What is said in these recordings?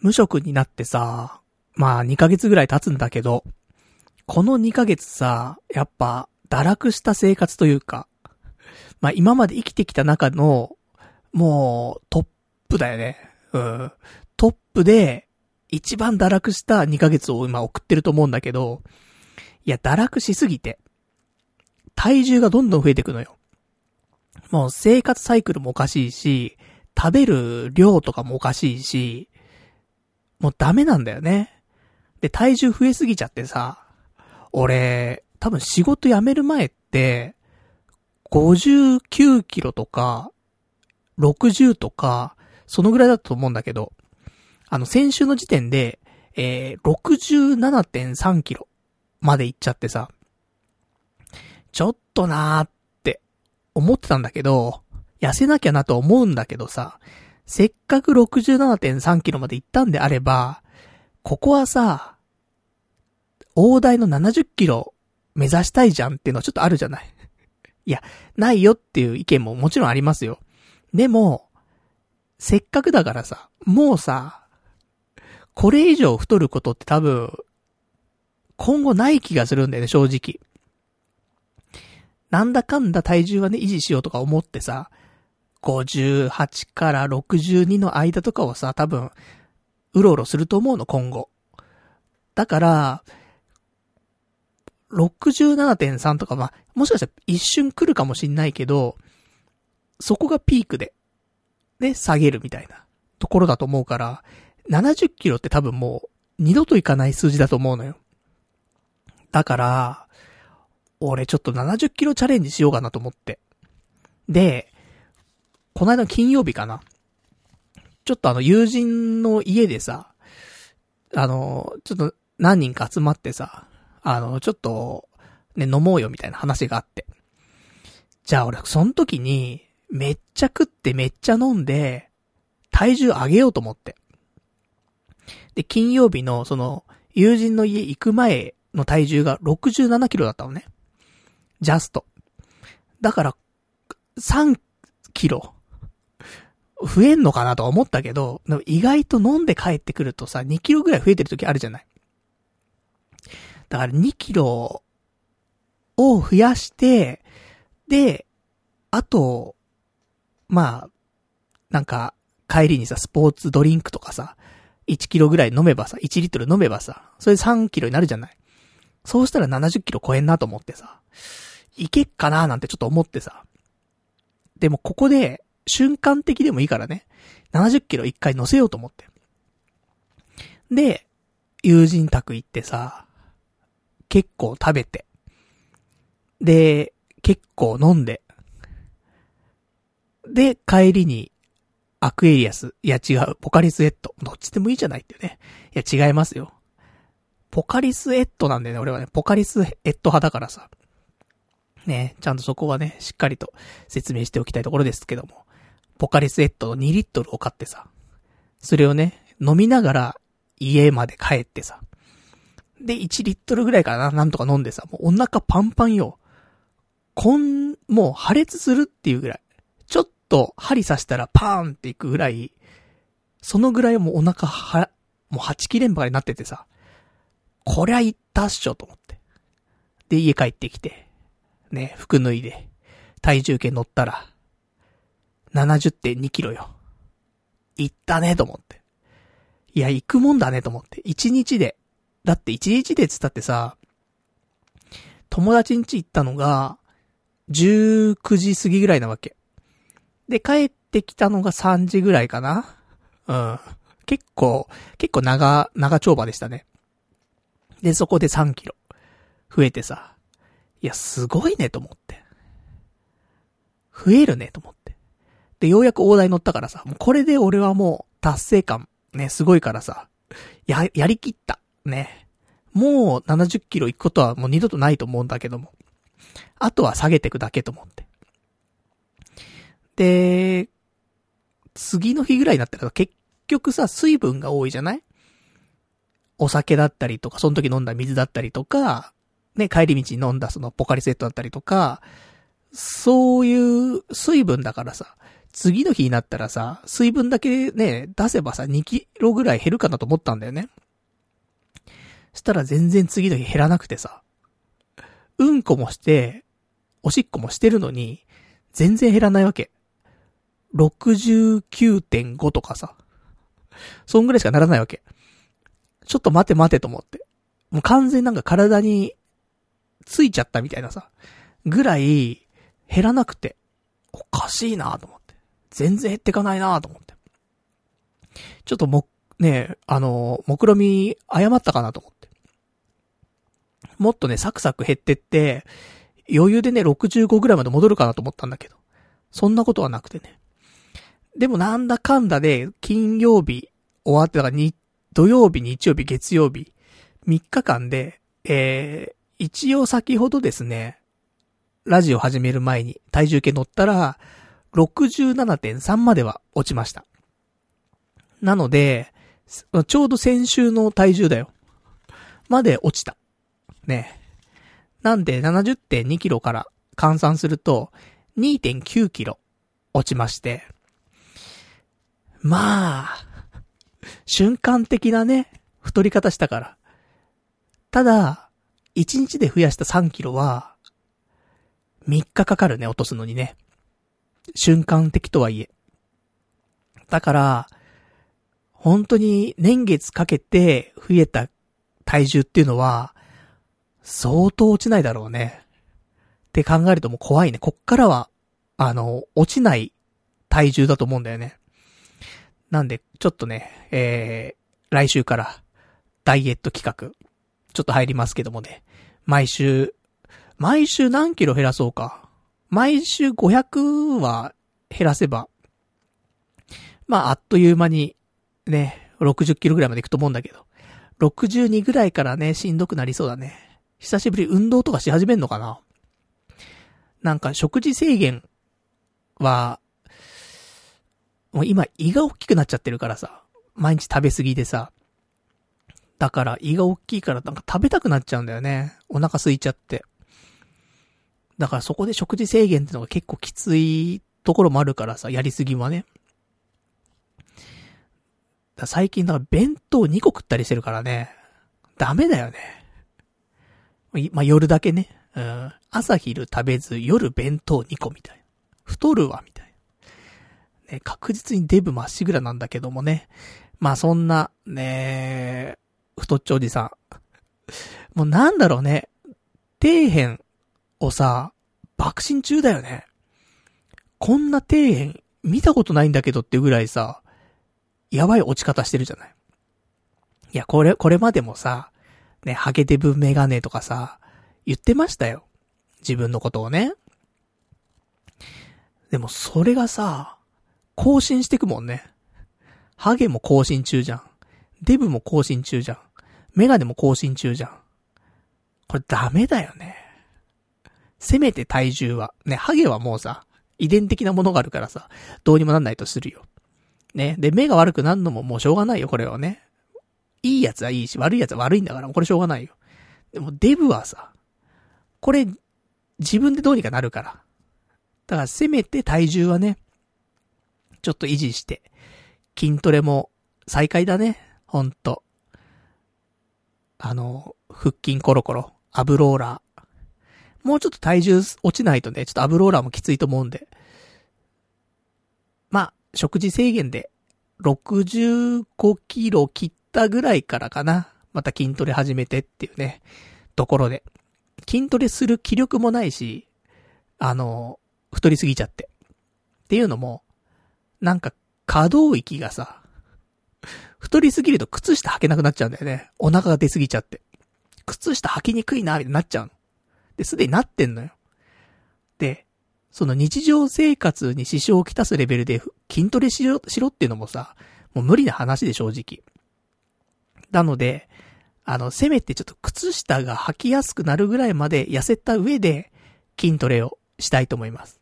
無職になってさ、まあ2ヶ月ぐらい経つんだけど、この2ヶ月さ、やっぱ、堕落した生活というか、まあ今まで生きてきた中の、もう、トップだよね。うん。トップで、一番堕落した2ヶ月を今送ってると思うんだけど、いや、堕落しすぎて、体重がどんどん増えてくのよ。もう生活サイクルもおかしいし、食べる量とかもおかしいし、もうダメなんだよね。で、体重増えすぎちゃってさ、俺、多分仕事辞める前って、59キロとか、60とか、そのぐらいだったと思うんだけど、あの、先週の時点で、えー、67.3キロまで行っちゃってさ、ちょっとなーって思ってたんだけど、痩せなきゃなと思うんだけどさ、せっかく67.3キロまで行ったんであれば、ここはさ、大台の70キロ目指したいじゃんっていうのはちょっとあるじゃない。いや、ないよっていう意見ももちろんありますよ。でも、せっかくだからさ、もうさ、これ以上太ることって多分、今後ない気がするんだよね、正直。なんだかんだ体重はね、維持しようとか思ってさ、58から62の間とかをさ、多分、うろうろすると思うの、今後。だから、67.3とか、まあ、もしかしたら一瞬来るかもしんないけど、そこがピークで、ね、下げるみたいなところだと思うから、70キロって多分もう、二度といかない数字だと思うのよ。だから、俺ちょっと70キロチャレンジしようかなと思って。で、この間の金曜日かな。ちょっとあの友人の家でさ、あの、ちょっと何人か集まってさ、あの、ちょっと、ね、飲もうよみたいな話があって。じゃあ俺、その時に、めっちゃ食ってめっちゃ飲んで、体重上げようと思って。で、金曜日の、その、友人の家行く前の体重が67キロだったのね。ジャスト。だから、3キロ、増えんのかなと思ったけど、意外と飲んで帰ってくるとさ、2キロぐらい増えてる時あるじゃない？だから2キロを増やして、で、あと、まあ、なんか、帰りにさ、スポーツドリンクとかさ、1キロぐらい飲めばさ、1リットル飲めばさ、それ3キロになるじゃない？そうしたら70キロ超えんなと思ってさ、いけっかななんてちょっと思ってさ。でもここで、瞬間的でもいいからね、70キロ一回乗せようと思って。で、友人宅行ってさ、結構食べて。で、結構飲んで。で、帰りに、アクエリアス。いや違う。ポカリスエット。どっちでもいいじゃないってね。いや違いますよ。ポカリスエットなんだよね。俺はね、ポカリスエット派だからさ。ね、ちゃんとそこはね、しっかりと説明しておきたいところですけども。ポカリスエットの2リットルを買ってさ。それをね、飲みながら家まで帰ってさ。で、1リットルぐらいかな、なんとか飲んでさ、もうお腹パンパンよ。こん、もう破裂するっていうぐらい。ちょっと針刺したらパーンっていくぐらい、そのぐらいもうお腹は、もう8切れんばかりになっててさ、こりゃいったっしょと思って。で、家帰ってきて、ね、服脱いで、体重計乗ったら、70.2キロよ。行ったねと思って。いや、行くもんだねと思って。1日でだって1日でつったってさ、友達ん家行ったのが、19時過ぎぐらいなわけ。で、帰ってきたのが3時ぐらいかなうん。結構、結構長、長丁場でしたね。で、そこで3キロ。増えてさ。いや、すごいねと思って。増えるねと思って。で、ようやく大台乗ったからさ、もうこれで俺はもう達成感、ね、すごいからさ、や、やりきった。ね。もう70キロ行くことはもう二度とないと思うんだけども。あとは下げていくだけと思って。で、次の日ぐらいになったら結局さ、水分が多いじゃない？お酒だったりとか、その時飲んだ水だったりとか、ね、帰り道に飲んだそのポカリセットだったりとか、そういう水分だからさ、次の日になったらさ、水分だけね、出せばさ、2キロぐらい減るかなと思ったんだよね。したら全然次の日減らなくてさ、うんこもして、おしっこもしてるのに、全然減らないわけ。69.5とかさ。そんぐらいしかならないわけ。ちょっと待て待てと思って。もう完全なんか体についちゃったみたいなさ、ぐらい減らなくて、おかしいなと思って。全然減ってかないなと思って。ちょっとも、ねあの、目論み誤ったかなと思って。もっとね、サクサク減ってって、余裕でね、65ぐらいまで戻るかなと思ったんだけど。そんなことはなくてね。でもなんだかんだで、金曜日終わってたからに、土曜日、日曜日、月曜日、3日間で、えー、一応先ほどですね、ラジオ始める前に体重計乗ったら、67.3までは落ちました。なので、ちょうど先週の体重だよ。まで落ちた。ね。なんで70.2キロから換算すると2.9キロ落ちまして。まあ、瞬間的なね、太り方したから。ただ、1日で増やした3キロは、3日かかるね、落とすのにね。瞬間的とはいえ。だから、本当に年月かけて増えた体重っていうのは、相当落ちないだろうね。って考えるともう怖いね。こっからは、あの、落ちない体重だと思うんだよね。なんで、ちょっとね、えー、来週から、ダイエット企画、ちょっと入りますけどもね。毎週、毎週何キロ減らそうか。毎週500は減らせば、まあ、あっという間に、ね、60キロぐらいまで行くと思うんだけど、62ぐらいからね、しんどくなりそうだね。久しぶり運動とかし始めんのかな？なんか食事制限は、もう今胃が大きくなっちゃってるからさ、毎日食べ過ぎでさ、だから胃が大きいからなんか食べたくなっちゃうんだよね。お腹空いちゃって。だからそこで食事制限ってのが結構きついところもあるからさ、やりすぎはね。だ最近だから弁当2個食ったりしてるからね。ダメだよね。まあ、夜だけね。うん。朝昼食べず夜弁当2個みたいな。太るわ、みたいな。ね、確実にデブまっしぐらなんだけどもね。まあそんな、ね太っちょおじさん。もうなんだろうね。底辺をさ、爆心中だよね。こんな底辺見たことないんだけどってぐらいさ、やばい落ち方してるじゃない。いや、これ、これまでもさ、ね、ハゲデブメガネとかさ、言ってましたよ。自分のことをね。でもそれがさ、更新してくもんね。ハゲも更新中じゃん。デブも更新中じゃん。メガネも更新中じゃん。これダメだよね。せめて体重は。ね、ハゲはもうさ、遺伝的なものがあるからさ、どうにもなんないとするよ。ね。で、目が悪くなるのももうしょうがないよ、これはね。いいやつはいいし、悪いやつは悪いんだから、これしょうがないよ。でも、デブはさ、これ、自分でどうにかなるから。だから、せめて体重はね、ちょっと維持して、筋トレも再開だね。ほんと。あの、腹筋コロコロ、アブローラー。もうちょっと体重落ちないとね、ちょっとアブローラーもきついと思うんで。まあ、食事制限で、65キロ切ったぐらいからかな。また筋トレ始めてっていうね、ところで。筋トレする気力もないし、あの、太りすぎちゃって。っていうのも、なんか、可動域がさ、太りすぎると靴下履けなくなっちゃうんだよね。お腹が出すぎちゃって。靴下履きにくいな、みたいになっちゃうの。で、すでになってんのよ。で、その日常生活に支障をきたすレベルで筋トレしろ、しろっていうのもさ、もう無理な話で正直。なので、あの、せめてちょっと靴下が履きやすくなるぐらいまで痩せた上で筋トレをしたいと思います。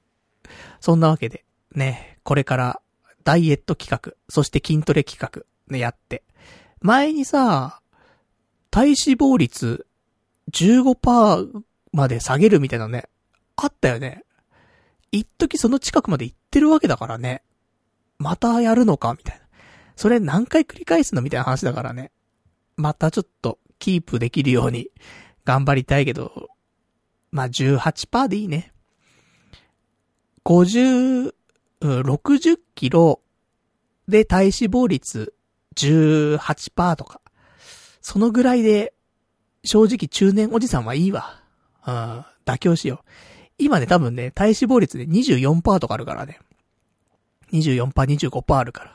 そんなわけで、ね、これからダイエット企画、そして筋トレ企画、ね、やって。前にさ、体脂肪率15%まで下げるみたいなね、あったよね。一時その近くまで行ってるわけだからね。またやるのかみたいな。それ何回繰り返すのみたいな話だからね。またちょっと、キープできるように、頑張りたいけど、まあ、18%でいいね。50、60キロで体脂肪率18%とか。そのぐらいで、正直中年おじさんはいいわ。うん、妥協しよう。今ね、多分ね、体脂肪率で24%とかあるからね。24%、25%あるから。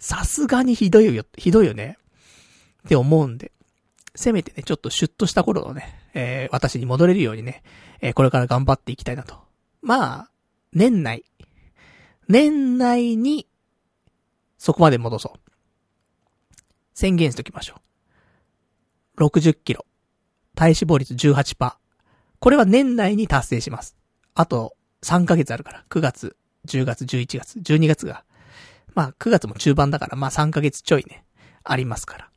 さすがにひどいよ、ひどいよね。って思うんで。せめてね、ちょっとシュッとした頃のね、えー、私に戻れるようにね、えー、これから頑張っていきたいなと。まあ、年内。年内に、そこまで戻そう。宣言しときましょう。60キロ。体脂肪率18%。これは年内に達成します。あと、3ヶ月あるから。9月、10月、11月、12月が。まあ、9月も中盤だから、まあ3ヶ月ちょいね、ありますから。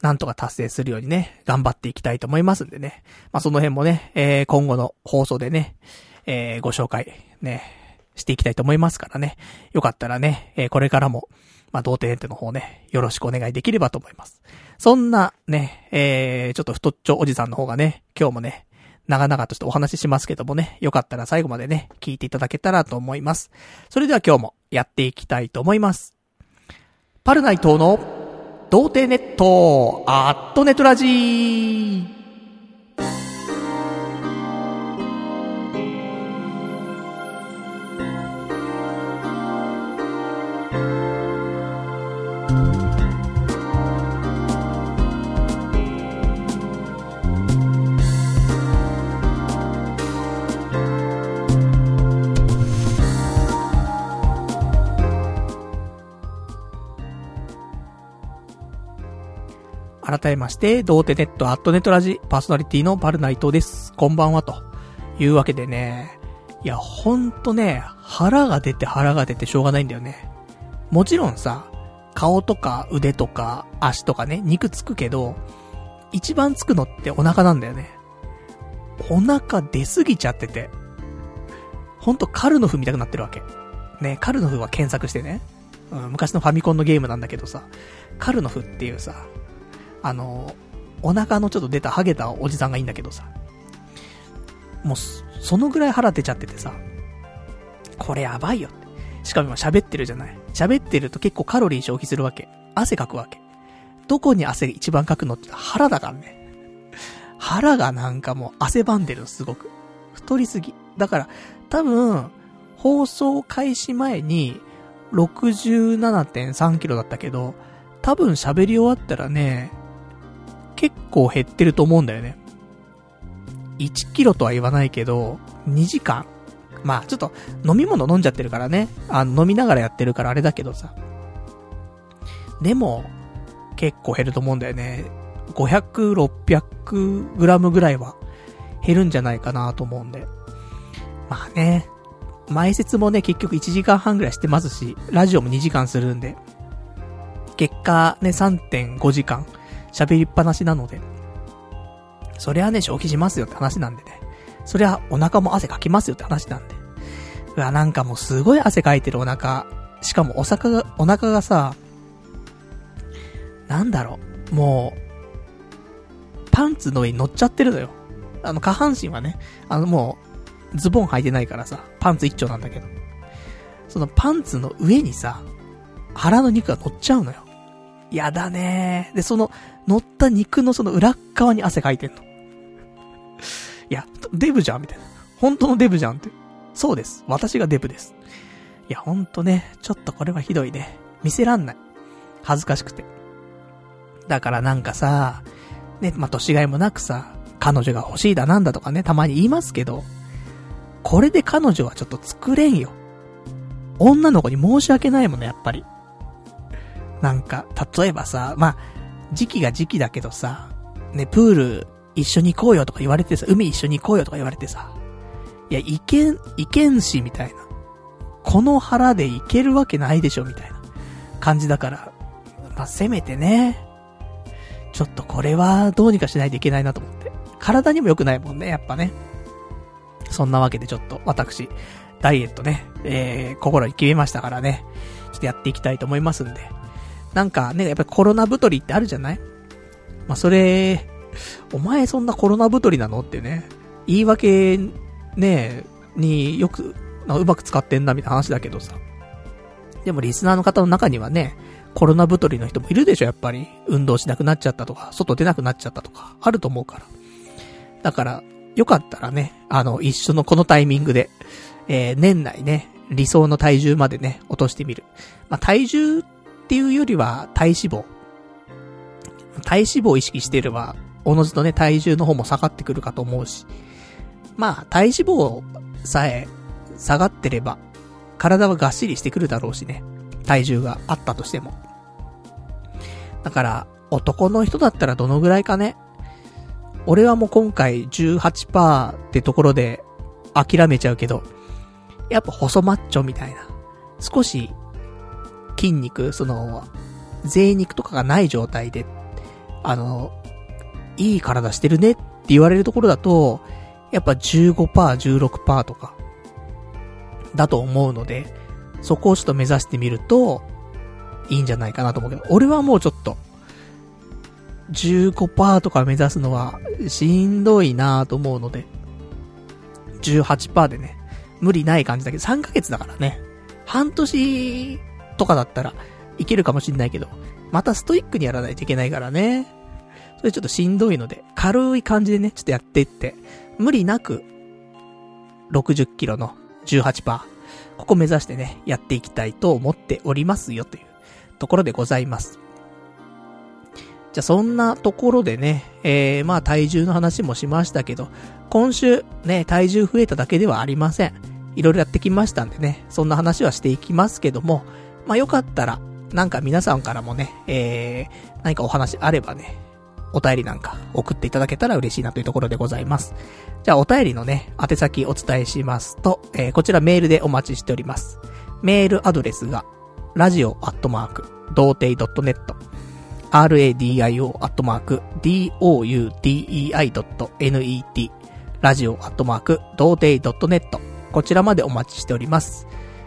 なんとか達成するようにね、頑張っていきたいと思いますんでね。まあその辺もね、えー、今後の放送でね、えー、ご紹介、ね、していきたいと思いますからね。よかったらね、えー、これからも、まあ、童貞ネットの方ね、よろしくお願いできればと思います。そんな、ね、えー、ちょっと太っちょおじさんの方がね、今日もね、長々とちょっとお話ししますけどもね、よかったら最後までね、聞いていただけたらと思います。それでは今日もやっていきたいと思います。パルナイトの童貞ネット、アットネトラジー。改めまして、童貞ネットアットネットラジパーソナリティのパルナイトです。こんばんは、というわけでね、いや、ほんとね、腹が出て腹が出てしょうがないんだよね。もちろんさ、顔とか腕とか足とかね、肉つくけど、一番つくのってお腹なんだよね。お腹出すぎちゃってて。ほんとカルノフ見たくなってるわけ。ね、カルノフは検索してね。うん、昔のファミコンのゲームなんだけどさ、カルノフっていうさ、あの、お腹のちょっと出たハゲたおじさんがいいんだけどさ、もう、そのぐらい腹出ちゃっててさ、これやばいよって。しかも今喋ってるじゃない。喋ってると結構カロリー消費するわけ。汗かくわけ。どこに汗一番かくのって腹だからね。腹がなんかもう汗ばんでるすごく。太りすぎ。だから、多分、放送開始前に67.3キロだったけど、多分喋り終わったらね、結構減ってると思うんだよね。1キロとは言わないけど、2時間。まあちょっと飲み物飲んじゃってるからね。あの飲みながらやってるからあれだけどさ。でも、結構減ると思うんだよね。500、600グラムぐらいは減るんじゃないかなと思うんで。まあね、前説もね、結局1時間半ぐらいしてますし、ラジオも2時間するんで、結果ね、3.5時間喋りっぱなしなので、そりゃね、消費しますよって話なんでね。そりゃお腹も汗かきますよって話なんで。うわ、なんかもうすごい汗かいてるお腹。しかもお腹が、お腹がさ、なんだろう、もう、パンツの上に乗っちゃってるのよ。あの、下半身はね、あのもう、ズボン履いてないからさ、パンツ一丁なんだけど。そのパンツの上にさ、腹の肉が乗っちゃうのよ。やだねーで、その、乗った肉のその裏側に汗かいてんの。いや、デブじゃんみたいな。本当のデブじゃんって。そうです。私がデブです。いや、ほんとね、ちょっとこれはひどいね。見せらんない。恥ずかしくて。だからなんかさ、ね、まあ、年がいもなくさ、彼女が欲しいだなんだとかね、たまに言いますけど、これで彼女はちょっと作れんよ。女の子に申し訳ないもんね、やっぱり。なんか、例えばさ、まあ、時期が時期だけどさ、ね、プール一緒に行こうよとか言われてさ、海一緒に行こうよとか言われてさ、いや、行けん、行けんし、みたいな。この腹で行けるわけないでしょ、みたいな感じだから、まあ、せめてね、ちょっとこれはどうにかしないといけないなと思って。体にも良くないもんね、やっぱね。そんなわけでちょっと、私、ダイエットね、えー、心に決めましたからね、ちょっとやっていきたいと思いますんで。なんかね、やっぱりコロナ太りってあるじゃない？まあ、それ、お前そんなコロナ太りなの？ってね、言い訳、ね、によく、うまく使ってんだみたいな話だけどさ。でもリスナーの方の中にはね、コロナ太りの人もいるでしょ、やっぱり。運動しなくなっちゃったとか、外出なくなっちゃったとか、あると思うから。だから、よかったらね、あの、一緒のこのタイミングで、えー、年内ね、理想の体重までね、落としてみる。まあ、体重っていうよりは、体脂肪。体脂肪を意識してれば、おのずとね、体重の方も下がってくるかと思うし。まあ、体脂肪さえ下がってれば、体はがっしりしてくるだろうしね。体重があったとしても。だから、男の人だったらどのぐらいかね。俺はもう今回18%ってところで諦めちゃうけど、やっぱ細マッチョみたいな。少し筋肉、その、贅肉とかがない状態で、あの、いい体してるねって言われるところだと、やっぱ15%、16%とか、だと思うので、そこをちょっと目指してみると、いいんじゃないかなと思うけど、俺はもうちょっと、15%とか目指すのは、しんどいなぁと思うので、18%でね、無理ない感じだけど、3ヶ月だからね、半年とかだったらいけるかもしんないけど、またストイックにやらないといけないからね。それちょっとしんどいので、軽い感じでね、ちょっとやっていって、無理なく、60キロの18%、ここ目指してね、やっていきたいと思っておりますよというところでございます。じゃそんなところでね、えー、まあ体重の話もしましたけど、今週ね、体重増えただけではありません。いろいろやってきましたんでね、そんな話はしていきますけども、まあよかったら、なんか皆さんからもね、えー、何かお話あればね、お便りなんか送っていただけたら嬉しいなというところでございます。じゃあお便りのね、宛先お伝えしますと、えー、こちらメールでお待ちしております。メールアドレスが、ラジオアットマーク、童貞 .net、radio アットマーク、doutei.net、ラジオアットマーク、童貞 .net、こちらまでお待ちしております。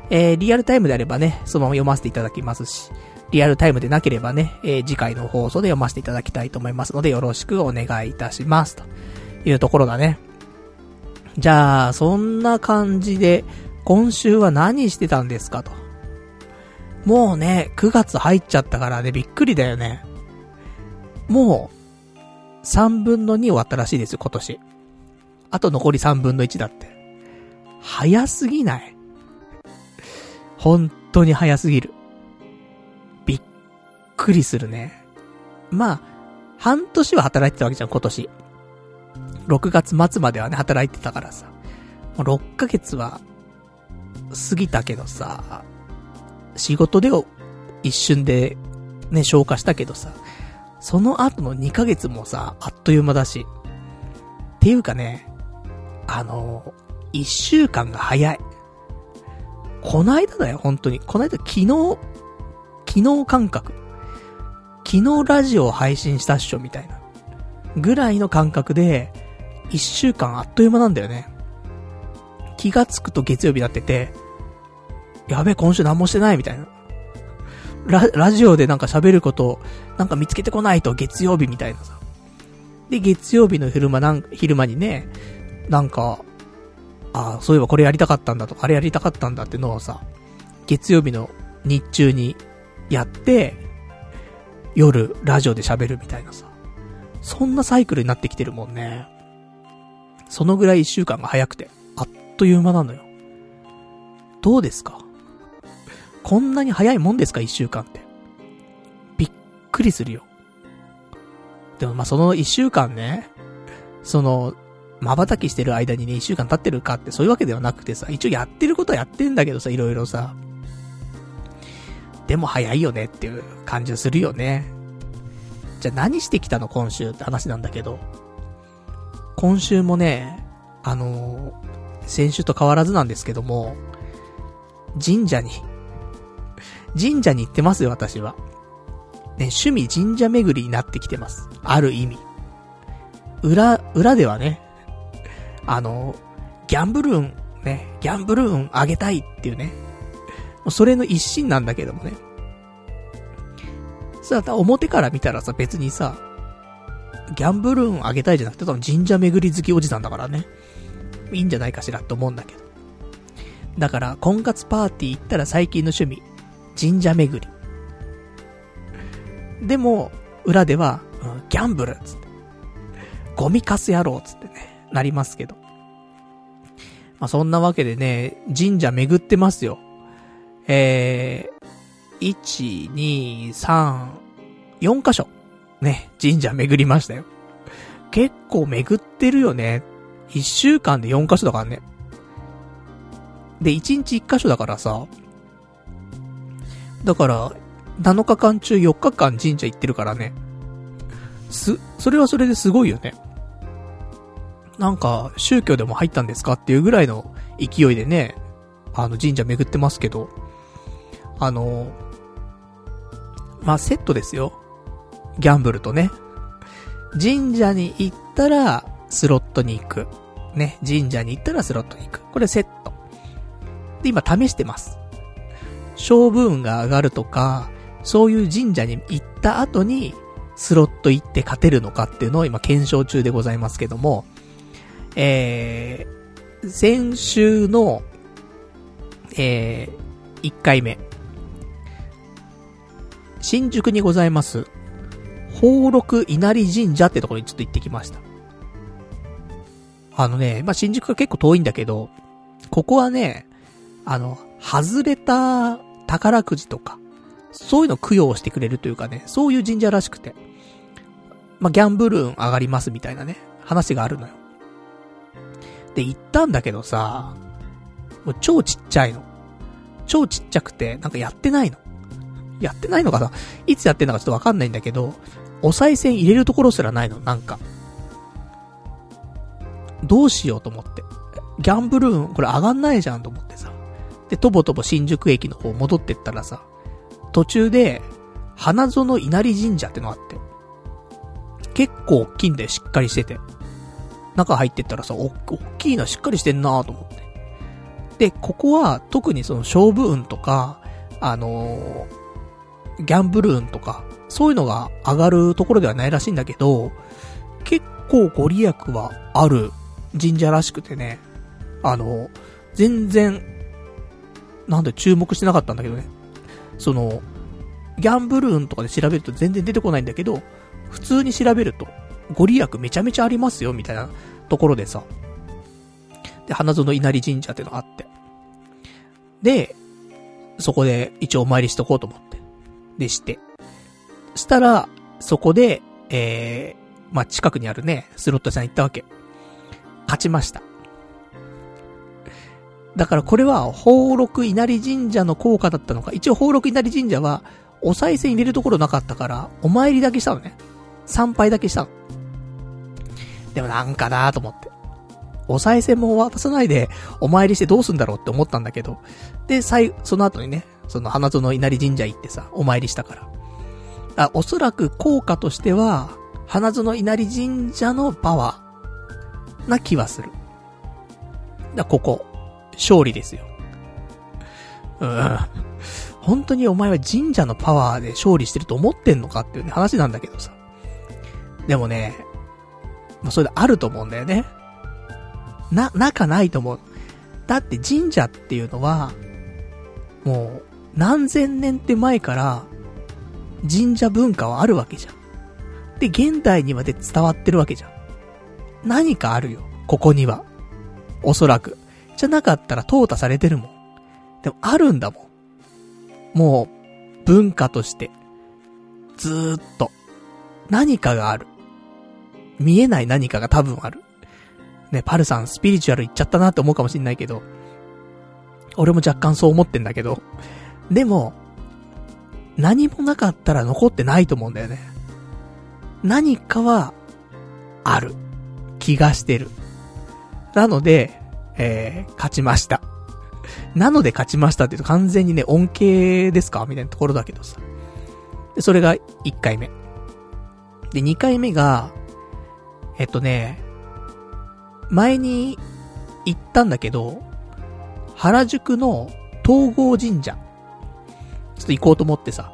えー、リアルタイムであればね、そのまま読ませていただきますし、リアルタイムでなければね、えー、次回の放送で読ませていただきたいと思いますので、よろしくお願いいたします。というところだね。じゃあ、そんな感じで、今週は何してたんですかと。もうね、9月入っちゃったからね、びっくりだよね。もう、3分の2終わったらしいですよ、今年。あと残り3分の1だって。早すぎない？本当に早すぎる。びっくりするね。まあ、半年は働いてたわけじゃん、今年。6月末まではね、働いてたからさ。もう6ヶ月は、過ぎたけどさ、仕事でを一瞬でね、消化したけどさ、その後の2ヶ月もさ、あっという間だし。っていうかね、あの、1週間が早い。こないだだよ、本当に。こないだ昨日、昨日感覚。昨日ラジオを配信したっしょ、みたいな。ぐらいの感覚で、一週間あっという間なんだよね。気がつくと月曜日になってて、やべえ、今週何もしてないみたいな。ラ、ラジオでなんか喋ることを、なんか見つけてこないと月曜日みたいなさ。で、月曜日の昼間なん、昼間にね、なんか、ああ、そういえばこれやりたかったんだとか、あれやりたかったんだってのをさ、月曜日の日中にやって、夜、ラジオで喋るみたいなさ。そんなサイクルになってきてるもんね。そのぐらい一週間が早くて、あっという間なのよ。どうですか？こんなに早いもんですか？一週間って。びっくりするよ。でもま、その一週間ね、その、瞬きしてる間にね、一週間経ってるかってそういうわけではなくてさ、一応やってることはやってんだけどさ、いろいろさ。でも早いよねっていう感じがするよね。じゃあ何してきたの今週って話なんだけど。今週もね、あのー、先週と変わらずなんですけども、神社に、神社に行ってますよ、私は。ね、趣味神社巡りになってきてます。ある意味。裏、裏ではね、あの、ギャンブルンね、ギャンブル運上げたいっていうね。それの一心なんだけどもね。さあ、表から見たらさ、別にさ、ギャンブル運上げたいじゃなくて、多分神社巡り好きおじさんだからね。いいんじゃないかしらって思うんだけど。だから、婚活パーティー行ったら最近の趣味、神社巡り。でも、裏では、うん、ギャンブルつって。ゴミカス野郎つってね、なりますけど。まあ、そんなわけでね、神社巡ってますよ。えー、1、2、3、4箇所。ね、神社巡りましたよ。結構巡ってるよね。1週間で4箇所だからね。で、1日1箇所だからさ。だから、7日間中4日間神社行ってるからね。す、それはそれですごいよね。なんか、宗教でも入ったんですかっていうぐらいの勢いでね、あの神社巡ってますけど、あの、まあ、セットですよ。ギャンブルとね。神社に行ったら、スロットに行く。ね、神社に行ったらスロットに行く。これセット。で、今試してます。勝負運が上がるとか、そういう神社に行った後に、スロット行って勝てるのかっていうのを今検証中でございますけども、えー、先週の、えー、1回目。新宿にございます、宝禄稲荷神社ってところにちょっと行ってきました。あのね、まあ、新宿が結構遠いんだけど、ここはね、あの、外れた宝くじとか、そういうの供養してくれるというかね、そういう神社らしくて。まあ、ギャンブル運上がりますみたいなね、話があるのよ。で、行ったんだけどさ、もう超ちっちゃいの。超ちっちゃくて、なんかやってないの。やってないのかないつやってんのかちょっとわかんないんだけど、お賽銭入れるところすらないの、なんか。どうしようと思って。ギャンブルーン、これ上がんないじゃんと思ってさ。で、とぼとぼ新宿駅の方戻ってったらさ、途中で、花園稲荷神社ってのがあって。結構大きいんだよ、しっかりしてて。中入ってったらさ、お、大きいな、しっかりしてんなと思って。で、ここは特にその勝負運とか、あのー、ギャンブル運とか、そういうのが上がるところではないらしいんだけど、結構ご利益はある神社らしくてね、あの、全然、なんで注目してなかったんだけどね。その、ギャンブル運とかで調べると全然出てこないんだけど、普通に調べると、ご利益めちゃめちゃありますよ、みたいなところでさ。で、花園稲荷神社ってのがあって。で、そこで一応お参りしとこうと思って。でして。したら、そこで、えー、まあ、近くにあるね、スロットさん行ったわけ。勝ちました。だからこれは、宝禄稲荷神社の効果だったのか。一応宝禄稲荷神社は、お賽銭入れるところなかったから、お参りだけしたのね。参拝だけしたの。でもなんかなと思って。お賽銭も渡さないで、お参りしてどうすんだろうって思ったんだけど。で、最、その後にね、その花園稲荷神社行ってさ、お参りしたから。あ、おそらく効果としては、花園稲荷神社のパワーな気はする。だ、ここ、勝利ですよ。うん。本当にお前は神社のパワーで勝利してると思ってんのかっていうね、話なんだけどさ。でもね、まあ、それであると思うんだよね。な、仲ないと思う。だって神社っていうのは、もう、何千年って前から、神社文化はあるわけじゃん。で、現代にまで伝わってるわけじゃん。何かあるよ。ここには。おそらく。じゃなかったら淘汰されてるもん。でもあるんだもん。もう、文化として。ずーっと。何かがある。見えない何かが多分ある。ね、パルさんスピリチュアル言っちゃったなって思うかもしんないけど、俺も若干そう思ってんだけど、でも、何もなかったら残ってないと思うんだよね。何かは、ある。気がしてる。なので、えー、勝ちました。なので勝ちましたって言うと完全にね、恩恵ですかみたいなところだけどさ。で、それが1回目。で、2回目が、えっとね、前に行ったんだけど、原宿の東郷神社、ちょっと行こうと思ってさ、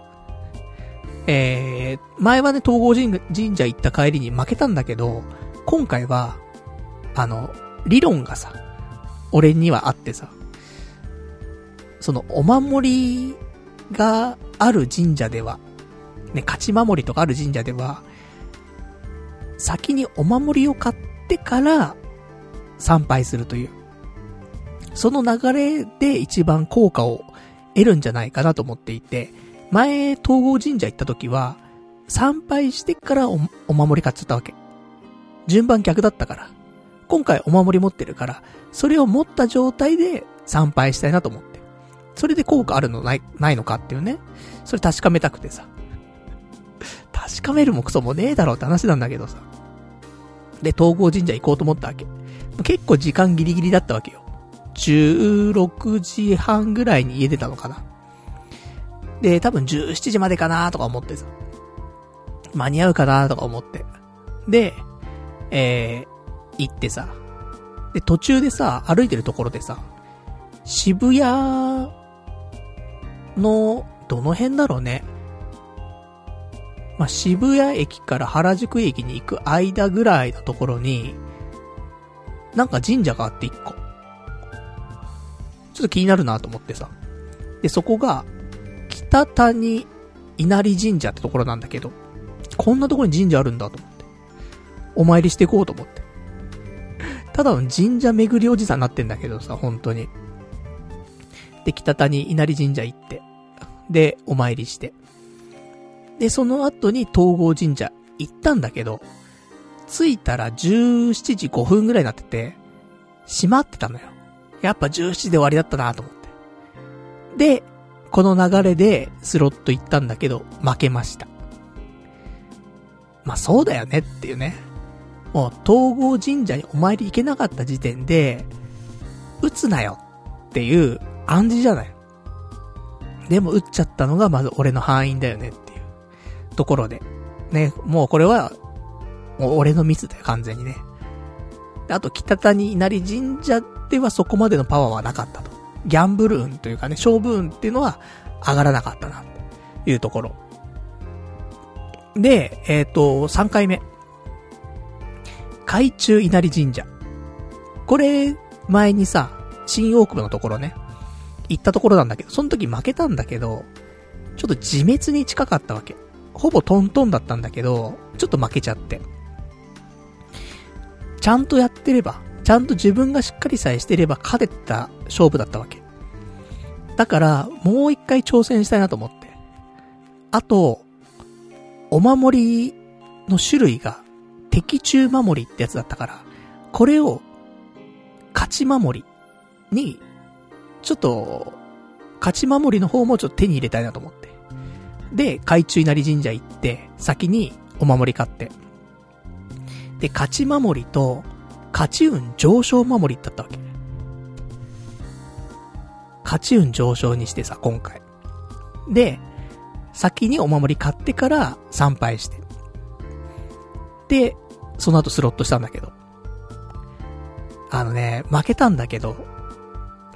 えー、前はね、東郷神社行った帰りに負けたんだけど、今回は、あの、理論がさ、俺にはあってさ、その、お守りがある神社では、ね、勝ち守りとかある神社では、先にお守りを買ってから参拝するという。その流れで一番効果を得るんじゃないかなと思っていて、前、東郷神社行った時は、参拝してからお守り買っちゃったわけ。順番逆だったから。今回お守り持ってるから、それを持った状態で参拝したいなと思って。それで効果あるのない、ないのかっていうね。それ確かめたくてさ。確かめるもクソもねえだろうって話なんだけどさ。で、東郷神社行こうと思ったわけ。結構時間ギリギリだったわけよ。16時半ぐらいに家出たのかな。で、多分17時までかなとか思ってさ。間に合うかなとか思って。で、えー、行ってさ。で、途中でさ、歩いてるところでさ、渋谷の、どの辺だろうね。まあ、渋谷駅から原宿駅に行く間ぐらいのところに、なんか神社があって一個。ちょっと気になるなと思ってさ。で、そこが、北谷稲荷神社ってところなんだけど、こんなところに神社あるんだと思って。お参りしていこうと思って。ただの神社巡りおじさんになってんだけどさ、本当に。で、北谷稲荷神社行って。で、お参りして。で、その後に東郷神社行ったんだけど、着いたら17時5分ぐらいになってて、閉まってたのよ。やっぱ17時で終わりだったなと思って。で、この流れでスロット行ったんだけど、負けました。まあそうだよねっていうね。もう東郷神社にお参り行けなかった時点で、打つなよっていう暗示じゃない。でも打っちゃったのがまず俺の範囲だよねところで。ね、もうこれは、もう俺のミスだよ、完全にね。あと、北谷稲荷神社ではそこまでのパワーはなかったと。ギャンブル運というかね、勝負運っていうのは上がらなかったな、というところ。で、えっ、ー、と、3回目。海中稲荷神社。これ、前にさ、新大久保のところね、行ったところなんだけど、その時負けたんだけど、ちょっと自滅に近かったわけ。ほぼトントンだったんだけど、ちょっと負けちゃって。ちゃんとやってれば、ちゃんと自分がしっかりさえしてれば勝てた勝負だったわけ。だから、もう一回挑戦したいなと思って。あと、お守りの種類が、敵中守りってやつだったから、これを、勝ち守りに、ちょっと、勝ち守りの方もちょっと手に入れたいなと思って。で、海中稲荷神社行って、先にお守り買って。で、勝ち守りと、勝ち運上昇守りだったわけ。勝ち運上昇にしてさ、今回。で、先にお守り買ってから参拝して。で、その後スロットしたんだけど。あのね、負けたんだけど、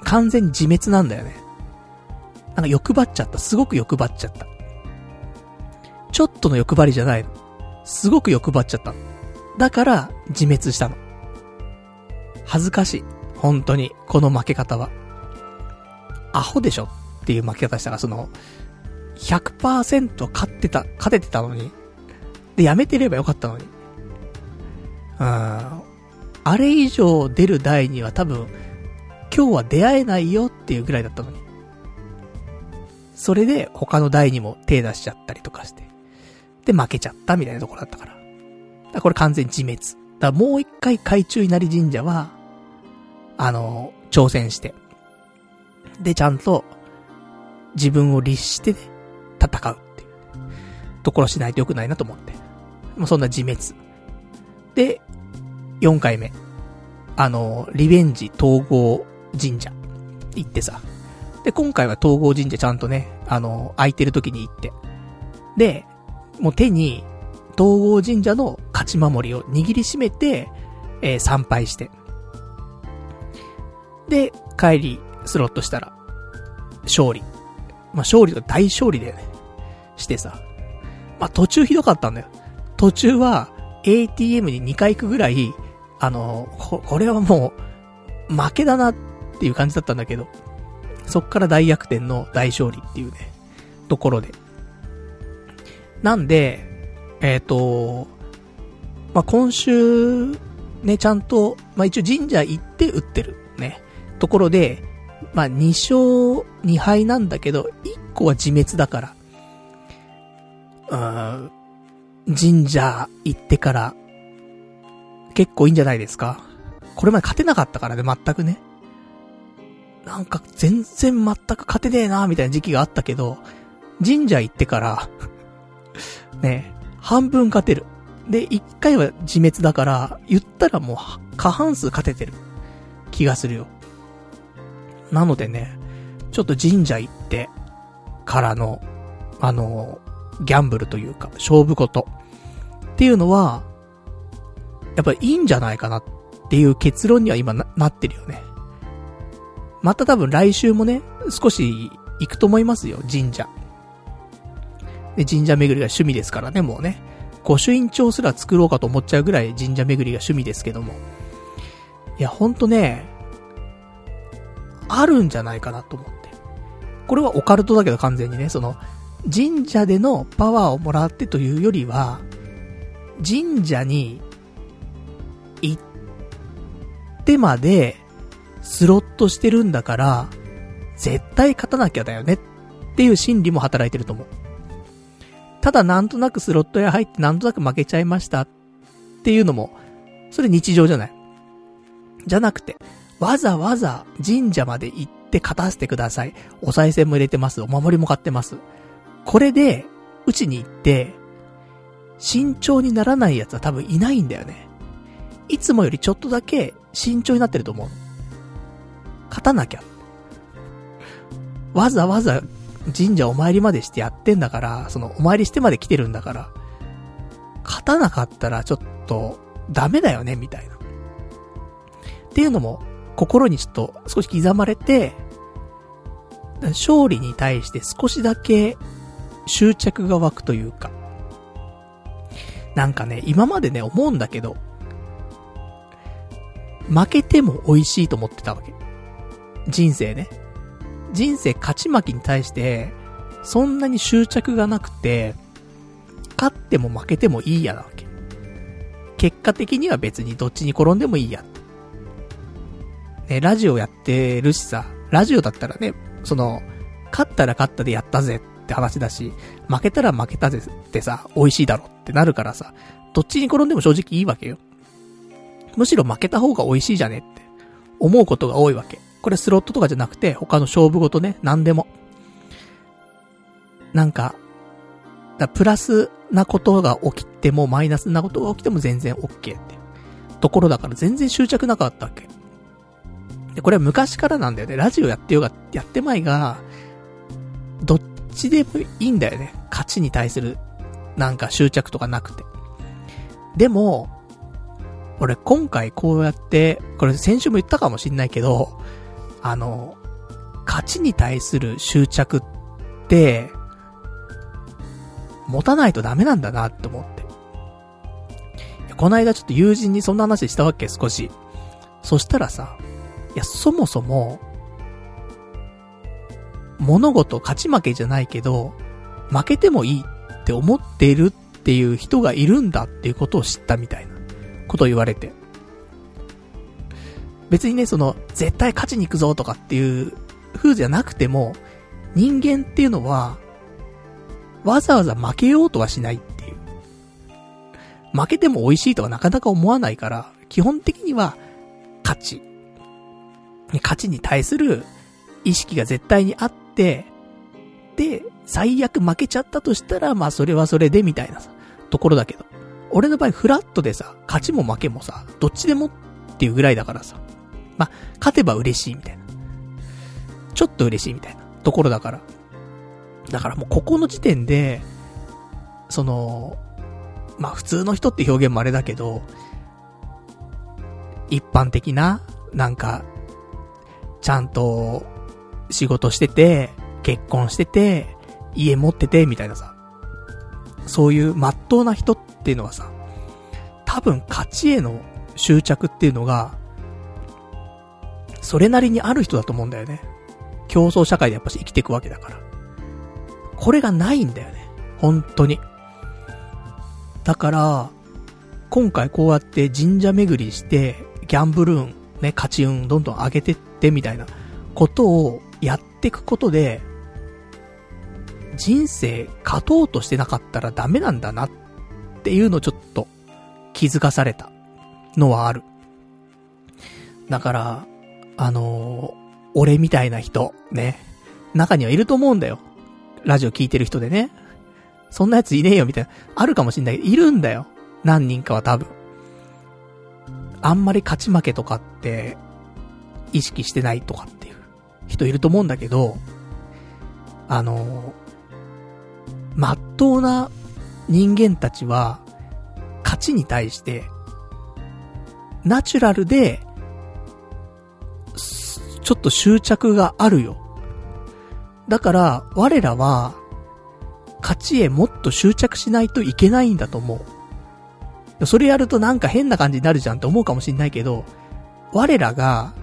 完全に自滅なんだよね。なんか欲張っちゃった。すごく欲張っちゃった。ちょっとの欲張りじゃないの。すごく欲張っちゃったの。だから、自滅したの。恥ずかしい。本当に、この負け方は。アホでしょ？っていう負け方したら、その、100%勝ってた、勝ててたのに。で、やめてればよかったのに。うん。あれ以上出る台には多分、今日は出会えないよっていうぐらいだったのに。それで他の台にも手出しちゃったりとかして。で、負けちゃったみたいなところだったから。だこれ完全自滅。だもう一回海中稲荷神社は、あの、挑戦して。で、ちゃんと、自分を律してね、戦うっていう。ところしないとよくないなと思って。もうそんな自滅。で、4回目。あの、リベンジ統合神社。行ってさ。で、今回は統合神社ちゃんとね、あの、空いてる時に行って。で、もう手に、統合神社の勝ち守りを握りしめて、えー、参拝して。で、帰り、スロットしたら、勝利。まあ、勝利と大勝利だよね。してさ。まあ、途中ひどかったんだよ。途中は、ATM に2回行くぐらい、あの、こ、これはもう、負けだなっていう感じだったんだけど、そっから大逆転の大勝利っていうね、ところで。なんで、えっ、ー、と、まあ、今週、ね、ちゃんと、まあ、一応神社行って打ってる、ね、ところで、まあ、2勝2敗なんだけど、1個は自滅だから、うん、神社行ってから、結構いいんじゃないですか。これまで勝てなかったからね、全くね。なんか全然全く勝てねえな、みたいな時期があったけど、神社行ってからね、半分勝てる。で、一回は自滅だから、言ったらもう過半数勝ててる気がするよ。なのでね、ちょっと神社行ってからの、あの、ギャンブルというか、勝負事っていうのは、やっぱりいいんじゃないかなっていう結論には今ななってるよね。また多分来週もね、少し行くと思いますよ、神社。で、神社巡りが趣味ですからね、もうね。御朱印帳すら作ろうかと思っちゃうぐらい神社巡りが趣味ですけども。いや、ほんとね、あるんじゃないかなと思って。これはオカルトだけど完全にね、その、神社でのパワーをもらってというよりは、神社に行ってまでスロットしてるんだから、絶対勝たなきゃだよねっていう心理も働いてると思う。ただなんとなくスロット屋入ってなんとなく負けちゃいましたっていうのも、それ日常じゃない？じゃなくて、わざわざ神社まで行って勝たせてください。お賽銭も入れてます。お守りも買ってます。これで、うちに行って、慎重にならない奴は多分いないんだよね。いつもよりちょっとだけ慎重になってると思う。勝たなきゃ。わざわざ神社お参りまでしてやってんだから、そのお参りしてまで来てるんだから、勝たなかったらちょっとダメだよね、みたいな。っていうのも、心にちょっと少し刻まれて、勝利に対して少しだけ執着が湧くというか、なんかね、今までね、思うんだけど、負けても美味しいと思ってたわけ。人生ね。人生勝ち負けに対して、そんなに執着がなくて、勝っても負けてもいいやなわけ。結果的には別にどっちに転んでもいいや。ね、ラジオやってるしさ、ラジオだったらね、その、勝ったら勝ったでやったぜって話だし、負けたら負けたぜってさ、美味しいだろってなるからさ、どっちに転んでも正直いいわけよ。むしろ負けた方が美味しいじゃねって思うことが多いわけ。これスロットとかじゃなくて、他の勝負ごとね、何でも。なんか、だプラスなことが起きても、マイナスなことが起きても全然 OK ってところだから全然執着なかったわけ。で、これは昔からなんだよね。ラジオやってようが、やってまいが、どっちでもいいんだよね。勝ちに対する、なんか執着とかなくて。でも、俺今回こうやって、これ先週も言ったかもしんないけど、あの、勝ちに対する執着って、持たないとダメなんだなって思って。この間ちょっと友人にそんな話したわけ、少し。そしたらさ、いや、そもそも、物事勝ち負けじゃないけど、負けてもいいって思っているっていう人がいるんだっていうことを知ったみたいなことを言われて。別にね、その、絶対勝ちに行くぞとかっていう風じゃなくても、人間っていうのは、わざわざ負けようとはしないっていう。負けても美味しいとはなかなか思わないから、基本的には、勝ち。勝ちに対する意識が絶対にあって、で、最悪負けちゃったとしたら、まあそれはそれでみたいなさ、ところだけど。俺の場合フラットでさ、勝ちも負けもさ、どっちでもっていうぐらいだからさ。まあ、勝てば嬉しいみたいな。ちょっと嬉しいみたいなところだから。だからもうここの時点で、その、まあ普通の人って表現もあれだけど、一般的な、なんか、ちゃんと仕事してて、結婚してて、家持ってて、みたいなさ。そういう真っ当な人っていうのはさ、多分勝ちへの執着っていうのが、それなりにある人だと思うんだよね。競争社会でやっぱし生きていくわけだから。これがないんだよね。本当に。だから、今回こうやって神社巡りして、ギャンブル運、ね、勝ち運どんどん上げてってみたいなことをやっていくことで、人生勝とうとしてなかったらダメなんだなっていうのをちょっと気づかされたのはある。だから、あのー、俺みたいな人、ね、中にはいると思うんだよ。ラジオ聞いてる人でね。そんなやついねえよみたいな、あるかもしんないけど、いるんだよ。何人かは多分。あんまり勝ち負けとかって、意識してないとかっていう人いると思うんだけど、あの、まっとうな人間たちは、勝ちに対して、ナチュラルで、ちょっと執着があるよ。だから、我らは、勝ちへもっと執着しないといけないんだと思う。それやるとなんか変な感じになるじゃんって思うかもしんないけど、我らが、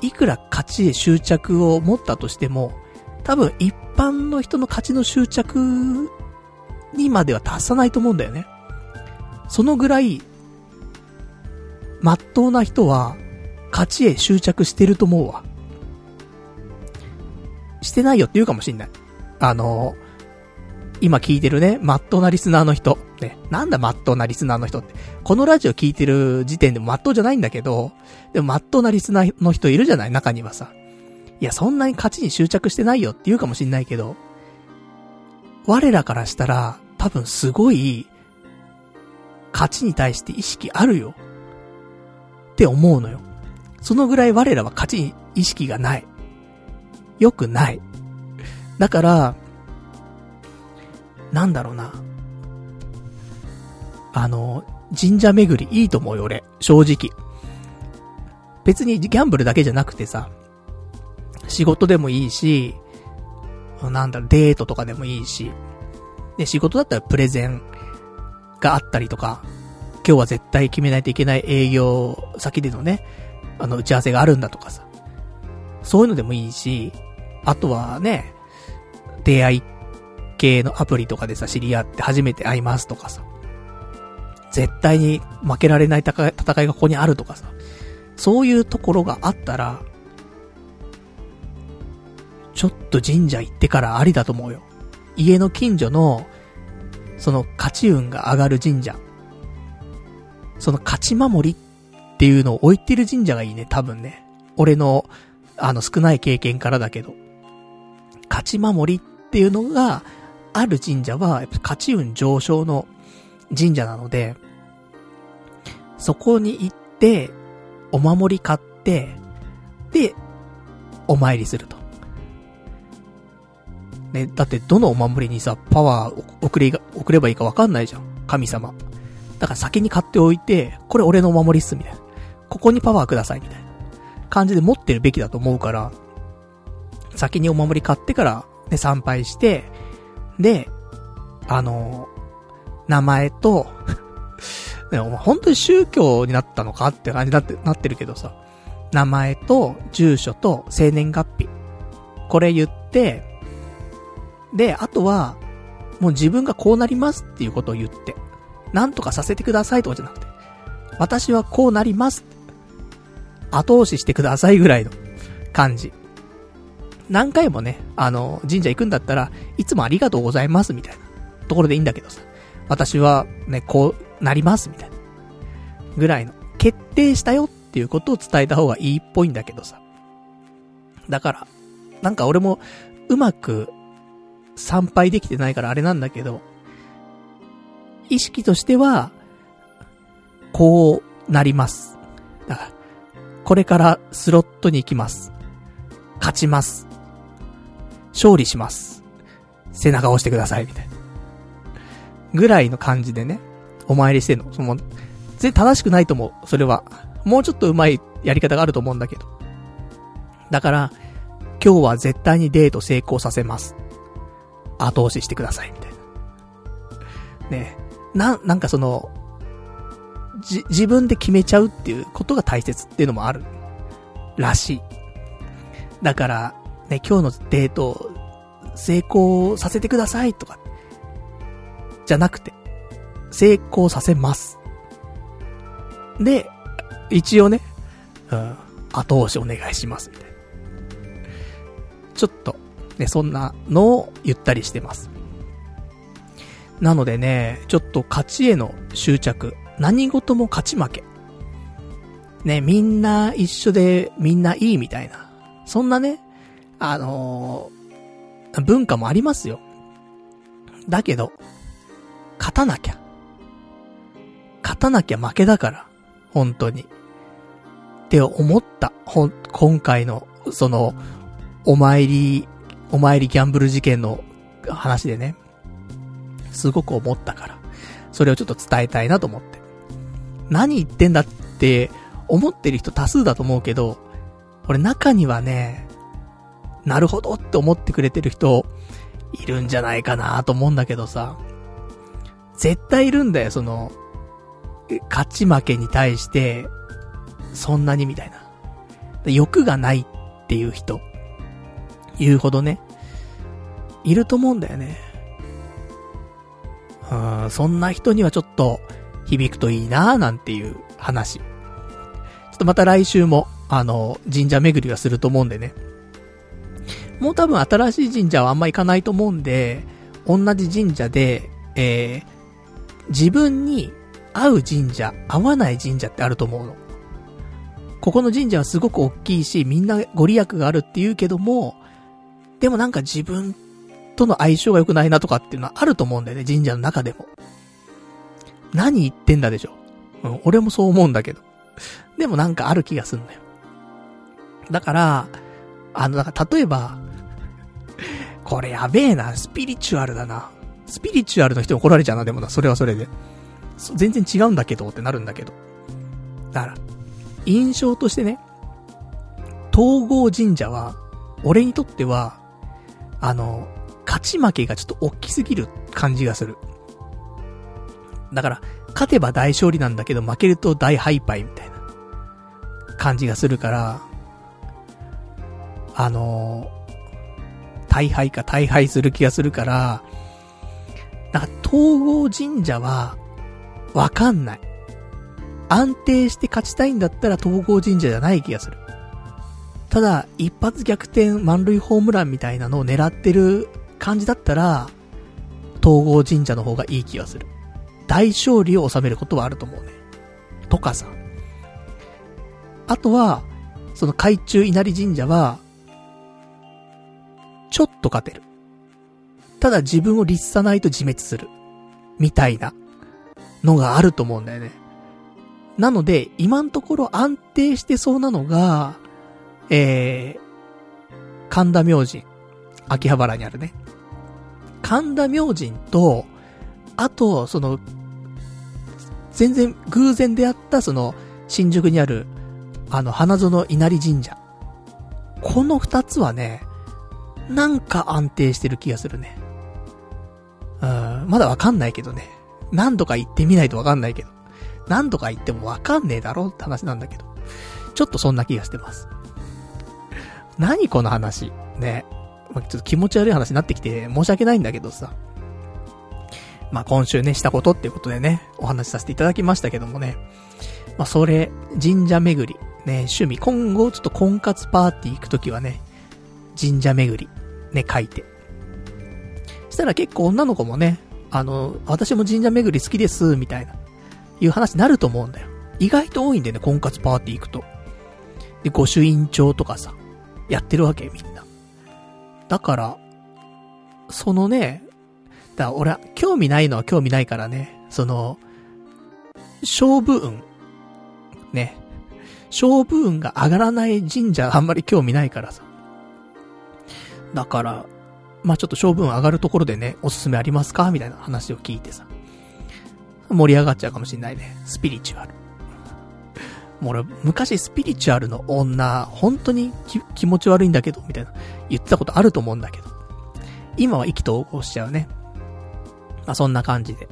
いくら勝ちへ執着を持ったとしても、多分一般の人の勝ちの執着にまでは達さないと思うんだよね。そのぐらい、まっとうな人は、勝ちへ執着してると思うわ。してないよって言うかもしんない。あの、今聞いてるね、まっとうなリスナーの人。ね、なんだまっとうなリスナーの人って。このラジオ聞いてる時点でもまっとうじゃないんだけど、でもまっとうなリスナーの人いるじゃない中にはさ。いや、そんなに勝ちに執着してないよって言うかもしんないけど、我らからしたら、多分すごい、勝ちに対して意識あるよ。って思うのよ。そのぐらい我らは勝ちに意識がない。良くない。だから、なんだろうな。あの、神社巡りいいと思うよ、俺。正直。別にギャンブルだけじゃなくてさ、仕事でもいいし、なんだろ、デートとかでもいいし、で、仕事だったらプレゼンがあったりとか、今日は絶対決めないといけない営業先でのね、あの、打ち合わせがあるんだとかさ。そういうのでもいいし、あとはね、出会い系のアプリとかでさ、知り合って初めて会いますとかさ。絶対に負けられない戦いがここにあるとかさ。そういうところがあったら、ちょっと神社行ってからありだと思うよ。家の近所の、その勝ち運が上がる神社。その勝ち守りっていうのを置いてる神社がいいね、多分ね。俺の、あの少ない経験からだけど。勝ち守りっていうのがある神社は、やっぱ勝ち運上昇の神社なので、そこに行って、お守り買って、で、お参りすると。ね、だってどのお守りにさ、パワー送りが、送ればいいかわかんないじゃん。神様。だから先に買っておいて、これ俺のお守りっす、みたいな。ここにパワーください、みたいな。感じで持ってるべきだと思うから、先にお守り買ってから、ね、参拝して、で、あの、名前と ね、お前本当に宗教になったのかって感じになって、なってるけどさ、名前と、住所と、生年月日。これ言って、で、あとは、もう自分がこうなりますっていうことを言って、なんとかさせてくださいとかじゃなくて、私はこうなります後押ししてくださいぐらいの感じ。何回もね、あの、神社行くんだったら、いつもありがとうございますみたいなところでいいんだけどさ。私はね、こうなりますみたいな。ぐらいの。決定したよっていうことを伝えた方がいいっぽいんだけどさ。だから、なんか俺も、うまく、参拝できてないからあれなんだけど、意識としては、こうなります。だから、これからスロットに行きます。勝ちます。勝利します。背中を押してください、みたいな。ぐらいの感じでね、お参りしてんの。その、全然正しくないと思う。それは。もうちょっと上手いやり方があると思うんだけど。だから、今日は絶対にデート成功させます。後押ししてください、みたいな。ねな、なんかその、じ、自分で決めちゃうっていうことが大切っていうのもある。らしい。だから、ね、今日のデート、成功させてくださいとか、じゃなくて、成功させます。で、一応ね、うん、後押しお願いします、みたいな。ちょっと、ね、そんなのを言ったりしてます。なのでね、ちょっと勝ちへの執着、何事も勝ち負け。ね、みんな一緒でみんないいみたいな。そんなね、あのー、文化もありますよ。だけど、勝たなきゃ。勝たなきゃ負けだから。本当に。って思った。ほん、今回の、その、お参り、お参りギャンブル事件の話でね。すごく思ったから。それをちょっと伝えたいなと思って。何言ってんだって思ってる人多数だと思うけど、俺中にはね、なるほどって思ってくれてる人、いるんじゃないかなと思うんだけどさ。絶対いるんだよ、その、勝ち負けに対して、そんなにみたいな。欲がないっていう人。言うほどね。いると思うんだよね。うん、そんな人にはちょっと響くといいなーなんていう話。ちょっとまた来週も、あの、神社巡りはすると思うんでね。もう多分新しい神社はあんま行かないと思うんで、同じ神社で、えー、自分に合う神社、合わない神社ってあると思うの。ここの神社はすごく大きいし、みんなご利益があるって言うけども、でもなんか自分との相性が良くないなとかっていうのはあると思うんだよね、神社の中でも。何言ってんだでしょ。うん、俺もそう思うんだけど。でもなんかある気がすんだよ。だから、あの、だから例えば、これやべえな、スピリチュアルだな。スピリチュアルの人に怒られちゃうな、でもな、それはそれで。全然違うんだけどってなるんだけど。だから、印象としてね、統合神社は、俺にとっては、あの、勝ち負けがちょっと大きすぎる感じがする。だから、勝てば大勝利なんだけど、負けると大敗敗みたいな感じがするから、あの大敗か大敗する気がするから、なか統合神社は、わかんない。安定して勝ちたいんだったら統合神社じゃない気がする。ただ、一発逆転満塁ホームランみたいなのを狙ってる感じだったら、統合神社の方がいい気がする。大勝利を収めることはあると思うね。とかさ。あとは、その海中稲荷神社は、ちょっと勝てる。ただ自分を律さないと自滅する。みたいなのがあると思うんだよね。なので、今のところ安定してそうなのが、えー、神田明神。秋葉原にあるね。神田明神と、あと、その、全然偶然出会った、その、新宿にある、あの、花園稲荷神社。この二つはね、なんか安定してる気がするね。うん、まだわかんないけどね。何度か行ってみないとわかんないけど。何度か行ってもわかんねえだろって話なんだけど。ちょっとそんな気がしてます。何この話。ね。ちょっと気持ち悪い話になってきて申し訳ないんだけどさ。まあ今週ね、したことっていうことでね、お話しさせていただきましたけどもね。まあそれ、神社巡り、ね、趣味、今後ちょっと婚活パーティー行くときはね、神社巡り、ね、書いて。したら結構女の子もね、あの、私も神社巡り好きです、みたいな、いう話になると思うんだよ。意外と多いんだよね、婚活パーティー行くと。で、御朱印帳とかさ、やってるわけ、みんな。だから、そのね、だから俺は興味ないのは興味ないからね、その、勝負運。ね。勝負運が上がらない神社あんまり興味ないからさ。だから、まあ、ちょっと勝負運上がるところでね、おすすめありますか？みたいな話を聞いてさ。盛り上がっちゃうかもしんないね。スピリチュアル。もう俺、昔スピリチュアルの女、本当に気持ち悪いんだけど、みたいな、言ってたことあると思うんだけど。今は意気投合しちゃうね。まあ、そんな感じで。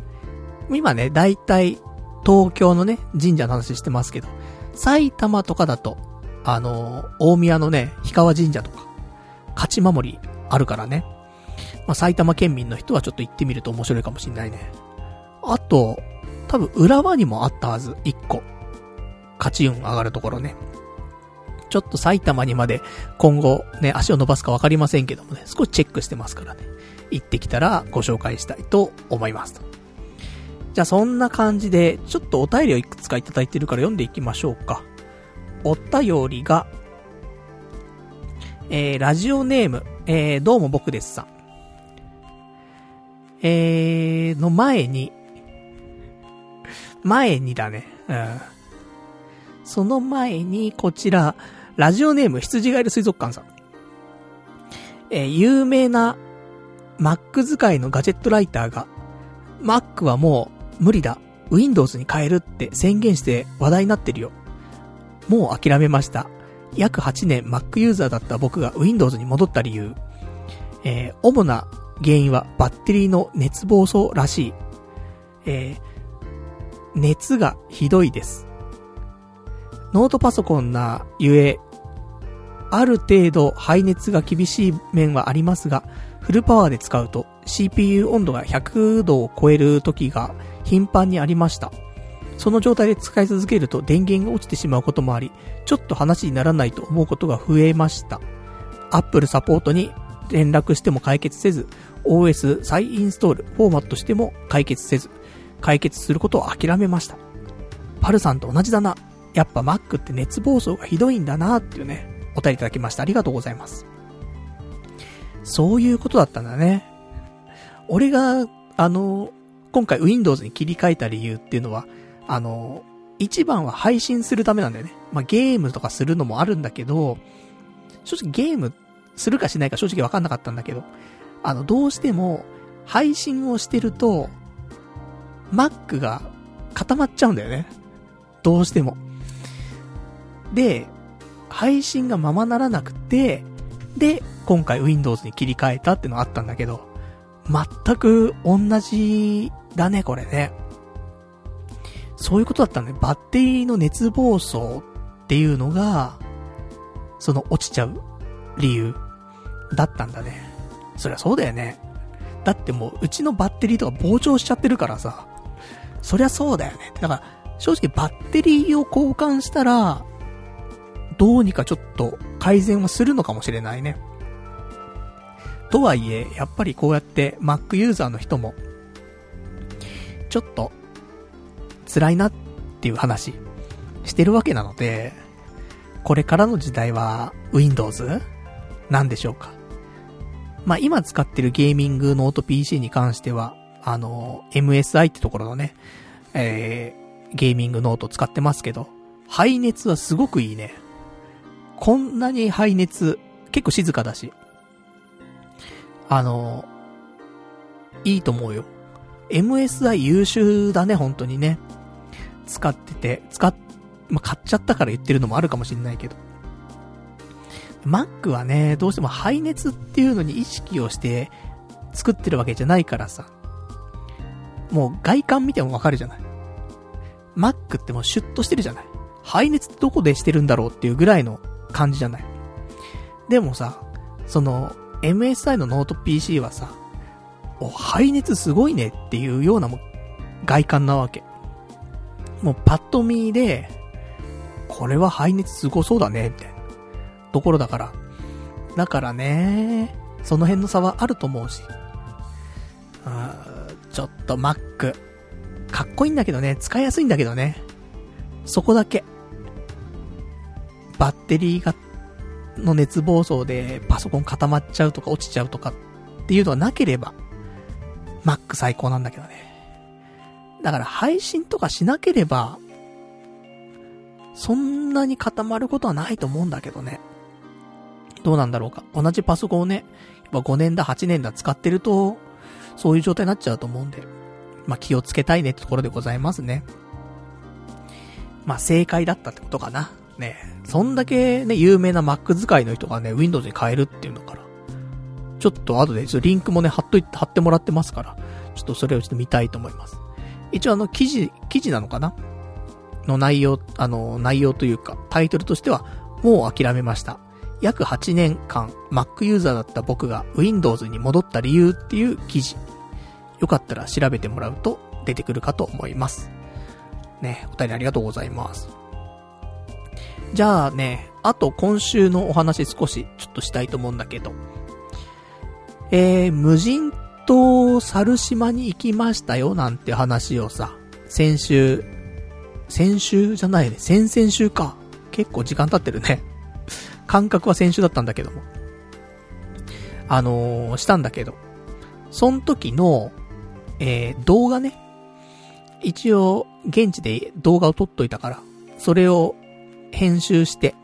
今ね、だいたい、東京のね、神社の話してますけど、埼玉とかだと、あのー、大宮のね、氷川神社とか、勝ち守りあるからね。まあ、埼玉県民の人はちょっと行ってみると面白いかもしんないね。あと、多分浦和にもあったはず、一個。勝ち運上がるところね。ちょっと埼玉にまで今後ね、足を伸ばすかわかりませんけどもね、少しチェックしてますからね。行ってきたらご紹介したいと思いますじゃあそんな感じで、ちょっとお便りをいくつかいただいてるから読んでいきましょうか。お便りが、えー、ラジオネーム、えー、どうも僕ですさん。えー、の前に、前にだね。うん。その前に、こちら、ラジオネーム羊がいる水族館さん。えー、有名な Mac 使いのガジェットライターが、Mac はもう無理だ。Windows に変えるって宣言して話題になってるよ。もう諦めました。約8年 Mac ユーザーだった僕が Windows に戻った理由。えー、主な原因はバッテリーの熱暴走らしい。えー、熱がひどいです。ノートパソコンなゆえ、ある程度排熱が厳しい面はありますが、フルパワーで使うと CPU 温度が100度を超える時が頻繁にありました。その状態で使い続けると電源が落ちてしまうこともあり、ちょっと話にならないと思うことが増えました。Apple サポートに連絡しても解決せず、OS 再インストール、フォーマットしても解決せず、解決することを諦めました。パルさんと同じだな。やっぱ Mac って熱暴走がひどいんだなっていうね、お便りいただきました。ありがとうございます。そういうことだったんだね。俺が、あの、今回 Windows に切り替えた理由っていうのは、あの、一番は配信するためなんだよね。まあ、ゲームとかするのもあるんだけど、正直ゲームするかしないか正直わかんなかったんだけど、あの、どうしても、配信をしてると、Mac が固まっちゃうんだよね。どうしても。で、配信がままならなくて、で、今回 Windows に切り替えたってのあったんだけど、全く同じだね、これね。そういうことだったね。バッテリーの熱暴走っていうのが、その落ちちゃう理由だったんだね。そりゃそうだよね。だってもう、うちのバッテリーとか膨張しちゃってるからさ。そりゃそうだよね。だから、正直バッテリーを交換したら、どうにかちょっと改善はするのかもしれないね。とはいえ、やっぱりこうやって Mac ユーザーの人も、ちょっと、辛いなっていう話、してるわけなので、これからの時代は Windows? なんでしょうか？まあ、今使ってるゲーミングノート PC に関しては、あの、MSI ってところのね、えー、ゲーミングノート使ってますけど、排熱はすごくいいね。こんなに排熱、結構静かだし。あの、いいと思うよ。MSI 優秀だね、本当にね。使ってて、使っ、まあ、買っちゃったから言ってるのもあるかもしんないけど。Mac はね、どうしても排熱っていうのに意識をして作ってるわけじゃないからさ。もう外観見てもわかるじゃない。Mac ってもうシュッとしてるじゃない。排熱どこでしてるんだろうっていうぐらいの感じじゃない。でもさ、その、MSI のノート PC はさ、お、排熱すごいねっていうようなも外観なわけ。もうパッと見で、これは排熱すごそうだね、みたいな。ところだから。だからね、その辺の差はあると思うし。あちょっと Mac。かっこいいんだけどね、使いやすいんだけどね。そこだけ。バッテリーが、の熱暴走でパソコン固まっちゃうとか落ちちゃうとかっていうのはなければ、Mac 最高なんだけどね。だから配信とかしなければ、そんなに固まることはないと思うんだけどね。どうなんだろうか。同じパソコンをね、やっぱ5年だ8年だ使ってると、そういう状態になっちゃうと思うんで、まあ、気をつけたいねってところでございますね。まあ正解だったってことかな。ねそんだけね、有名な Mac 使いの人がね、Windows に変えるっていうんだから。ちょっと後で、ちょっとリンクもね、貼っといて、貼ってもらってますから、ちょっとそれをちょっと見たいと思います。一応あの、記事、記事なのかな？の内容、あの、内容というか、タイトルとしては、もう諦めました。約8年間 Mac ユーザーだった僕が Windows に戻った理由っていう記事。よかったら調べてもらうと出てくるかと思います。ね、お便りありがとうございます。じゃあね、あと今週のお話少しちょっとしたいと思うんだけど。えー、無人島猿島に行きましたよなんて話をさ、先週、先週じゃないね、先々週か。結構時間経ってるね。感覚は先週だったんだけども。あのー、したんだけど。その時の、えー、動画ね。一応、現地で動画を撮っといたから、それを編集して、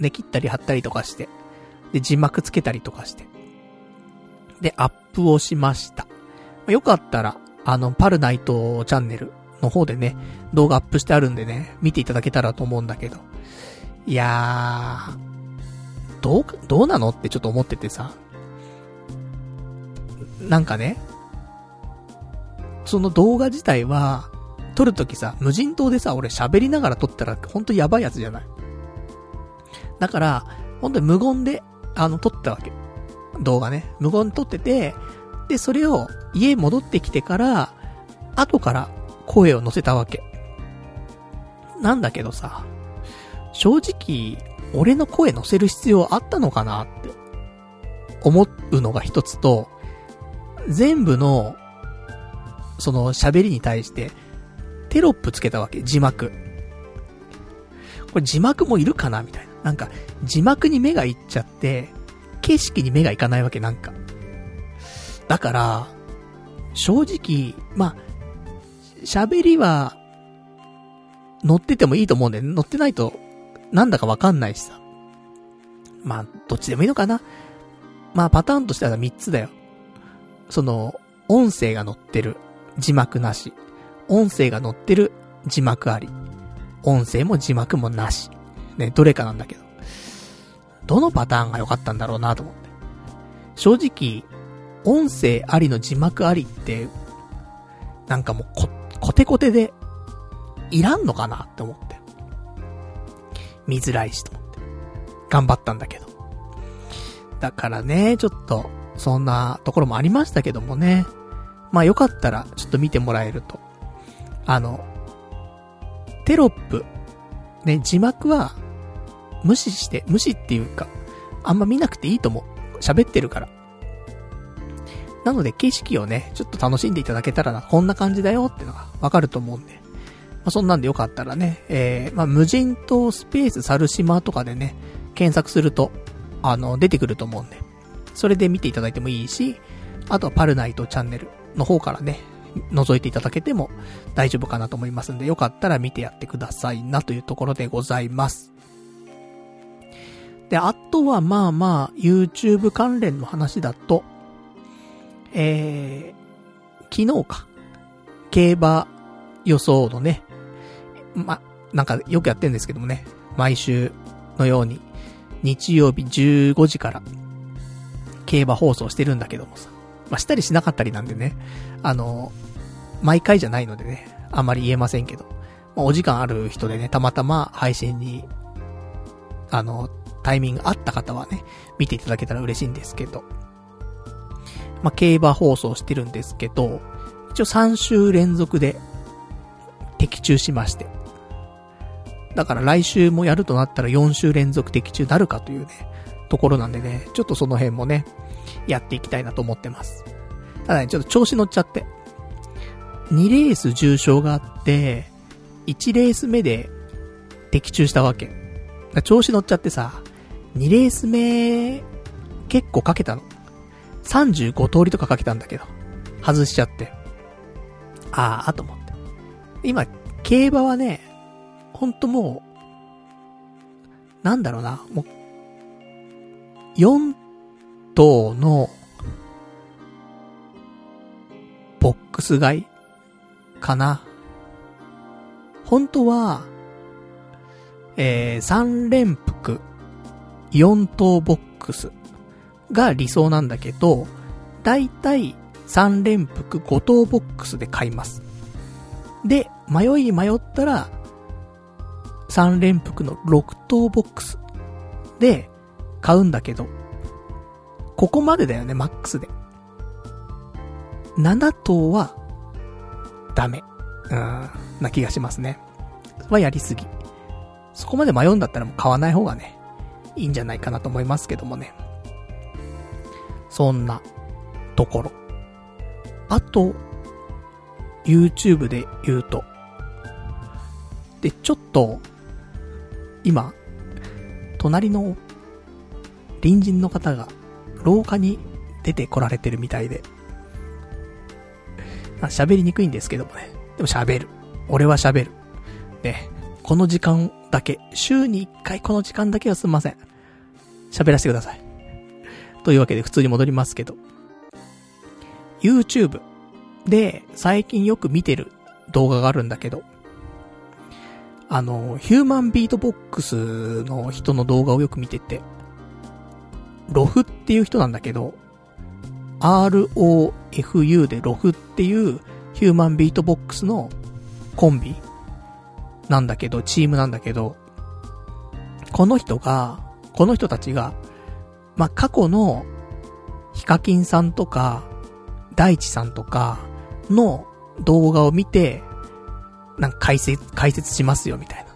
ね、切ったり貼ったりとかして、で、字幕つけたりとかして、で、アップをしました。よかったら、あの、パルナイトチャンネルの方でね、動画アップしてあるんでね、見ていただけたらと思うんだけど。いやー、どう、どうなのってちょっと思っててさ。なんかね、その動画自体は、撮るときさ、無人島でさ、俺喋りながら撮ったら、ほんとやばいやつじゃない？だから、ほんとに無言で、あの、撮ったわけ。動画ね。無言撮ってて、で、それを家戻ってきてから、後から声を乗せたわけ。なんだけどさ、正直、俺の声乗せる必要あったのかなって、思うのが一つと、全部の、その喋りに対して、テロップつけたわけ、字幕。これ字幕もいるかなみたいな。なんか、字幕に目がいっちゃって、景色に目がいかないわけ、なんか。だから、正直、まあ、喋りは、乗っててもいいと思うんだよね。乗ってないと、なんだかわかんないしさ。まあ、どっちでもいいのかな。まあ、パターンとしては3つだよ。その、音声が乗ってる。字幕なし。音声が載ってる字幕あり。音声も字幕もなし。ね、どれかなんだけど。どのパターンが良かったんだろうなと思って。正直、音声ありの字幕ありって、なんかもうこ、コテコテで、いらんのかなって思って。見づらいしと思って。頑張ったんだけど。だからね、ちょっと、そんなところもありましたけどもね。まあよかったら、ちょっと見てもらえるとあの、テロップ、ね、字幕は、無視して、無視っていうか、あんま見なくていいと思う。喋ってるから。なので景色をね、ちょっと楽しんでいただけたらな、こんな感じだよってのがわかると思うんで。まあ、そんなんでよかったらね、えー、まあ、無人島スペース猿島とかでね、検索すると、あの、出てくると思うんで。それで見ていただいてもいいし、あとはパルナイトチャンネルの方からね、覗いていただけても大丈夫かなと思いますんで、よかったら見てやってくださいなというところでございます。で、あとはまあまあ、YouTube 関連の話だと、えー、昨日か、競馬予想のね、ま、なんかよくやってんですけどもね、毎週のように、日曜日15時から、競馬放送してるんだけどもさ。まあ、したりしなかったりなんでね、あの、毎回じゃないのでね、あんまり言えませんけど、まあ、お時間ある人でね、たまたま配信に、あの、タイミングあった方はね、見ていただけたら嬉しいんですけど、まあ、競馬放送してるんですけど、一応3週連続で、的中しまして。だから来週もやるとなったら4週連続的中なるかというね、ところなんでね、ちょっとその辺もね、やっていきたいなと思ってます。ただね、ちょっと調子乗っちゃって。2レース重賞があって、1レース目で的中したわけ。調子乗っちゃってさ、2レース目、結構かけたの。35通りとかかけたんだけど、外しちゃって。ああ、と思って。今、競馬はね、ほんともう、なんだろうな、もう、4頭の、ボックス買いかな。本当は、えー、3連複、4等ボックスが理想なんだけど、だいたい3連複5等ボックスで買います。で、迷い迷ったら、3連複の6等ボックスで買うんだけど、ここまでだよね、マックスで。7等は、ダメ。うん、な気がしますね。はやりすぎ。そこまで迷うんだったらもう買わない方がね、いいんじゃないかなと思いますけどもね。そんな、ところ。あと、YouTube で言うと。で、ちょっと、今、隣の隣人の方が廊下に出て来られてるみたいで。喋りにくいんですけどもね。でも喋る。俺は喋る。ね。この時間だけ、週に1回この時間だけはすんません。喋らせてください。というわけで普通に戻りますけど。YouTube で最近よく見てる動画があるんだけど、あの、ヒューマンビートボックスの人の動画をよく見てて、ロフっていう人なんだけど、ROFU でロフっていうヒューマンビートボックスのコンビなんだけど、チームなんだけど、この人が、この人たちが、まあ、過去のヒカキンさんとか、大地さんとかの動画を見て、なんか解説、解説しますよみたいな。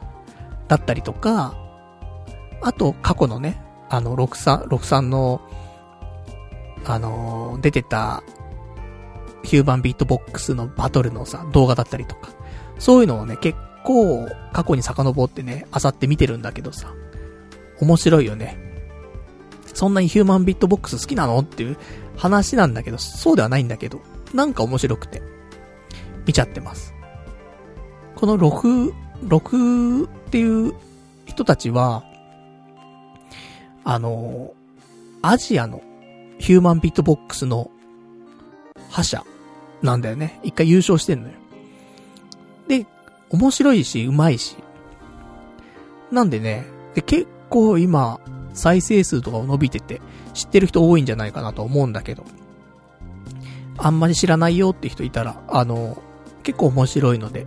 だったりとか、あと過去のね、あの、六三、六三の、あのー、出てた、ヒューマンビートボックスのバトルのさ、動画だったりとか。そういうのをね、結構、過去に遡ってね、漁って見てるんだけどさ。面白いよね。そんなにヒューマンビットボックス好きなのっていう話なんだけど、そうではないんだけど、なんか面白くて、見ちゃってます。この6、6っていう人たちは、あの、アジアのヒューマンビットボックスの覇者なんだよね。一回優勝してんのよ。面白いし、上手いし。なんでね、で、結構今、再生数とかを伸びてて、知ってる人多いんじゃないかなと思うんだけど。あんまり知らないよって人いたら、あの、結構面白いので、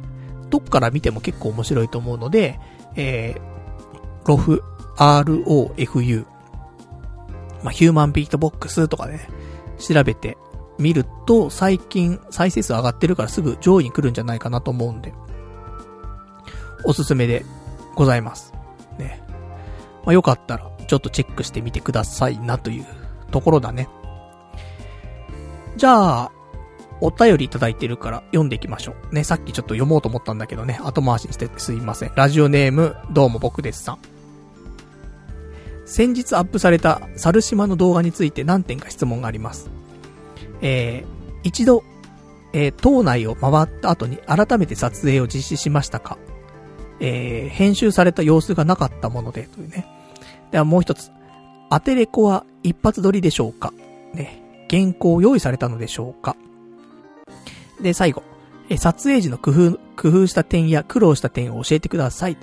どっから見ても結構面白いと思うので、えー、ロフ、ROFU、まあ、ヒューマンビートボックスとかね、調べてみると、最近再生数上がってるからすぐ上位に来るんじゃないかなと思うんで、おすすめでございます。ね。まあ、よかったら、ちょっとチェックしてみてくださいなというところだね。じゃあ、お便りいただいてるから読んでいきましょう。ね、さっきちょっと読もうと思ったんだけどね、後回しにしてすいません。ラジオネーム、どうも僕ですさん。先日アップされた猿島の動画について何点か質問があります。えー、一度、えー、島内を回った後に改めて撮影を実施しましたか？えー、編集された様子がなかったもので、というね。ではもう一つ。アテレコは一発撮りでしょうか？ね。原稿を用意されたのでしょうか？で、最後。え、撮影時の工夫、工夫した点や苦労した点を教えてください。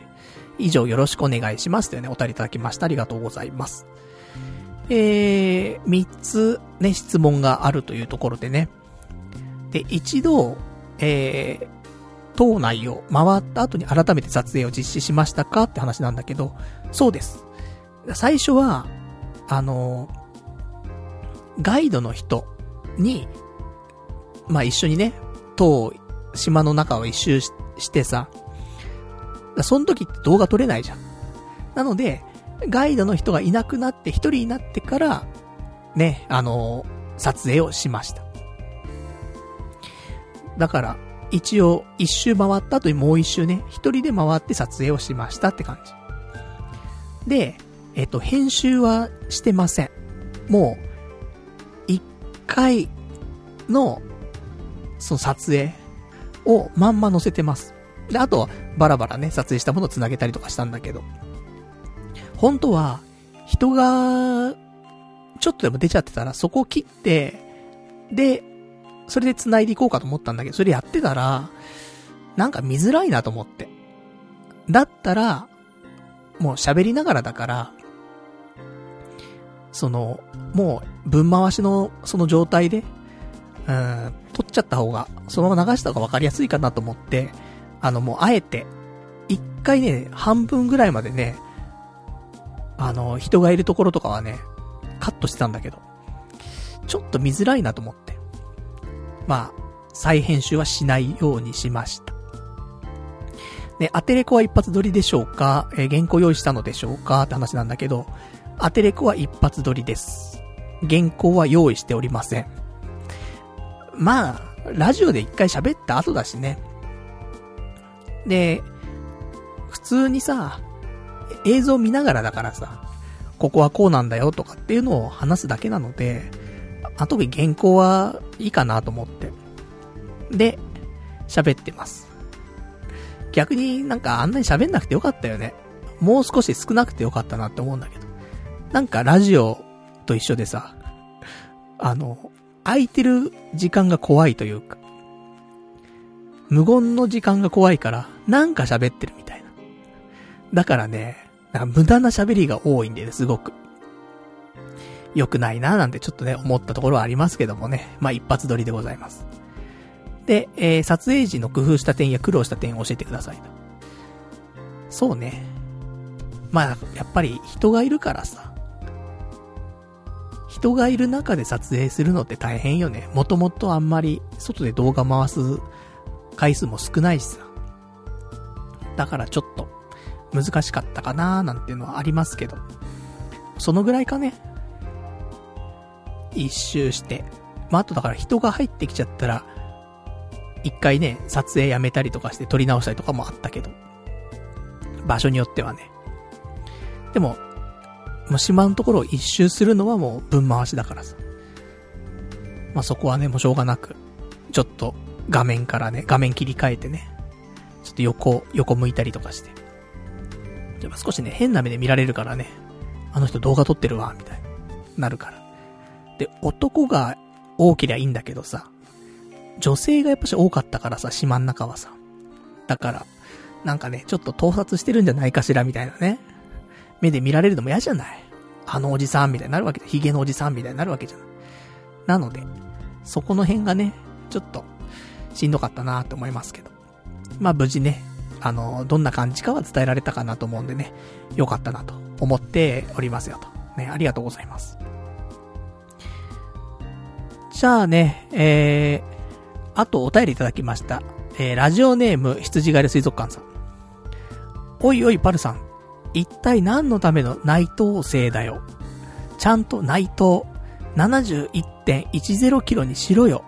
以上よろしくお願いします。というね、お便りいただきました。ありがとうございます。えー、三つね、質問があるというところでね。で、一度、えー、島内を回った後に改めて撮影を実施しましたかって話なんだけど、そうです。最初は、あの、ガイドの人に、まあ一緒にね、島、島の中を一周してさ、その時って動画撮れないじゃん。なので、ガイドの人がいなくなって一人になってから、ね、あの、撮影をしました。だから、一応、一周回った後にもう一周ね、一人で回って撮影をしましたって感じ。で、えっと、編集はしてません。もう、一回の、その撮影をまんま載せてます。で、あとは、バラバラね、撮影したものを繋げたりとかしたんだけど。本当は、人が、ちょっとでも出ちゃってたら、そこを切って、で、それで繋いでいこうかと思ったんだけど、それやってたら、なんか見づらいなと思って。だったら、もう喋りながらだから、その、もう、分回しの、その状態で、うん、撮っちゃった方が、そのまま流した方が分かりやすいかなと思って、あの、もう、あえて、一回ね、半分ぐらいまでね、あの、人がいるところとかはね、カットしてたんだけど、ちょっと見づらいなと思って。まあ、再編集はしないようにしました。で、アテレコは一発撮りでしょうか？え、原稿用意したのでしょうか？って話なんだけど、アテレコは一発撮りです。原稿は用意しておりません。まあ、ラジオで一回喋った後だしね。で、普通にさ、映像見ながらだからさ、ここはこうなんだよとかっていうのを話すだけなので、あ、特に原稿はいいかなと思って。で、喋ってます。逆になんかあんなに喋んなくてよかったよね。もう少し少なくてよかったなって思うんだけど。なんかラジオと一緒でさ、あの、空いてる時間が怖いというか、無言の時間が怖いから、なんか喋ってるみたいな。だからね、なんか無駄な喋りが多いんでね、すごく。良くないななんてちょっとね、思ったところはありますけどもね。まあ、一発撮りでございます。で、えー、撮影時の工夫した点や苦労した点を教えてくださいと。そうね。まあ、やっぱり人がいるからさ。人がいる中で撮影するのって大変よね。もともとあんまり外で動画回す回数も少ないしさ。だからちょっと難しかったかなーなんていうのはありますけど。そのぐらいかね。一周して。まあ、あとだから人が入ってきちゃったら、一回ね、撮影やめたりとかして撮り直したりとかもあったけど。場所によってはね。でも、もう島のところを一周するのはもう分回しだからさ。まあ、そこはね、もうしょうがなく、ちょっと画面からね、画面切り替えてね、ちょっと横、横向いたりとかして。でも少しね、変な目で見られるからね、あの人動画撮ってるわ、みたいな、なるから。で、男が多けりゃいいんだけどさ、女性がやっぱし多かったからさ、島ん中はさ。だから、なんかね、ちょっと盗撮してるんじゃないかしら、みたいなね。目で見られるのも嫌じゃないあのおじさんみたいになるわけで、ヒゲのおじさんみたいになるわけじゃない。なので、そこの辺がね、ちょっと、しんどかったなって思いますけど。まあ無事ね、あの、どんな感じかは伝えられたかなと思うんでね、よかったなと思っておりますよと。ね、ありがとうございます。じゃあね、えー、あとお便りいただきました。えー、ラジオネーム、羊狩り水族館さん。おいおい、パルさん。一体何のための内藤生だよ。ちゃんと内藤、71.10キロにしろよ。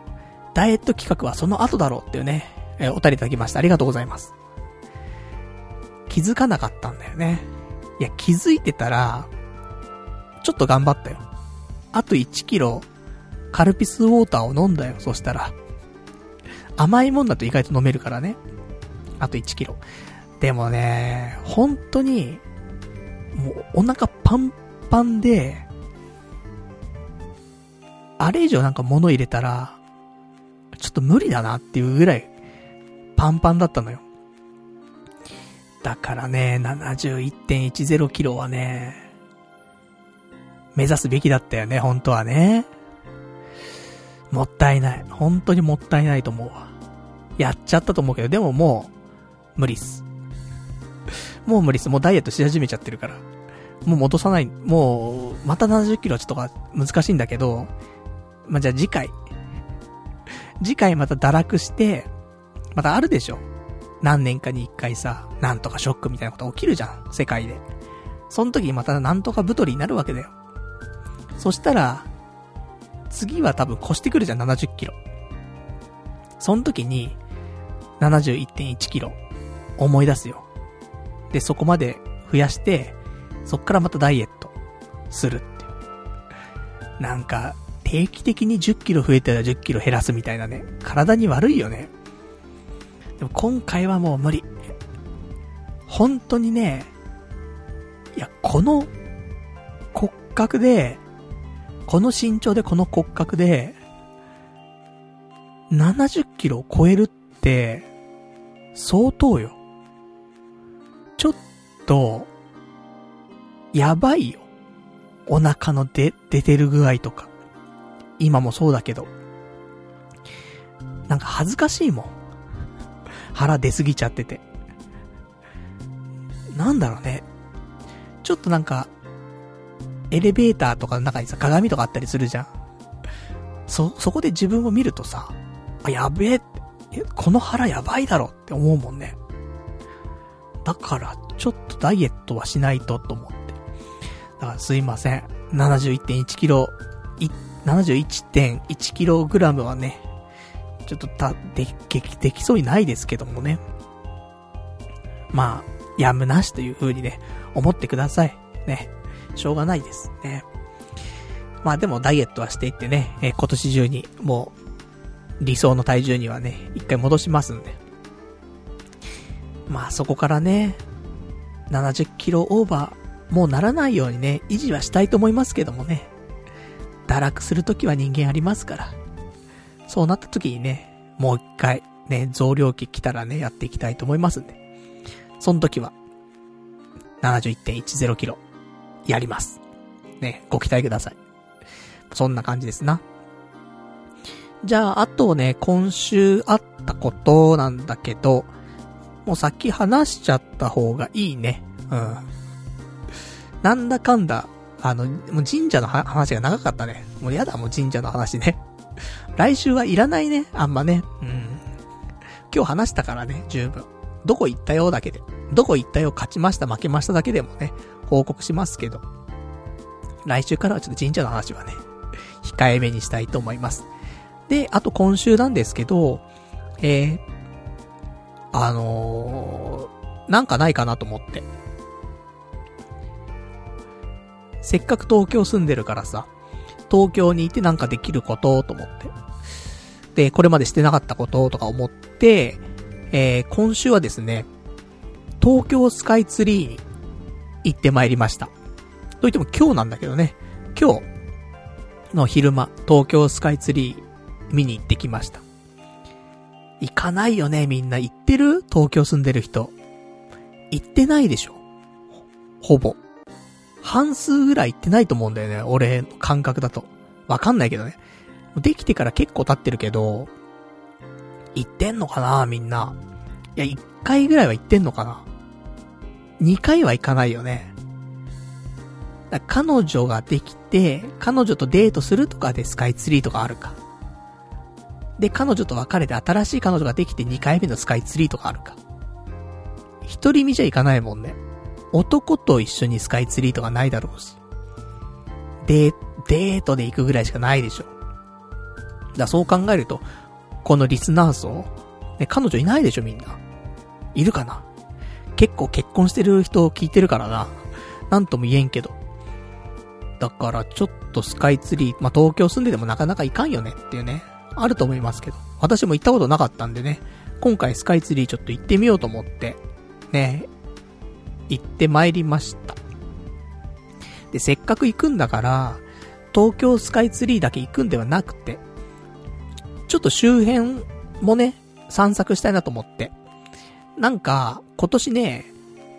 ダイエット企画はその後だろうっていうね、えー、お便りいただきました。ありがとうございます。気づかなかったんだよね。いや、気づいてたら、ちょっと頑張ったよ。あと1キロ、カルピスウォーターを飲んだよ、そしたら。甘いもんだと意外と飲めるからね。あと1キロ。でもね、本当に、もうお腹パンパンで、あれ以上なんか物入れたら、ちょっと無理だなっていうぐらい、パンパンだったのよ。だからね、71.10キロはね、目指すべきだったよね、本当はね。もったいない。本当にもったいないと思うわ。やっちゃったと思うけど、でももう、無理っす。もう無理っす。もうダイエットし始めちゃってるから。もう戻さない。もう、また70キロちょっとか難しいんだけど、まあ、じゃあ次回。次回また堕落して、またあるでしょ。何年かに一回さ、なんとかショックみたいなこと起きるじゃん。世界で。その時にまたなんとか太りになるわけだよ。そしたら、次は多分越してくるじゃん、70キロ。その時に、71.1キロ、思い出すよ。で、そこまで増やして、そっからまたダイエット、するって。なんか、定期的に10キロ増えたら10キロ減らすみたいなね。体に悪いよね。でも今回はもう無理。本当にね、いや、この骨格で、この身長でこの骨格で、70キロを超えるって、相当よ。ちょっと、やばいよ。お腹の出、出てる具合とか。今もそうだけど。なんか恥ずかしいもん。腹出すぎちゃってて。なんだろうね。ちょっとなんか、エレベーターとかの中にさ、鏡とかあったりするじゃん。そ、そこで自分を見るとさ、あ、やべえって、この腹やばいだろって思うもんね。だから、ちょっとダイエットはしないとと思って。だからすいません。71.1キロ、71.1キログラムはね、ちょっとた、で、でき、できそうにないですけどもね。まあ、やむなしという風にね、思ってください。ね。しょうがないです。ね。まあでもダイエットはしていってね、えー、今年中にもう理想の体重にはね、一回戻しますんで。まあそこからね、70キロオーバー、もうならないようにね、維持はしたいと思いますけどもね。堕落するときは人間ありますから。そうなった時にね、もう一回、ね、増量期来たらね、やっていきたいと思いますんで。その時は、71.10キロ、やります。ね、ご期待ください。そんな感じですな。じゃあ、あとね、今週あったことなんだけど、もうさっき話しちゃった方がいいね。うん。なんだかんだ、あの、もう神社の話が長かったね。もうやだ、もう神社の話ね。来週はいらないね、あんまね。うん。今日話したからね、十分。どこ行ったよだけで。どこ行ったよ勝ちました負けましただけでもね、報告しますけど。来週からはちょっと神社の話はね、控えめにしたいと思います。で、あと今週なんですけど、えー、あのー、なんかないかなと思って。せっかく東京住んでるからさ、東京にいてなんかできることと思って。で、これまでしてなかったこととか思って、えー、今週はですね、東京スカイツリーに行ってまいりました。といっても今日なんだけどね、今日の昼間、東京スカイツリー見に行ってきました。行かないよね、みんな。行ってる？東京住んでる人。行ってないでしょ。ほぼ。半数ぐらい行ってないと思うんだよね、俺の感覚だと。わかんないけどね。できてから結構経ってるけど、行ってんのかなみんな。いや、一回ぐらいは行ってんのかな二回は行かないよね。彼女ができて、彼女とデートするとかでスカイツリーとかあるか。で、彼女と別れて新しい彼女ができて2回目のスカイツリーとかあるか。一人見じゃ行かないもんね。男と一緒にスカイツリーとかないだろうし。で、デートで行くぐらいしかないでしょ。だそう考えると、このリスナー層、ね、彼女いないでしょみんな。いるかな？結構結婚してる人聞いてるからな。なんとも言えんけど。だからちょっとスカイツリー、まあ、東京住んでてもなかなか行かんよねっていうね、あると思いますけど。私も行ったことなかったんでね、今回スカイツリーちょっと行ってみようと思って、ね、行って参りました。で、せっかく行くんだから、東京スカイツリーだけ行くんではなくて、ちょっと周辺もね、散策したいなと思って。なんか、今年ね、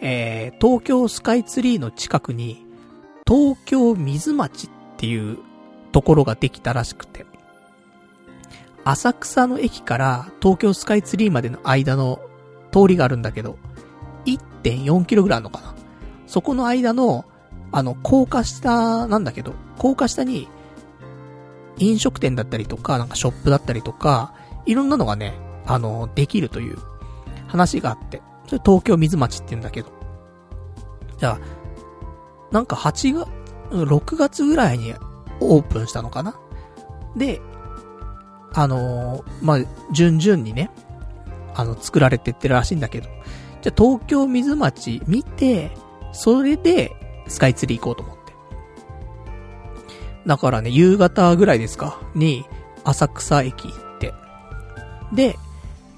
えー、東京スカイツリーの近くに、東京水町っていうところができたらしくて。浅草の駅から東京スカイツリーまでの間の通りがあるんだけど、1.4キロぐらいあるのかなそこの間の、あの、高架下なんだけど、高架下に、飲食店だったりとか、なんかショップだったりとか、いろんなのがね、あの、できるという話があって、それ東京水町って言うんだけど。じゃあ、なんか8月、6月ぐらいにオープンしたのかな？で、あのー、まあ、順々にね、あの、作られてってるらしいんだけど、じゃあ東京水町見て、それで、スカイツリー行こうと思って。だからね、夕方ぐらいですか、に、浅草駅行って。で、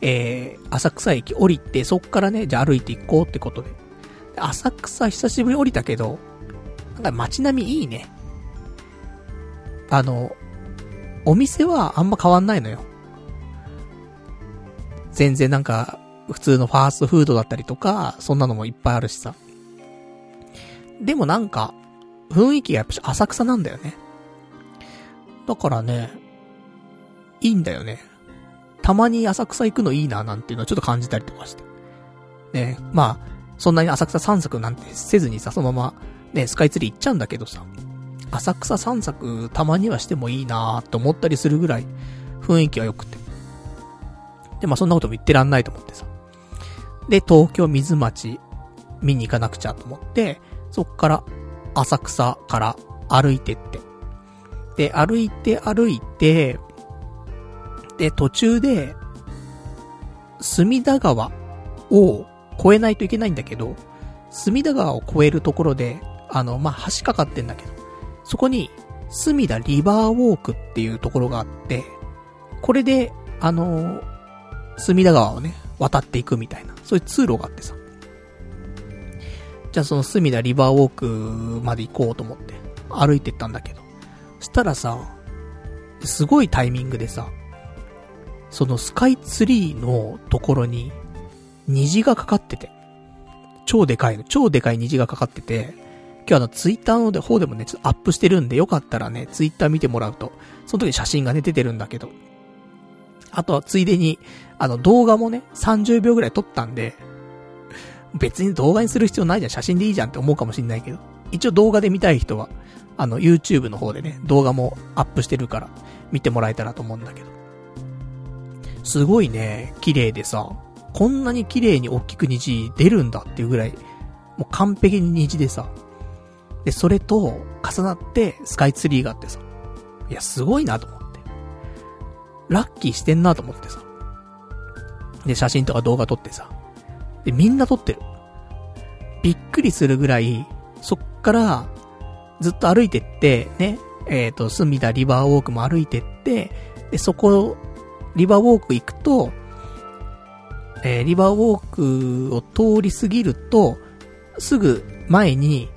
えー、浅草駅降りて、そっからね、じゃあ歩いて行こうってことで。浅草久しぶり降りたけど、なんか街並みいいね。あの、お店はあんま変わんないのよ。全然なんか、普通のファーストフードだったりとか、そんなのもいっぱいあるしさ。でもなんか、雰囲気がやっぱ浅草なんだよね。だからね、いいんだよね。たまに浅草行くのいいななんていうのはちょっと感じたりとかして。ね、まあ、そんなに浅草散策なんてせずにさ、そのまま、ね、スカイツリー行っちゃうんだけどさ、浅草散策たまにはしてもいいなーって思ったりするぐらい、雰囲気は良くて。で、まあそんなことも言ってらんないと思ってさ。で、東京水町見に行かなくちゃと思って、そっから浅草から歩いてって。で、歩いて歩いて、で、途中で、隅田川を越えないといけないんだけど、隅田川を越えるところで、あの、まあ、橋かかってんだけど、そこに、隅田リバーウォークっていうところがあって、これで、あの隅田川をね、渡っていくみたいな、そういう通路があってさ。じゃあその隅田リバーウォークまで行こうと思って、歩いてったんだけど。したらさ、すごいタイミングでさ、そのスカイツリーのところに、虹がかかってて。超でかいの、超でかい虹がかかってて、今日あのツイッターの方でもね、ちょっとアップしてるんで、よかったらね、ツイッター見てもらうと、その時写真がね、出てるんだけど。あとはついでに、あの動画もね、30秒ぐらい撮ったんで、別に動画にする必要ないじゃん、写真でいいじゃんって思うかもしんないけど。一応動画で見たい人は、あの YouTube の方でね、動画もアップしてるから、見てもらえたらと思うんだけど。すごいね、綺麗でさ、こんなに綺麗に大きく虹出るんだっていうぐらい、もう完璧に虹でさ、で、それと重なってスカイツリーがあってさ、いや、すごいなと思って。ラッキーしてんなと思ってさ。で、写真とか動画撮ってさ。で、みんな撮ってる。びっくりするぐらい、そっから、ずっと歩いてって、ね、えっ、ー、と、隅田リバーウォークも歩いてって、で、そこ、リバーウォーク行くと、えー、リバーウォークを通り過ぎると、すぐ前に、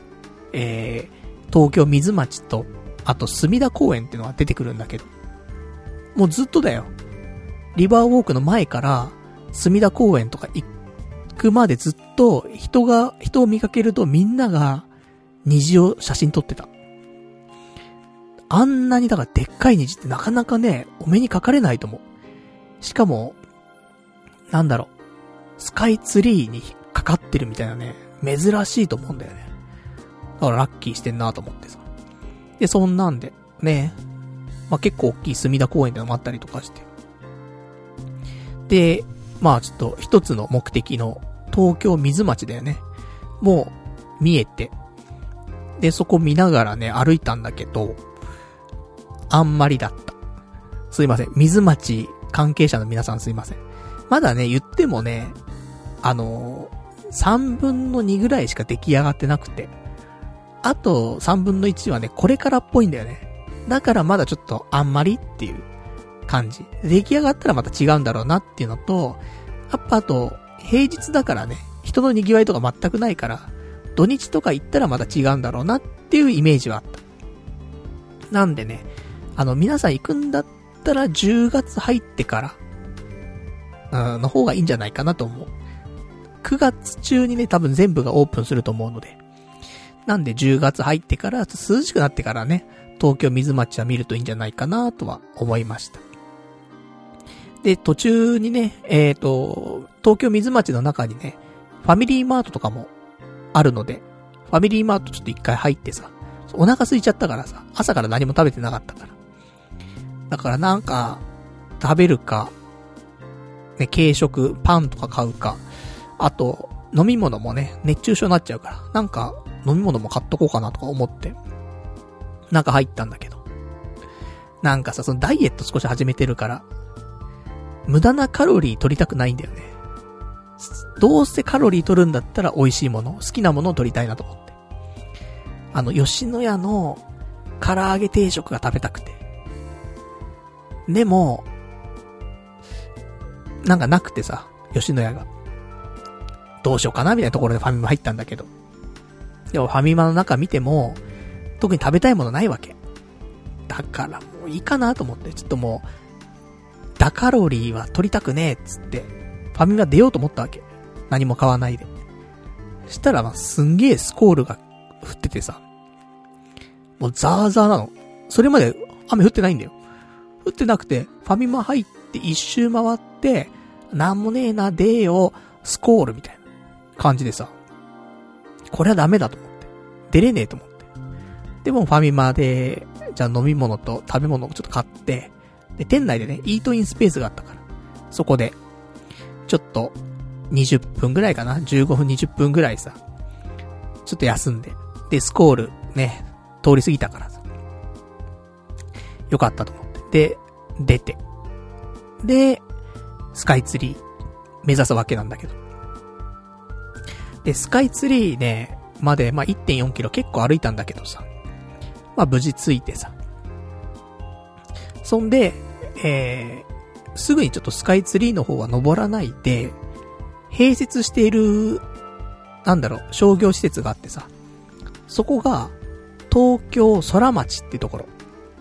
えー、東京水町と、あと隅田公園っていうのが出てくるんだけど、もうずっとだよ。リバーウォークの前から、隅田公園とか行くまでずっと、人が、人を見かけるとみんなが、虹を写真撮ってた。あんなにだからでっかい虹ってなかなかね、お目にかかれないと思う。しかも、なんだろう。スカイツリーに引っかかってるみたいなね、珍しいと思うんだよね。だからラッキーしてんなと思ってさ。で、そんなんで、ね、まあ、結構大きい隅田公園でのもあったりとかして。で、まあちょっと一つの目的の東京水町だよね。もう見えて。で、そこ見ながらね、歩いたんだけど、あんまりだった。すいません。水町関係者の皆さんすいません。まだね、言ってもね、あのー、3分の2ぐらいしか出来上がってなくて。あと3分の1はね、これからっぽいんだよね。だからまだちょっとあんまりっていう感じ。出来上がったらまた違うんだろうなっていうのと、やっぱあと、平日だからね、人の賑わいとか全くないから、土日とか行ったらまた違うんだろうなっていうイメージはあった。なんでね、あの、皆さん行くんだったら10月入ってから、うん、の方がいいんじゃないかなと思う。9月中にね、多分全部がオープンすると思うので。なんで10月入ってから、涼しくなってからね、東京水町は見るといいんじゃないかなとは思いました。で、途中にね、えっ、ー、と、東京水町の中にね、ファミリーマートとかもあるので、ファミリーマートちょっと一回入ってさ、お腹空いちゃったからさ、朝から何も食べてなかったから。だからなんか、食べるか、ね、軽食、パンとか買うか、あと、飲み物もね、熱中症になっちゃうから、なんか、飲み物も買っとこうかなとか思って、なんか入ったんだけど。なんかさ、そのダイエット少し始めてるから、無駄なカロリー取りたくないんだよね。どうせカロリー取るんだったら美味しいもの、好きなものを取りたいなと思って。あの、吉野家の唐揚げ定食が食べたくて。でも、なんかなくてさ、吉野家が。どうしようかなみたいなところでファミマ入ったんだけど。でもファミマの中見ても、特に食べたいものないわけ。だからもういいかなと思って、ちょっともう、ダカロリーは取りたくねえっつって、ファミマ出ようと思ったわけ。何も買わないで。したら、ま、すんげえスコールが降っててさ、もうザーザーなの。それまで雨降ってないんだよ。降ってなくて、ファミマ入って一周回って、なんもねえな、でーよ、スコールみたいな感じでさ、これはダメだと思って。出れねえと思って。でもファミマで、じゃあ飲み物と食べ物をちょっと買って、で、店内でね、イートインスペースがあったから、そこで、ちょっと、20分ぐらいかな ?15 分20分ぐらいさ、ちょっと休んで、で、スコール、ね、通り過ぎたからさ、よかったと思って。で、出て。で、スカイツリー、目指すわけなんだけど。で、スカイツリーね、まで、まあ、1.4キロ結構歩いたんだけどさ。まあ、無事着いてさ。そんで、えー、すぐにちょっとスカイツリーの方は登らないで、併設している、なんだろう、商業施設があってさ。そこが、東京空町ってところ。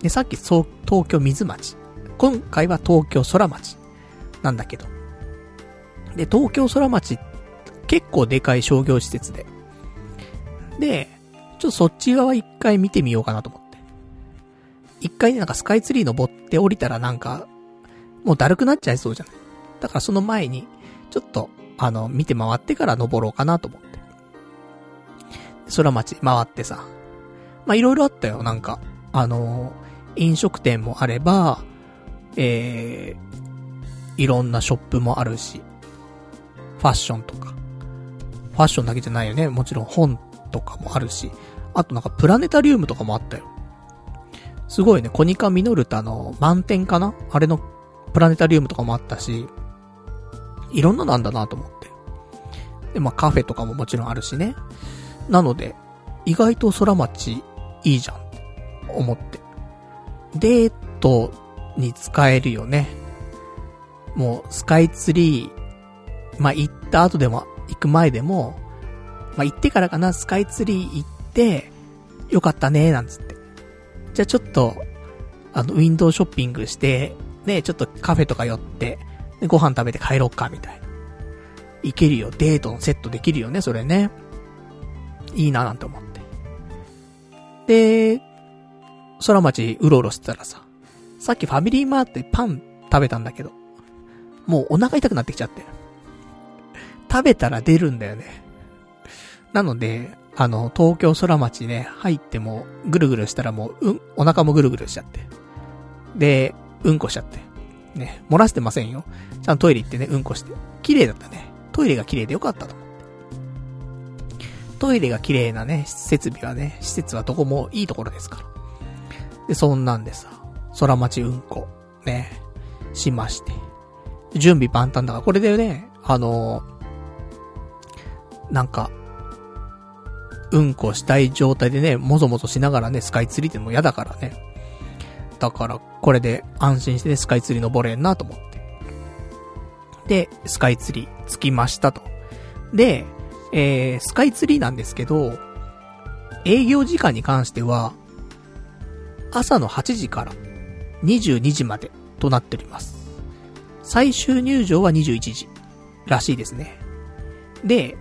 で、さっき東京水町。今回は東京空町。なんだけど。で、東京空町、結構でかい商業施設で。で、ちょっとそっち側一回見てみようかなと思って。一回ね、なんかスカイツリー登って降りたらなんか、もうだるくなっちゃいそうじゃない？だからその前に、ちょっと、あの、見て回ってから登ろうかなと思って。空町回ってさ。まあ、いろいろあったよ、なんか。あの飲食店もあれば、えー、いろんなショップもあるし、ファッションとか。ファッションだけじゃないよね。もちろん本とかもあるし、あとなんかプラネタリウムとかもあったよ。すごいね、コニカミノルタの満点かな？あれのプラネタリウムとかもあったし、いろんななんだなと思って。で、まあカフェとかももちろんあるしね。なので、意外と空町いいじゃん、思って。デートに使えるよね。もう、スカイツリー、まあ、行った後でも、行く前でも、まあ、行ってからかな、スカイツリー行って、よかったね、なんつって。じゃあちょっと、あの、ウィンドウショッピングして、ね、ちょっとカフェとか寄って、で、ご飯食べて帰ろうか、みたいな。行けるよ、デートのセットできるよね、それね。いいな、なんて思って。で、空町うろうろしてたらさ、さっきファミリーマートでパン食べたんだけど、もうお腹痛くなってきちゃって。食べたら出るんだよね。なので、あの、東京空町ね、入っても、ぐるぐるしたらもう、うん、お腹もぐるぐるしちゃって。で、うんこしちゃって。ね、漏らしてませんよ。ちゃんとトイレ行ってね、うんこして。綺麗だったね。トイレが綺麗でよかったと思って。トイレが綺麗なね、設備はね、施設はどこもいいところですから。で、そんなんでさ、空町うんこ、ね、しまして。準備万端だから、これでね、あのー、なんか、うんこしたい状態でね、もぞもぞしながらね、スカイツリーっても嫌だからね。だから、これで安心してね、スカイツリー登れんなと思って。で、スカイツリー着きましたと。で、えー、スカイツリーなんですけど、営業時間に関しては、朝の8時から22時までとなっております。最終入場は21時らしいですね。で、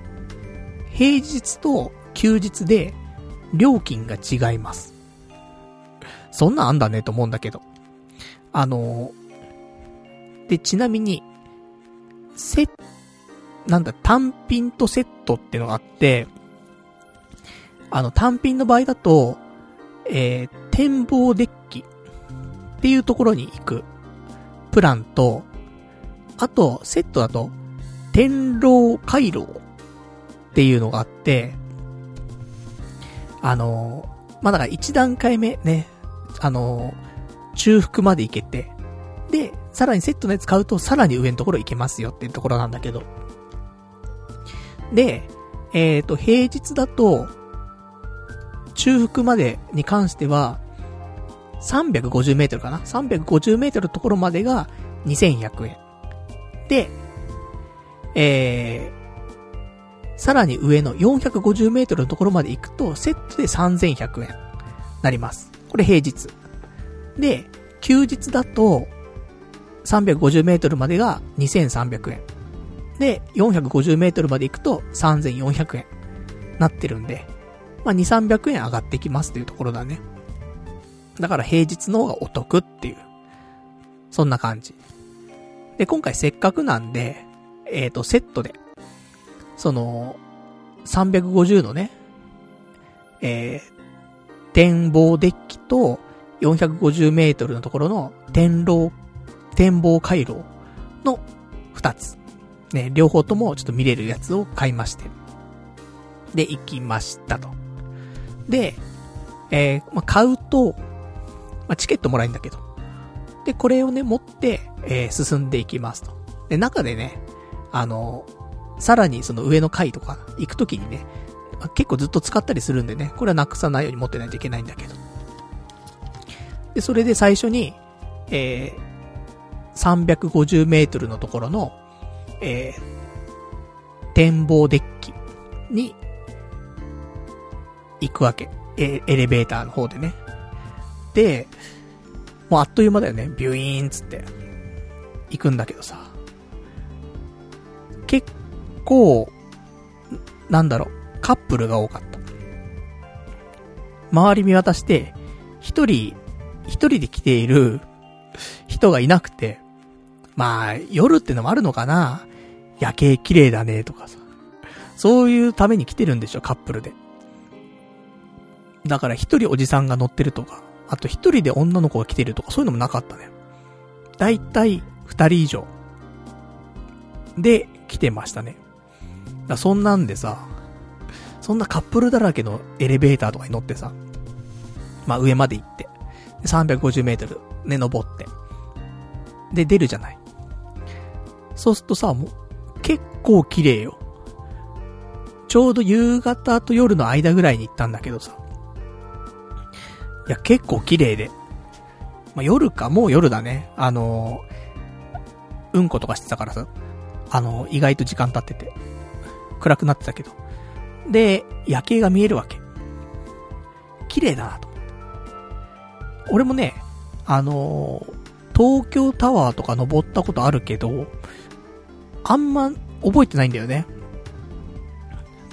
平日と休日で料金が違います。そんなんあんだねと思うんだけど。あので、ちなみに、セなんだ、単品とセットってのがあって、あの、単品の場合だと、えー、展望デッキっていうところに行くプランと、あと、セットだと、天狼回廊っていうのがあって、あのまあ、だから一段階目ね、あの中腹まで行けて、で、さらにセットのやつ買うとさらに上のところ行けますよっていうところなんだけど。で、えっ、ー、と、平日だと、中腹までに関しては、350メートルかな ?350 メートルのところまでが2100円。で、えー、さらに上の450メートルのところまで行くと、セットで3100円。なります。これ平日。で、休日だと、350メートルまでが2300円。で、450メートルまで行くと3400円。なってるんで、まあ、2、300円上がってきますっていうところだね。だから平日の方がお得っていう。そんな感じ。で、今回せっかくなんで、えっ、ー、と、セットで、その、350のね、えー、展望デッキと450メートルのところの展望、展望回廊の2つ。ね、両方ともちょっと見れるやつを買いまして。で、行きましたと。で、えー、まあ、買うと、まあ、チケットもらえるんだけど。で、これをね、持って、えー、進んでいきますと。で、中でね、あの、さらにその上の階とか行くときにね、まあ結構ずっと使ったりするんでね、これはなくさないように持ってないといけないんだけど。で、それで最初に、えー、350メートルのところの、えー、展望デッキに行くわけ。エエレベーターの方でね。で、もうあっという間だよね。ビュイーンつって、行くんだけどさ。結構、なんだろう、カップルが多かった。周り見渡して、一人、一人で来ている人がいなくて、まあ、夜ってのもあるのかな夜景綺麗だねとかさ。そういうために来てるんでしょ、カップルで。だから一人おじさんが乗ってるとか、あと一人で女の子が来てるとか、そういうのもなかったね。だいたい二人以上。で、来てましたね。だそんなんでさ、そんなカップルだらけのエレベーターとかに乗ってさ、まあ上まで行って、350メートルね、登って、で、出るじゃない。そうするとさ、もう、結構綺麗よ。ちょうど夕方と夜の間ぐらいに行ったんだけどさ。いや、結構綺麗で。まあ、夜か、もう夜だね。あのー、うんことかしてたからさ。あのー、意外と時間経ってて。暗くなってたけど。で、夜景が見えるわけ。綺麗だなと。俺もね、あのー、東京タワーとか登ったことあるけど、あんま覚えてないんだよね。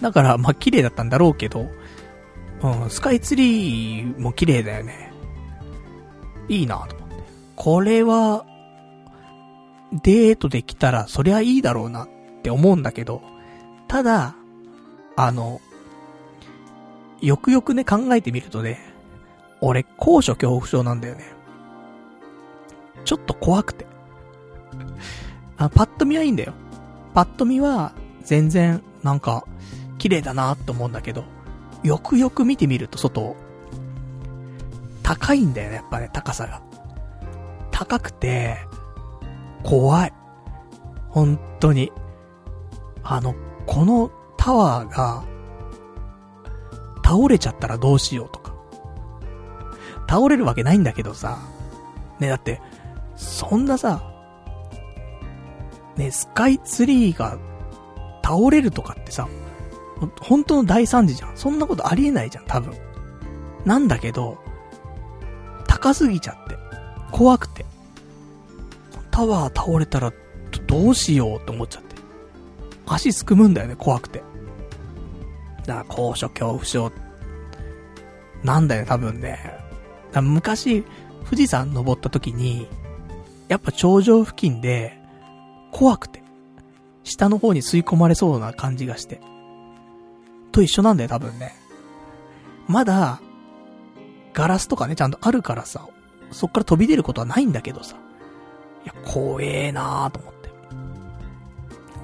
だから、まあ、綺麗だったんだろうけど、うん、スカイツリーも綺麗だよね。いいなと思って。これは、デートできたら、そりゃいいだろうなって思うんだけど、ただ、あの、よくよくね、考えてみるとね、俺、高所恐怖症なんだよね。ちょっと怖くて。あ、パッと見はいいんだよ。パッと見は、全然、なんか、綺麗だなって思うんだけど、よくよく見てみると外、高いんだよね、やっぱね、高さが。高くて、怖い。本当に。あの、このタワーが、倒れちゃったらどうしようとか。倒れるわけないんだけどさ。ね、だって、そんなさ、ね、スカイツリーが倒れるとかってさ、本当の大惨事じゃん。そんなことありえないじゃん、多分。なんだけど、高すぎちゃって。怖くて。タワー倒れたら、どうしようって思っちゃって。足すくむんだよね、怖くて。だから高所恐怖症。なんだよ、多分ね。昔、富士山登った時に、やっぱ頂上付近で、怖くて。下の方に吸い込まれそうな感じがして。と一緒なんだよ、多分ね。まだ、ガラスとかね、ちゃんとあるからさ、そっから飛び出ることはないんだけどさ。いや、怖えなーと思って。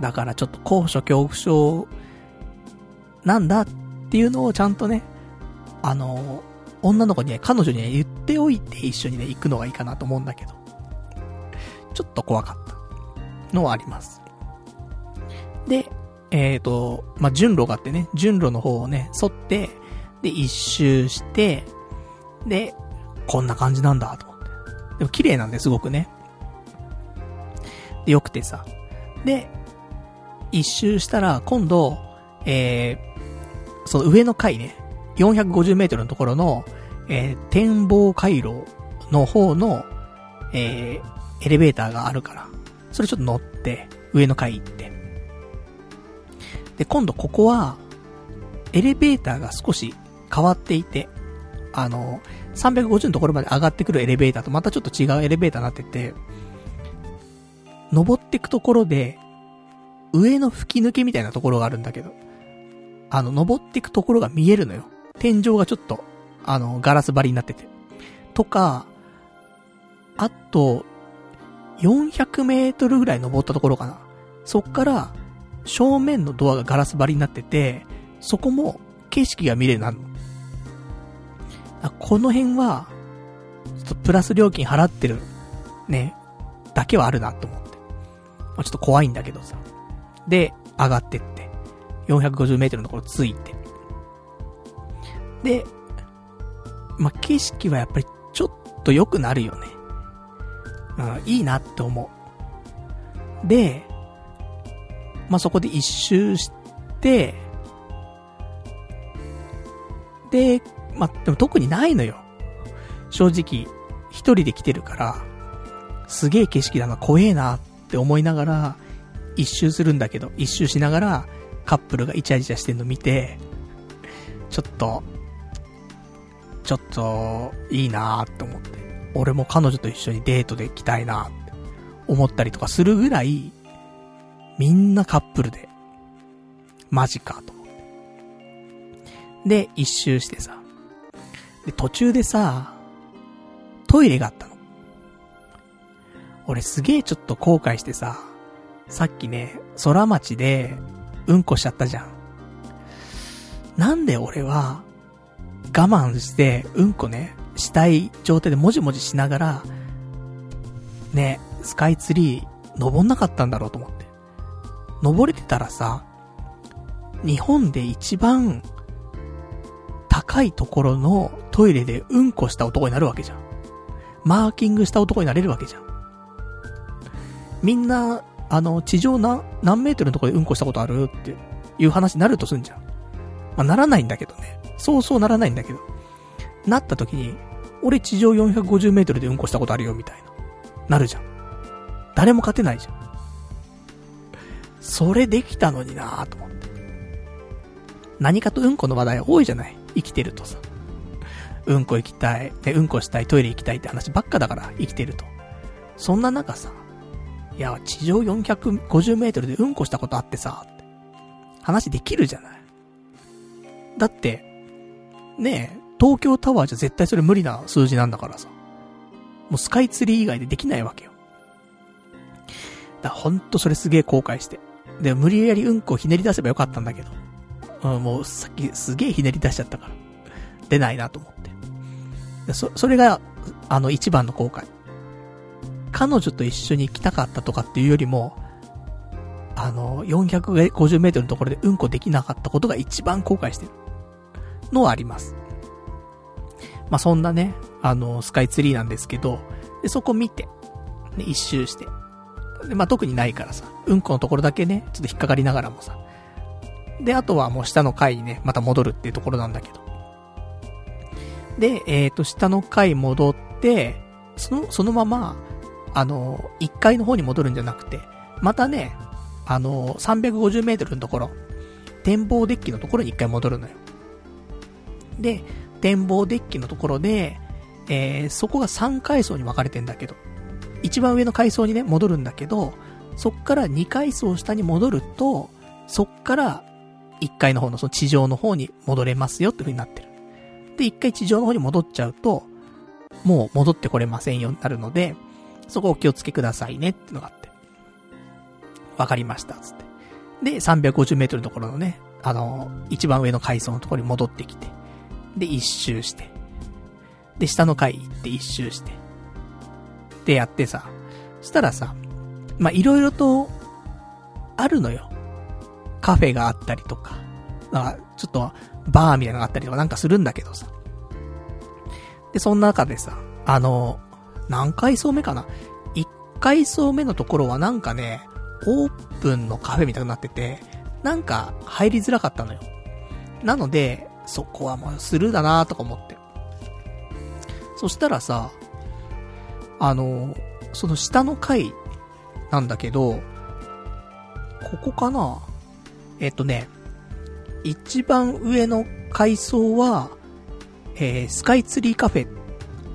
だからちょっと高所恐怖症、なんだっていうのをちゃんとね、あの、女の子にね、彼女にね、言っておいて一緒にね、行くのがいいかなと思うんだけど。ちょっと怖かったのはあります。で、えっ、ー、と、まあ、順路があってね、順路の方をね、沿って、で、一周して、で、こんな感じなんだ、と思って。でも綺麗なんで、すごくね。で、よくてさ。で、一周したら、今度、えー、その上の階ね、450メートルのところの、えー、展望回廊の方の、えー、エレベーターがあるから、それちょっと乗って、上の階行っ。で、今度ここは、エレベーターが少し変わっていて、あの、350のところまで上がってくるエレベーターとまたちょっと違うエレベーターになってて、登ってくところで、上の吹き抜けみたいなところがあるんだけど、あの、登ってくところが見えるのよ。天井がちょっと、あの、ガラス張りになってて。とか、あと、400メートルぐらい登ったところかな。そっから、正面のドアがガラス張りになってて、そこも景色が見れるなの。この辺は、ちょっとプラス料金払ってる、ね、だけはあるなと思って。まあ、ちょっと怖いんだけどさ。で、上がってって、450メートルのところ着いて。で、まあ、景色はやっぱりちょっと良くなるよね。うん、いいなって思う。で、まあ、そこで一周して、で、まあ、でも特にないのよ。正直、一人で来てるから、すげえ景色だな、怖えなって思いながら、一周するんだけど、一周しながら、カップルがイチャイチャしてんの見て、ちょっと、ちょっと、いいなーって思って。俺も彼女と一緒にデートで来たいなって思ったりとかするぐらい、みんなカップルで、マジかと思って。で、一周してさ。で、途中でさ、トイレがあったの。俺すげえちょっと後悔してさ、さっきね、空町で、うんこしちゃったじゃん。なんで俺は、我慢して、うんこね、したい状態でもじもじしながら、ね、スカイツリー、登んなかったんだろうと思って。登れてたらさ、日本で一番高いところのトイレでうんこした男になるわけじゃん。マーキングした男になれるわけじゃん。みんな、あの、地上な、何メートルのところでうんこしたことあるっていう話になるとすんじゃん。まあ、ならないんだけどね。そうそうならないんだけど。なった時に、俺地上450メートルでうんこしたことあるよ、みたいな。なるじゃん。誰も勝てないじゃん。それできたのになぁと思って。何かとうんこの話題多いじゃない生きてるとさ。うんこ行きたい、ね、うんこしたい、トイレ行きたいって話ばっかだから生きてると。そんな中さ、いや、地上450メートルでうんこしたことあってさ、って話できるじゃない。だって、ねえ、東京タワーじゃ絶対それ無理な数字なんだからさ。もうスカイツリー以外でできないわけよ。だほんとそれすげえ後悔して。で、無理やりうんこをひねり出せばよかったんだけど。うん、もうさっきすげえひねり出しちゃったから。出ないなと思って。そ、それが、あの一番の後悔。彼女と一緒に行きたかったとかっていうよりも、あの、450メートルのところでうんこできなかったことが一番後悔してる。のはあります。まあ、そんなね、あの、スカイツリーなんですけど、で、そこ見て、ね、一周して。で、まあ、特にないからさ、うんこのところだけね、ちょっと引っかかりながらもさ。で、あとはもう下の階にね、また戻るっていうところなんだけど。で、えっ、ー、と、下の階戻って、その、そのまま、あの、1階の方に戻るんじゃなくて、またね、あの、350メートルのところ、展望デッキのところに1回戻るのよ。で、展望デッキのところで、えー、そこが3階層に分かれてんだけど、一番上の階層にね、戻るんだけど、そっから2階層下に戻ると、そっから1階の方のその地上の方に戻れますよって風になってる。で、1回地上の方に戻っちゃうと、もう戻ってこれませんよになるので、そこお気をつけくださいねってのがあって。わかりました、つって。で、350メートルのところのね、あの、一番上の階層のところに戻ってきて、で、一周して。で、下の階行って一周して。で、やってさ。したらさ、ま、いろいろと、あるのよ。カフェがあったりとか。なんか、ちょっと、バーみたいなのがあったりとかなんかするんだけどさ。で、その中でさ、あの、何階層目かな ?1 階層目のところはなんかね、オープンのカフェみたいになってて、なんか入りづらかったのよ。なので、そこはもうスルーだなとか思って。そしたらさ、あの、その下の階なんだけど、ここかな？えっとね、一番上の階層は、えー、スカイツリーカフェ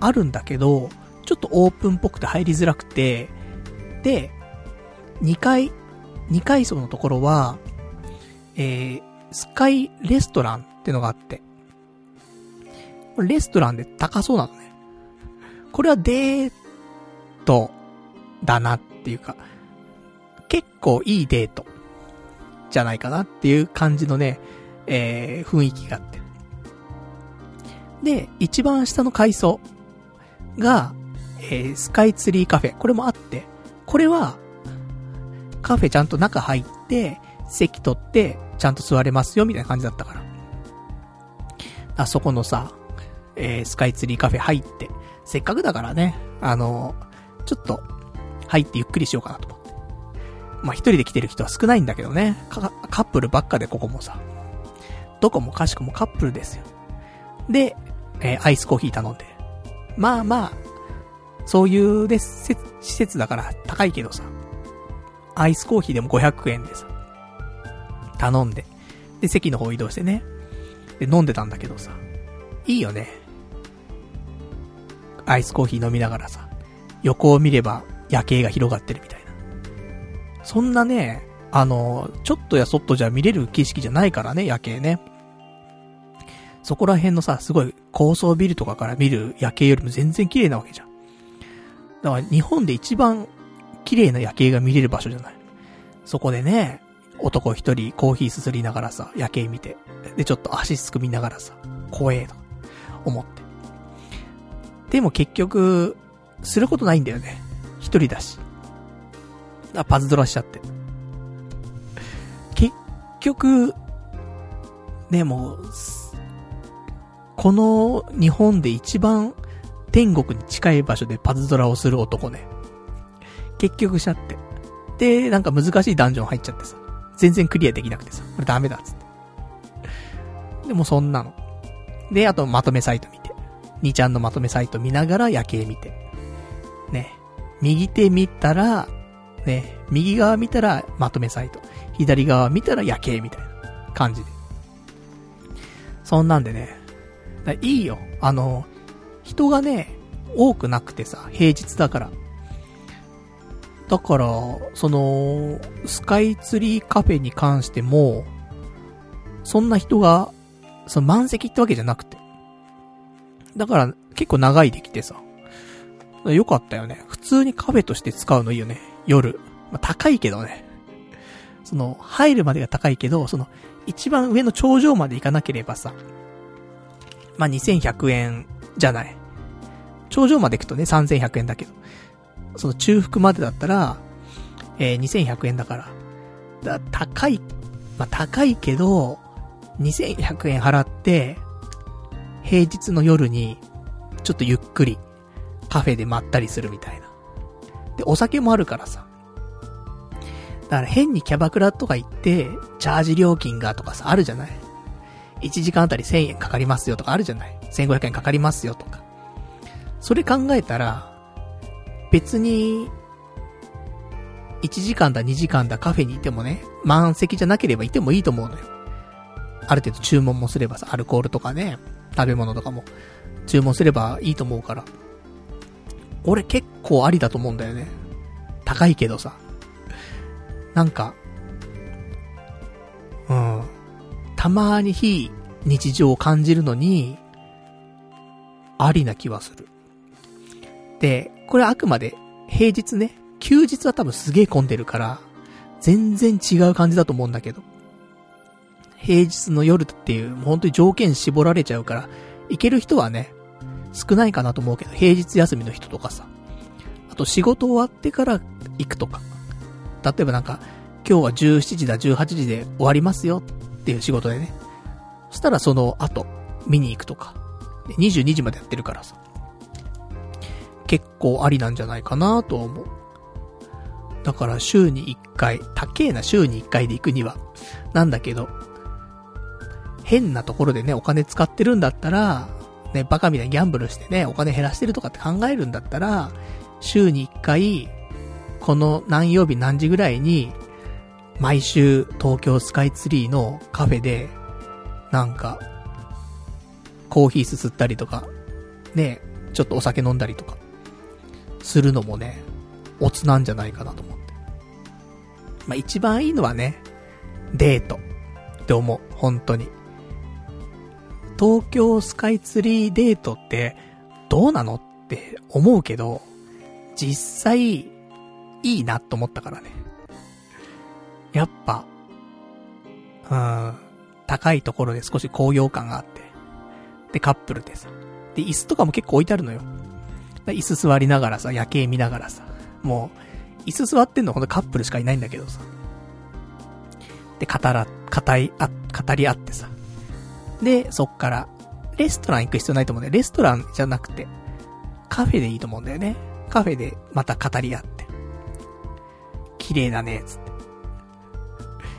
あるんだけど、ちょっとオープンっぽくて入りづらくて、で、2階、2階層のところは、えー、スカイレストランってのがあって、これレストランで高そうなのね。これはデートだなっていうか、結構いいデートじゃないかなっていう感じのね、えー、雰囲気があって。で、一番下の階層が、えー、スカイツリーカフェ。これもあって、これは、カフェちゃんと中入って、席取って、ちゃんと座れますよ、みたいな感じだったから。あそこのさ、えー、スカイツリーカフェ入って、せっかくだからね、あのー、ちょっと、入ってゆっくりしようかなと思って。まあ、一人で来てる人は少ないんだけどね。カップルばっかでここもさ。どこもかしこもカップルですよ。で、えー、アイスコーヒー頼んで。まあまあ、そういうで、施設だから高いけどさ。アイスコーヒーでも500円でさ。頼んで。で、席の方移動してね。で、飲んでたんだけどさ。いいよね。アイスコーヒー飲みながらさ。横を見れば夜景が広がってるみたいな。そんなね、あの、ちょっとやそっとじゃ見れる景色じゃないからね、夜景ね。そこら辺のさ、すごい高層ビルとかから見る夜景よりも全然綺麗なわけじゃん。だから日本で一番綺麗な夜景が見れる場所じゃない。そこでね、男一人コーヒーすすりながらさ、夜景見て、で、ちょっと足すくみながらさ、怖えと思って。でも結局、することないんだよね。一人だし。あ、パズドラしちゃって。結局、でも、この日本で一番天国に近い場所でパズドラをする男ね。結局しちゃって。で、なんか難しいダンジョン入っちゃってさ。全然クリアできなくてさ。これダメだっつって。でもそんなの。で、あとまとめサイト見て。2ちゃんのまとめサイト見ながら夜景見て。右手見たら、ね、右側見たらまとめサイト。左側見たら夜景みたいな感じで。そんなんでね、いいよ。あの、人がね、多くなくてさ、平日だから。だから、その、スカイツリーカフェに関しても、そんな人が、その満席ってわけじゃなくて。だから結構長いできてさ。よかったよね。普通にカフェとして使うのいいよね。夜。まあ、高いけどね。その、入るまでが高いけど、その、一番上の頂上まで行かなければさ、まあ、2100円じゃない。頂上まで行くとね、3100円だけど。その中腹までだったら、えー、2100円だから。だ高い、まあ、高いけど、2100円払って、平日の夜に、ちょっとゆっくり、カフェでまったりするみたいな。で、お酒もあるからさ。だから変にキャバクラとか行って、チャージ料金がとかさ、あるじゃない？1時間あたり1000円かかりますよとかあるじゃない ?1500 円かかりますよとか。それ考えたら、別に、1時間だ2時間だカフェにいてもね、満席じゃなければいてもいいと思うのよ。ある程度注文もすればさ、アルコールとかね、食べ物とかも注文すればいいと思うから。俺結構ありだと思うんだよね。高いけどさ。なんか、うん。たまに非日常を感じるのに、ありな気はする。で、これあくまで平日ね、休日は多分すげえ混んでるから、全然違う感じだと思うんだけど。平日の夜っていう、本当に条件絞られちゃうから、行ける人はね、少ないかなと思うけど、平日休みの人とかさ。あと仕事終わってから行くとか。例えばなんか、今日は17時だ、18時で終わりますよっていう仕事でね。そしたらその後、見に行くとか。22時までやってるからさ。結構ありなんじゃないかなと思う。だから週に1回、高えな週に1回で行くには、なんだけど、変なところでね、お金使ってるんだったら、ね、バカみたいにギャンブルしてね、お金減らしてるとかって考えるんだったら、週に1回、この何曜日何時ぐらいに、毎週東京スカイツリーのカフェで、なんか、コーヒーすすったりとか、ね、ちょっとお酒飲んだりとか、するのもね、オツなんじゃないかなと思って。まあ、一番いいのはね、デート。って思う。本当に。東京スカイツリーデートってどうなのって思うけど、実際、いいなと思ったからね。やっぱ、うん、高いところで少し高揚感があって。で、カップルでさ。で、椅子とかも結構置いてあるのよ。椅子座りながらさ、夜景見ながらさ。もう、椅子座ってんのほんとカップルしかいないんだけどさ。で、語ら、語り、あ、語り合ってさ。で、そっから、レストラン行く必要ないと思うんだよ。レストランじゃなくて、カフェでいいと思うんだよね。カフェでまた語り合って。綺麗だね、つって。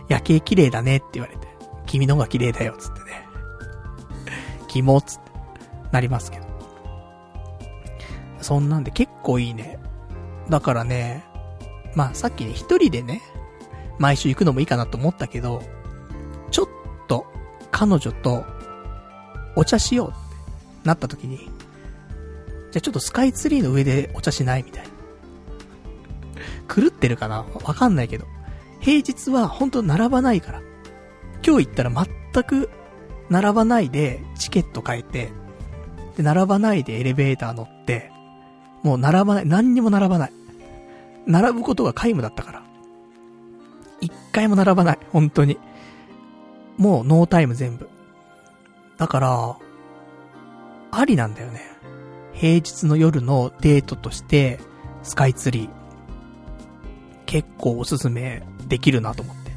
夜景綺麗だねって言われて。君の方が綺麗だよ、つってね。キモ、つって。なりますけど。そんなんで結構いいね。だからね、まあさっきね、一人でね、毎週行くのもいいかなと思ったけど、ちょっ、彼女と、お茶しようってなった時に、じゃあちょっとスカイツリーの上でお茶しないみたいな。狂ってるかな？わかんないけど。平日は本当並ばないから。今日行ったら全く並ばないでチケット変えて、で、並ばないでエレベーター乗って、もう並ばない、何にも並ばない。並ぶことが皆無だったから。一回も並ばない、本当に。もうノータイム全部。だから、ありなんだよね。平日の夜のデートとして、スカイツリー。結構おすすめできるなと思って。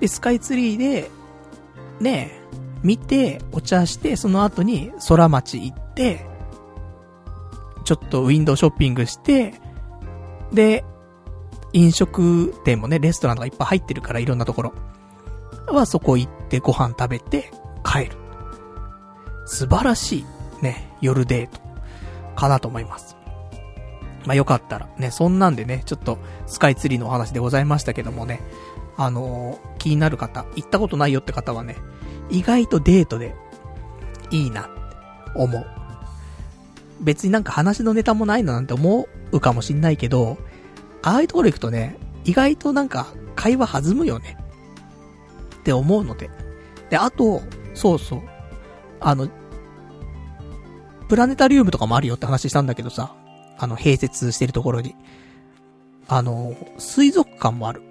で、スカイツリーで、ね見て、お茶して、その後に空町行って、ちょっとウィンドウショッピングして、で、飲食店もね、レストランとかいっぱい入ってるから、いろんなところ。はそこ行ってご飯食べて帰る。素晴らしい、ね、夜デート、かなと思います。まあ、よかったら、ね、そんなんでね、ちょっと、スカイツリーのお話でございましたけどもね、あのー、気になる方、行ったことないよって方はね、意外とデートで、いいなって思う。別になんか話のネタもないななんて思うかもしんないけど、ああいうところ行くとね、意外となんか会話弾むよね。って思うので。で、あと、そうそう。あの、プラネタリウムとかもあるよって話したんだけどさ、あの、併設してるところに。あの、水族館もある。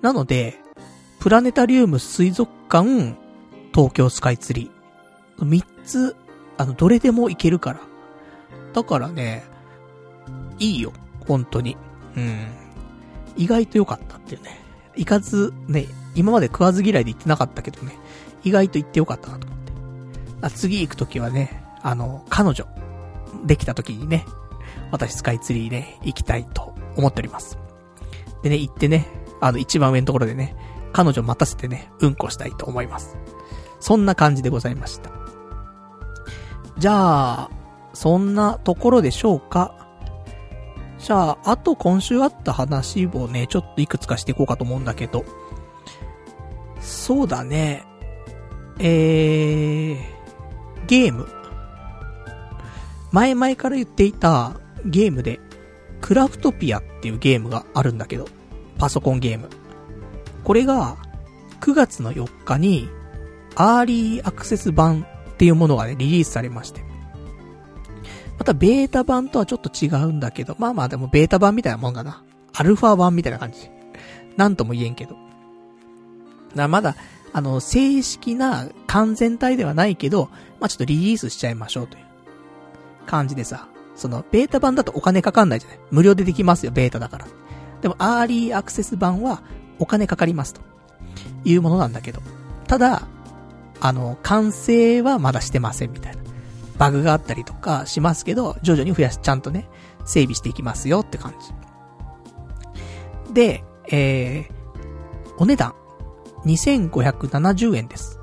なので、プラネタリウム水族館、東京スカイツリー。三つあの、どれでもいけるから。だからね、いいよ。本当に。うん。意外と良かったっていうね。行かず、ね、今まで食わず嫌いで行ってなかったけどね、意外と行ってよかったなと思って。あ次行くときはね、あの、彼女、できたときにね、私スカイツリーね、行きたいと思っております。でね、行ってね、あの、一番上のところでね、彼女待たせてね、うんこしたいと思います。そんな感じでございました。じゃあ、そんなところでしょうか。じゃあ、あと今週あった話をね、ちょっといくつかしていこうかと思うんだけど。そうだね。えー、ゲーム。前々から言っていたゲームで、クラフトピアっていうゲームがあるんだけど、パソコンゲーム。これが、9月の4日に、アーリーアクセス版っていうものがね、リリースされまして。また、ベータ版とはちょっと違うんだけど、まあまあでもベータ版みたいなもんかな。アルファ版みたいな感じ。なんとも言えんけど。だまだ、あの、正式な完全体ではないけど、まあちょっとリリースしちゃいましょうという感じでさ、その、ベータ版だとお金かかんないじゃない無料でできますよ、ベータだから。でも、アーリーアクセス版はお金かかりますと。いうものなんだけど。ただ、あの、完成はまだしてませんみたいな。バグがあったりとかしますけど、徐々に増やし、ちゃんとね、整備していきますよって感じ。で、えー、お値段、2570円です。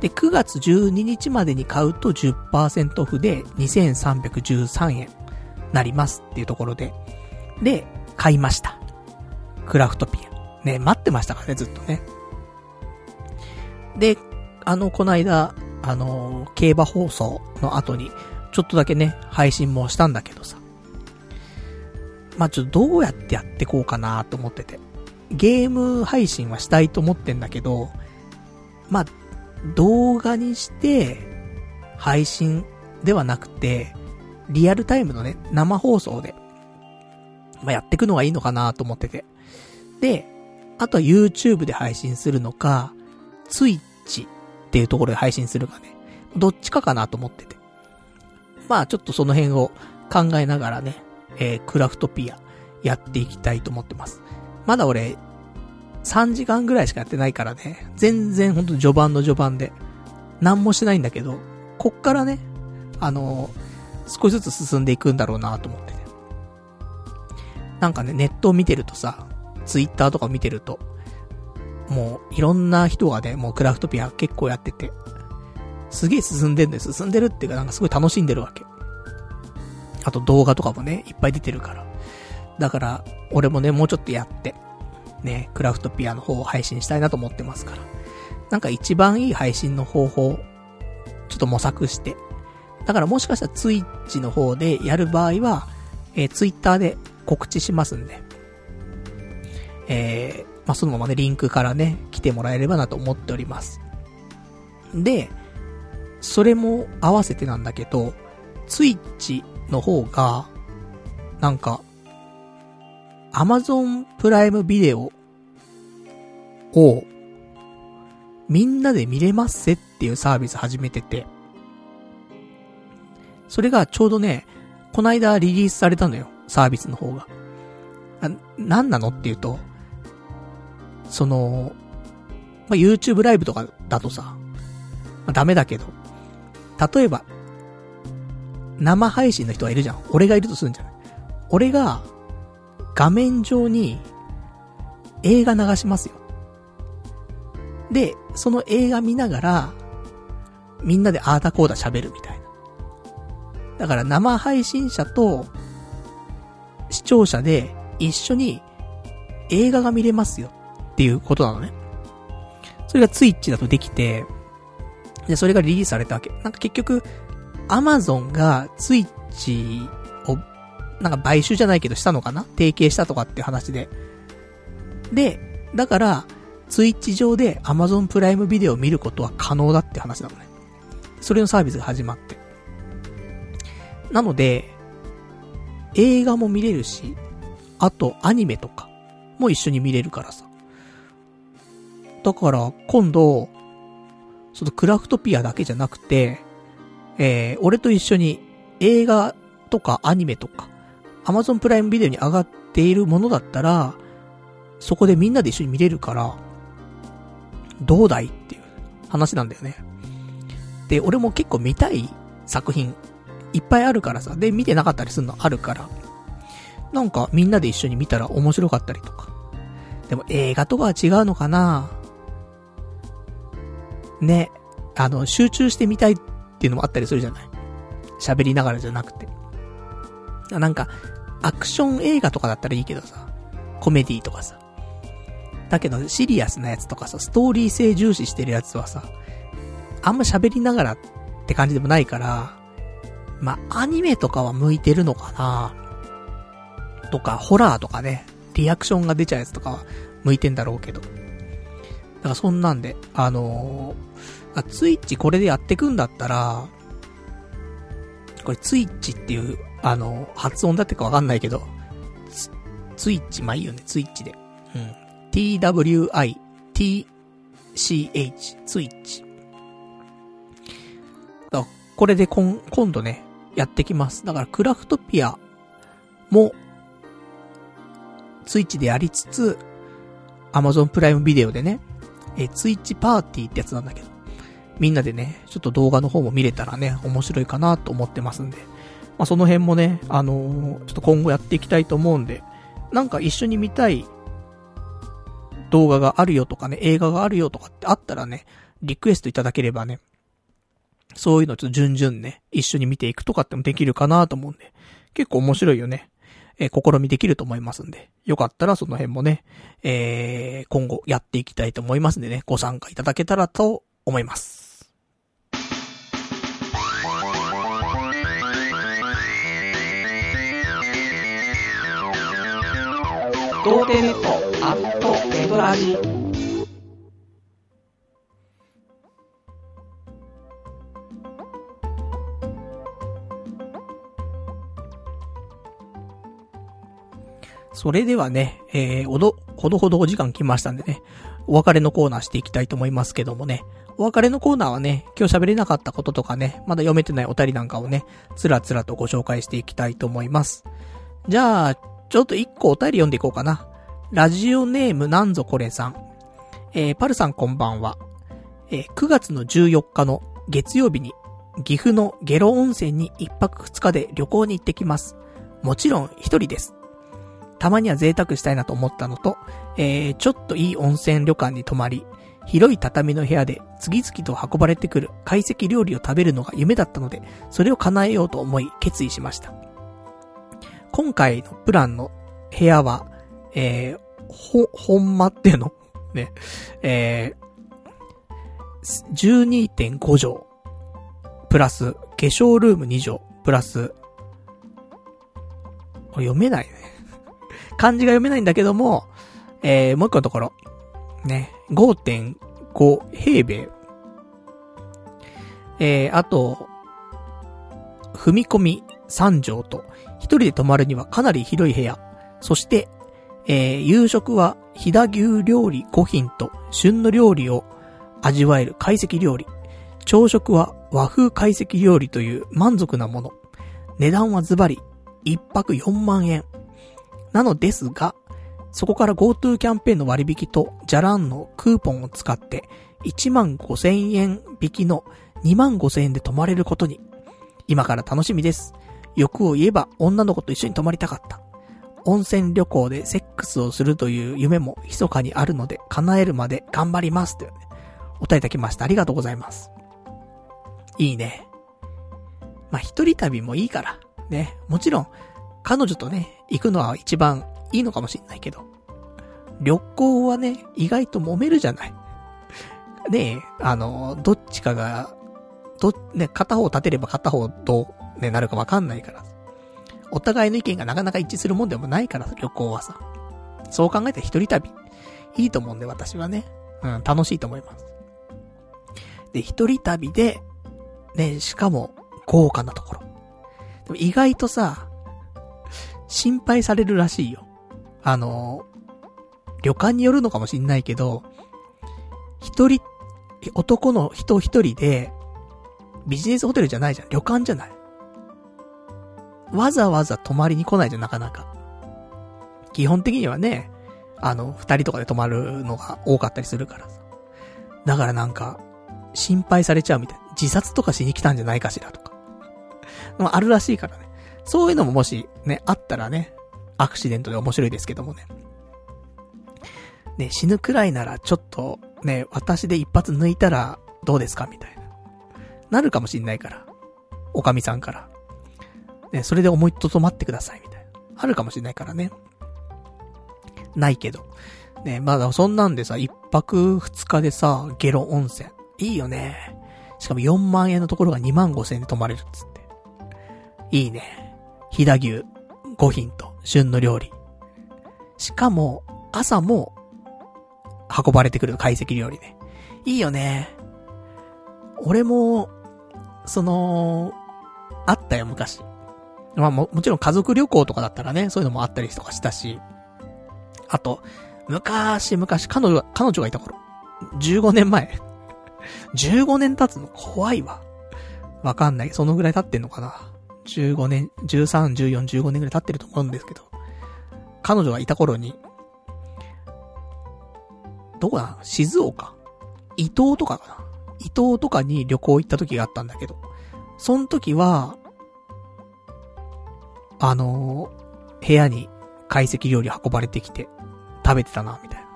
で、9月12日までに買うと10%オフで2313円なりますっていうところで。で、買いました。クラフトピア。ね、待ってましたからね、ずっとね。で、あの、この間、あの、競馬放送の後に、ちょっとだけね、配信もしたんだけどさ。まあ、ちょっとどうやってやってこうかなと思ってて。ゲーム配信はしたいと思ってんだけど、まあ、動画にして、配信ではなくて、リアルタイムのね、生放送で、まあ、やっていくのがいいのかなと思ってて。で、あとは YouTube で配信するのか、Twitch っていうところで配信するかね。どっちかかなと思ってて。まあちょっとその辺を考えながらね、えー、クラフトピアやっていきたいと思ってます。まだ俺、3時間ぐらいしかやってないからね、全然ほんと序盤の序盤で、何もしてないんだけど、こっからね、あのー、少しずつ進んでいくんだろうなと思ってて。なんかね、ネットを見てるとさ、ツイッターとか見てると、もういろんな人がね、もうクラフトピア結構やってて、すげえ進んでんだよ。進んでるっていうかなんかすごい楽しんでるわけ。あと動画とかもね、いっぱい出てるから。だから、俺もね、もうちょっとやって、ね、クラフトピアの方を配信したいなと思ってますから。なんか一番いい配信の方法、ちょっと模索して。だからもしかしたらツイッチの方でやる場合は、えー、ツイッターで告知しますんで。えー、まあ、そのままね、リンクからね、来てもらえればなと思っております。で、それも合わせてなんだけど、ツイッチの方が、なんか、アマゾンプライムビデオを、みんなで見れますせっていうサービス始めてて、それがちょうどね、こないだリリースされたのよ、サービスの方が。あ、なんなのっていうと、その、まあ、YouTube ライブとかだとさ、まあ、ダメだけど、例えば、生配信の人がいるじゃん。俺がいるとするんじゃない俺が、画面上に、映画流しますよ。で、その映画見ながら、みんなでアータコーダ喋るみたいな。だから生配信者と、視聴者で一緒に映画が見れますよっていうことなのね。それがツイッチだとできて、で、それがリリースされたわけ。なんか結局、アマゾンがツイッチ、なんか買収じゃないけどしたのかな？提携したとかっていう話で。で、だから、ツイッチ上でアマゾンプライムビデオを見ることは可能だって話なのね。それのサービスが始まって。なので、映画も見れるし、あとアニメとかも一緒に見れるからさ。だから、今度、そのクラフトピアだけじゃなくて、えー、俺と一緒に映画とかアニメとか、アマゾンプライムビデオに上がっているものだったら、そこでみんなで一緒に見れるから、どうだいっていう話なんだよね。で、俺も結構見たい作品、いっぱいあるからさ、で、見てなかったりするのあるから、なんかみんなで一緒に見たら面白かったりとか。でも映画とかは違うのかなね、あの、集中してみたいっていうのもあったりするじゃない喋りながらじゃなくて。なんか、アクション映画とかだったらいいけどさ、コメディとかさ。だけど、シリアスなやつとかさ、ストーリー性重視してるやつはさ、あんま喋りながらって感じでもないから、ま、アニメとかは向いてるのかなとか、ホラーとかね、リアクションが出ちゃうやつとかは向いてんだろうけど。だからそんなんで、あのー、あ、ツイッチこれでやってくんだったら、これツイッチっていう、あの、発音だってかわかんないけど、ツ、ツイッチ、まあいいよね、ツイッチで。うん。twi, t, c, h, ツイッチ。だこれでこん、今度ね、やってきます。だからクラフトピアも、ツイッチでやりつつ、アマゾンプライムビデオでね、えツイッチパーティーってやつなんだけど、みんなでね、ちょっと動画の方も見れたらね、面白いかなと思ってますんで、まあ、その辺もね、あのー、ちょっと今後やっていきたいと思うんで、なんか一緒に見たい動画があるよとかね、映画があるよとかってあったらね、リクエストいただければね、そういうのちょっと順々ね、一緒に見ていくとかってもできるかなと思うんで、結構面白いよね。えー、試みできると思いますんで、よかったらその辺もね、えー、今後やっていきたいと思いますんでね、ご参加いただけたらと思います。童貞ネットアットネトラジそれではね、えー、おど、ほどほどお時間来ましたんでね、お別れのコーナーしていきたいと思いますけどもね、お別れのコーナーはね、今日喋れなかったこととかね、まだ読めてないお便りなんかをね、つらつらとご紹介していきたいと思います。じゃあ、ちょっと一個お便り読んでいこうかな。ラジオネームなんぞこれさん。えー、パルさんこんばんは。えー、9月の14日の月曜日に、岐阜の下呂温泉に一泊二日で旅行に行ってきます。もちろん一人です。たまには贅沢したいなと思ったのと、えー、ちょっといい温泉旅館に泊まり、広い畳の部屋で次々と運ばれてくる懐石料理を食べるのが夢だったので、それを叶えようと思い決意しました。今回のプランの部屋は、えー、ほ、ほんまっていうの？ね、えー、12.5畳、プラス、化粧ルーム2畳、プラス、これ読めないね。漢字が読めないんだけども、えー、もう一個のところ。ね、5.5平米。えー、あと、踏み込み3畳と、一人で泊まるにはかなり広い部屋。そして、えー、夕食は飛騨牛料理5品と旬の料理を味わえる懐石料理。朝食は和風懐石料理という満足なもの。値段はズバリ、一泊4万円。なのですが、そこから GoTo キャンペーンの割引と、じゃらんのクーポンを使って、1万5千円引きの2万5千円で泊まれることに。今から楽しみです。欲を言えば女の子と一緒に泊まりたかった。温泉旅行でセックスをするという夢も密かにあるので、叶えるまで頑張ります。というね、お答えいただきました。ありがとうございます。いいね。まあ、一人旅もいいから。ね。もちろん、彼女とね、行くのは一番いいのかもしんないけど。旅行はね、意外と揉めるじゃない。ねえ、あの、どっちかが、ど、ね、片方立てれば片方ど、ね、なるかわかんないから。お互いの意見がなかなか一致するもんでもないから旅行はさ。そう考えたら一人旅、いいと思うんで私はね。うん、楽しいと思います。で、一人旅で、ね、しかも、豪華なところ。でも意外とさ、心配されるらしいよ。あの、旅館によるのかもしんないけど、一人、男の人一人で、ビジネスホテルじゃないじゃん。旅館じゃない。わざわざ泊まりに来ないじゃん、なかなか。基本的にはね、あの、二人とかで泊まるのが多かったりするからさ。だからなんか、心配されちゃうみたいな。自殺とかしに来たんじゃないかしらとか。あるらしいからね。そういうのももしね、あったらね、アクシデントで面白いですけどもね。ね、死ぬくらいならちょっとね、私で一発抜いたらどうですかみたいな。なるかもしんないから。おかみさんから。ね、それで思いとどまってくださいみたいな。あるかもしんないからね。ないけど。ね、まだそんなんでさ、一泊二日でさ、ゲロ温泉。いいよね。しかも4万円のところが2万5千円で泊まれるっつって。いいね。飛騨牛5品と旬の料理。しかも、朝も、運ばれてくる懐石料理ね。いいよね。俺も、その、あったよ、昔。まあも、もちろん家族旅行とかだったらね、そういうのもあったりとかしたし。あと、昔々、彼女、彼女がいた頃。15年前。15年経つの？怖いわ。わかんない。そのぐらい経ってんのかな。15年、13、14、15年くらい経ってると思うんですけど、彼女がいた頃に、どこだ？静岡？伊東とかかな？伊東とかに旅行行った時があったんだけど、その時は、あのー、部屋に懐石料理運ばれてきて、食べてたな、みたいな。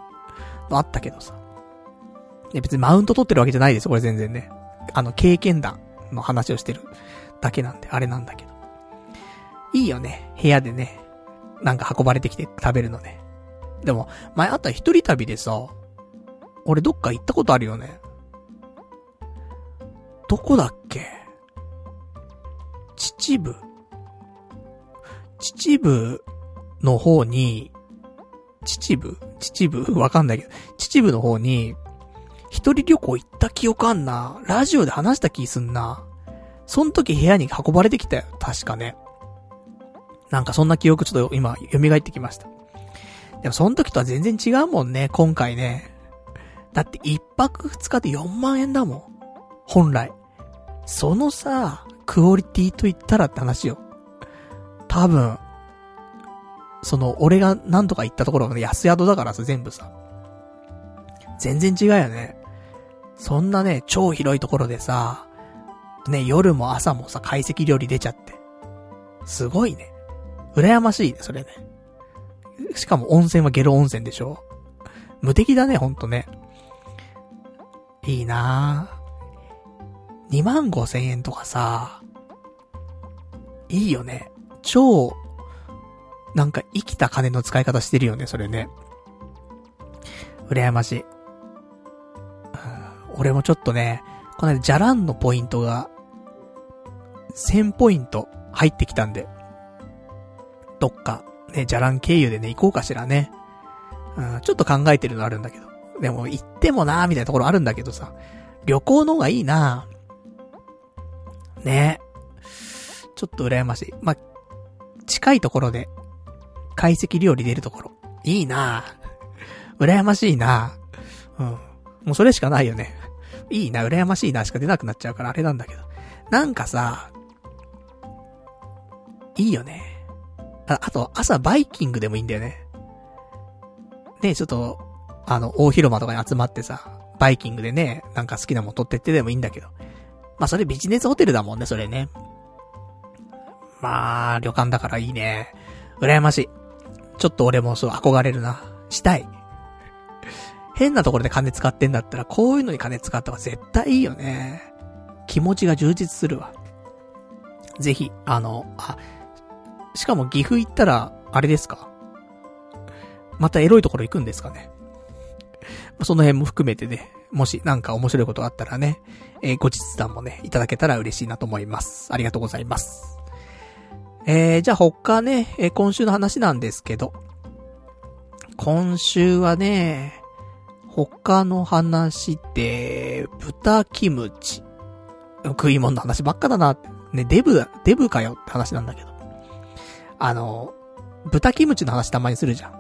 のあったけどさ。別にマウント取ってるわけじゃないですよ、これ全然ね。あの、経験談の話をしてるだけなんで、あれなんだけど。いいよね。部屋でね。なんか運ばれてきて食べるのね。でも、前あった一人旅でさ、俺どっか行ったことあるよね。どこだっけ？秩父秩父の方に、秩父？秩父？わかんないけど、秩父の方に、一人旅行行った記憶あんな？ラジオで話した気すんな？そん時部屋に運ばれてきたよ。確かね。なんかそんな記憶ちょっと今、蘇ってきました。でもその時とは全然違うもんね、今回ね。だって一泊二日で4万円だもん。本来。そのさ、クオリティと言ったらって話よ。多分、その、俺が何とか行ったところが安宿だからさ、全部さ。全然違うよね。そんなね、超広いところでさ、ね、夜も朝もさ、解析料理出ちゃって。すごいね。羨ましいね、それね。しかも温泉はゲロ温泉でしょ無敵だね、ほんとね。いいなぁ。2万5千円とかさ、いいよね。超、なんか生きた金の使い方してるよね、それね。羨ましい。俺もちょっとね、この間、じゃらんのポイントが、1000ポイント入ってきたんで、どっか、ね、じゃらん経由でね、行こうかしらね。うん、ちょっと考えてるのあるんだけど。でも、行ってもなーみたいなところあるんだけどさ、旅行の方がいいなーねちょっと羨ましい。ま近いところで、解析料理出るところ。いいなぁ羨ましいなぁうん。もうそれしかないよね。いいな、羨ましいなしか出なくなっちゃうからあれなんだけど。なんかさ、いいよね。あ、あと、朝バイキングでもいいんだよね。ねちょっと、あの、大広間とかに集まってさ、バイキングでね、なんか好きなもん取ってってでもいいんだけど。まあ、それビジネスホテルだもんね、それね。まあ、旅館だからいいね。羨ましい。ちょっと俺もそう憧れるな。したい。変なところで金使ってんだったら、こういうのに金使った方が絶対いいよね。気持ちが充実するわ。ぜひ、あの、あ、しかも岐阜行ったら、あれですか？またエロいところ行くんですかね？その辺も含めてね、もしなんか面白いことがあったらね、えー、ご実談もね、いただけたら嬉しいなと思います。ありがとうございます。えー、じゃあ他ね、えー、今週の話なんですけど、今週はね、他の話で、豚キムチ。食い物の話ばっかだな。ね、デブ、デブかよって話なんだけど。あの、豚キムチの話たまにするじゃん。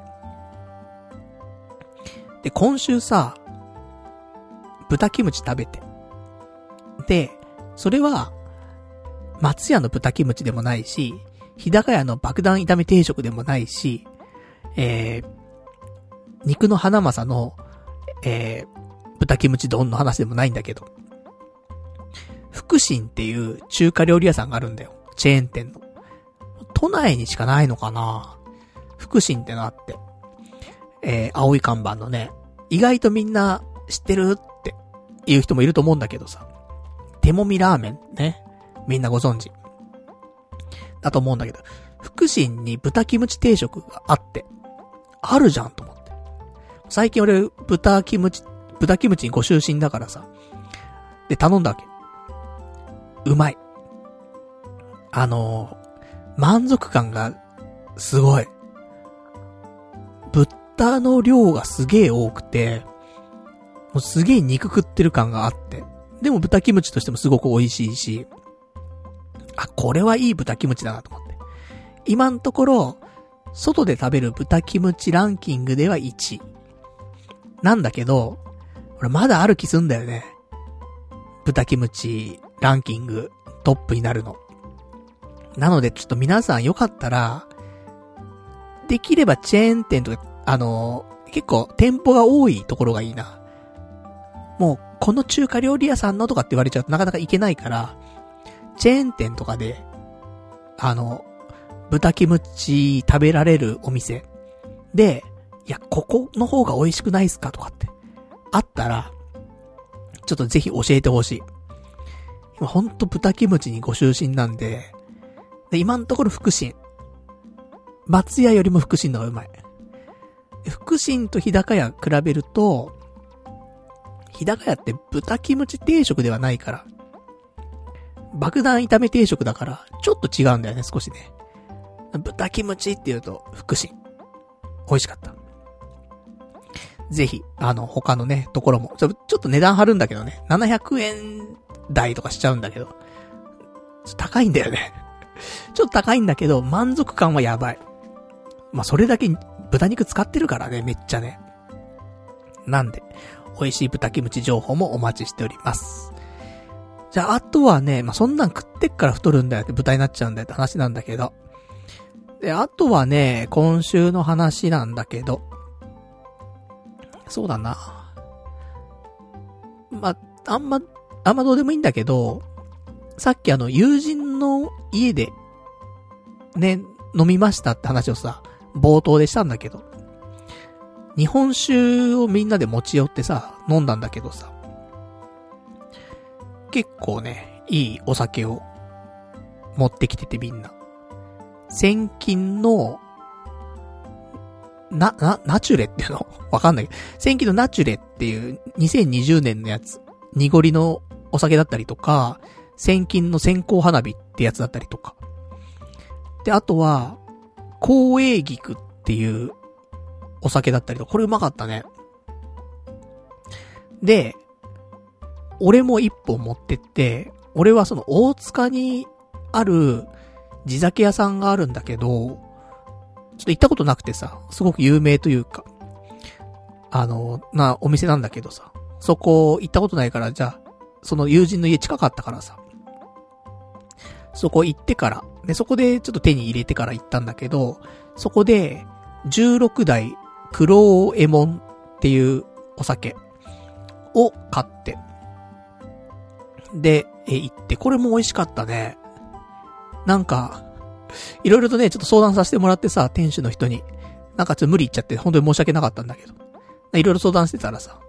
で、今週さ、豚キムチ食べて。で、それは、松屋の豚キムチでもないし、日高屋の爆弾炒め定食でもないし、えー、肉の花正の、えー、豚キムチ丼の話でもないんだけど、福神っていう中華料理屋さんがあるんだよ。チェーン店の。都内にしかないのかな福神ってのあって。えー、青い看板のね、意外とみんな知ってるって言う人もいると思うんだけどさ。手もみラーメンね。みんなご存知。だと思うんだけど、福神に豚キムチ定食があって、あるじゃんと思って。最近俺、豚キムチ、豚キムチにご就寝だからさ。で、頼んだわけ。うまい。あのー、満足感が、すごい。豚の量がすげえ多くて、もうすげえ肉食ってる感があって。でも豚キムチとしてもすごく美味しいし、あ、これはいい豚キムチだなと思って。今のところ、外で食べる豚キムチランキングでは1位。なんだけど、俺まだある気すんだよね。豚キムチランキングトップになるの。なのでちょっと皆さんよかったら、できればチェーン店とかあのー、結構店舗が多いところがいいな。もう、この中華料理屋さんのとかって言われちゃうとなかなか行けないから、チェーン店とかで、あの、豚キムチ食べられるお店で、いや、ここの方が美味しくないっすかとかって、あったら、ちょっとぜひ教えてほしい。今ほんと豚キムチにご就寝なんで、で、今のところ福神。松屋よりも福神の方がうまい。福神と日高屋比べると、日高屋って豚キムチ定食ではないから、爆弾炒め定食だから、ちょっと違うんだよね、少しね。豚キムチって言うと、福神。美味しかった。ぜひ、あの、他のね、ところも、ちょ、ちょっと値段張るんだけどね、700円台とかしちゃうんだけど、高いんだよね。ちょっと高いんだけど、満足感はやばい。まあ、それだけ豚肉使ってるからね、めっちゃね。なんで、美味しい豚キムチ情報もお待ちしております。じゃあ、あとはね、まあ、そんなん食ってっから太るんだよって豚になっちゃうんだよって話なんだけど。で、あとはね、今週の話なんだけど。そうだな。まあ、あんま、あんまどうでもいいんだけど、さっきあの、友人の家で、ね、飲みましたって話をさ、冒頭でしたんだけど、日本酒をみんなで持ち寄ってさ、飲んだんだけどさ、結構ね、いいお酒を持ってきててみんな。千金の、な、な、ナチュレっていうの？わかんないけど、千金のナチュレっていう2020年のやつ、濁りのお酒だったりとか、千金の線香花火ってやつだったりとか。で、あとは、光栄菊っていうお酒だったりとか、これうまかったね。で、俺も一本持ってって、俺はその大塚にある地酒屋さんがあるんだけど、ちょっと行ったことなくてさ、すごく有名というか、あの、な、お店なんだけどさ、そこ行ったことないから、じゃあ、その友人の家近かったからさ、そこ行ってから、で、そこでちょっと手に入れてから行ったんだけど、そこで、16代黒エモンっていうお酒を買って、で、え、行って、これも美味しかったね。なんか、いろいろとね、ちょっと相談させてもらってさ、店主の人に。なんかちょっと無理言っちゃって、本当に申し訳なかったんだけど。いろいろ相談してたらさ、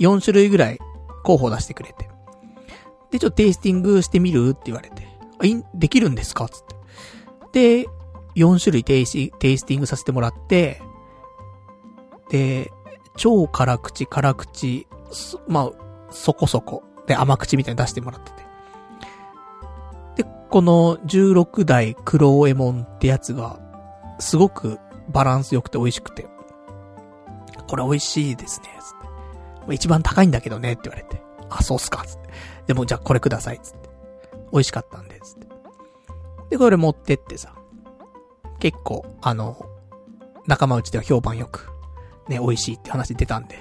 4種類ぐらい候補出してくれて。で、ちょっとテイスティングしてみるって言われて。あ、い、できるんですか？つって。で、4種類テイステイスティングさせてもらって、で、超辛口、辛口、まあ、そこそこ。で、甘口みたいに出してもらってて。で、この16代黒エモンってやつが、すごくバランス良くて美味しくて。これ美味しいですね、つって。一番高いんだけどね、って言われて。あ、そうっすか、つって。でも、じゃあこれください、つって。美味しかったんで、つって。で、これ持ってってさ。結構、あの、仲間内では評判よく、ね、美味しいって話出たんで。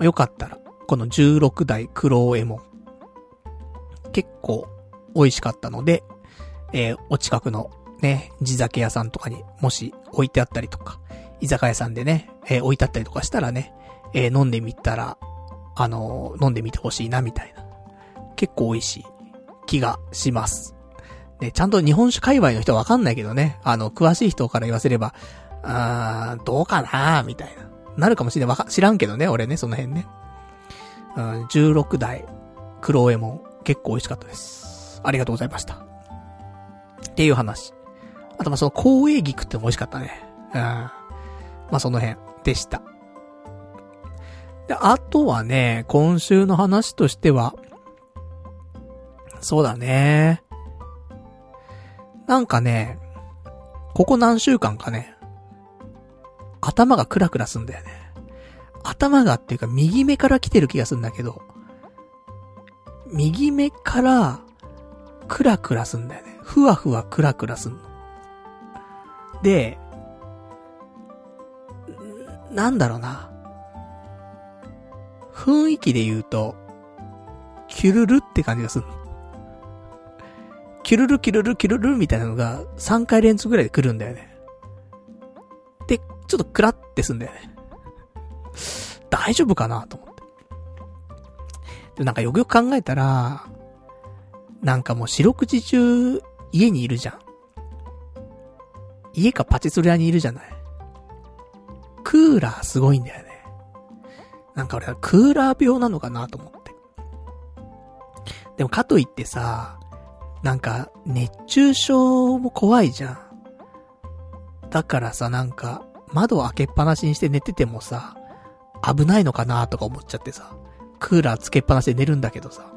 よかったら、この16代黒エモン。結構美味しかったので、えー、お近くのね、地酒屋さんとかにもし置いてあったりとか、居酒屋さんでね、えー、置いてあったりとかしたらね、えー、飲んでみたら、あの飲んでみてほしいな、みたいな。結構美味しい気がします。ね、ちゃんと日本酒界隈の人はわかんないけどね、あの、詳しい人から言わせれば、あー、どうかなーみたいな。なるかもしれない。わか、知らんけどね、俺ね、その辺ね。うん、16代、黒エモン、結構美味しかったです。ありがとうございました。っていう話。あとま、その、光栄菊っても美味しかったね。うん。まあ、その辺でした。で、あとはね、今週の話としては、そうだね。なんかね、ここ何週間かね、頭がクラクラすんだよね。頭がっていうか右目から来てる気がするんだけど、右目からクラクラすんだよね。ふわふわクラクラすんの。で、なんだろうな。雰囲気で言うと、キュルルって感じがする。キュルルキュルルキュルルみたいなのが3回連続ぐらいで来るんだよね。で、ちょっとクラってすんだよね。大丈夫かなと思って。で、なんかよくよく考えたら、なんかもう四六時中家にいるじゃん。家かパチスロ屋にいるじゃない。クーラーすごいんだよね。なんか俺はクーラー病なのかなと思って。でもかといってさ、なんか熱中症も怖いじゃん。だからさ、なんか窓開けっぱなしにして寝ててもさ、危ないのかなとか思っちゃってさ、クーラーつけっぱなしで寝るんだけどさ、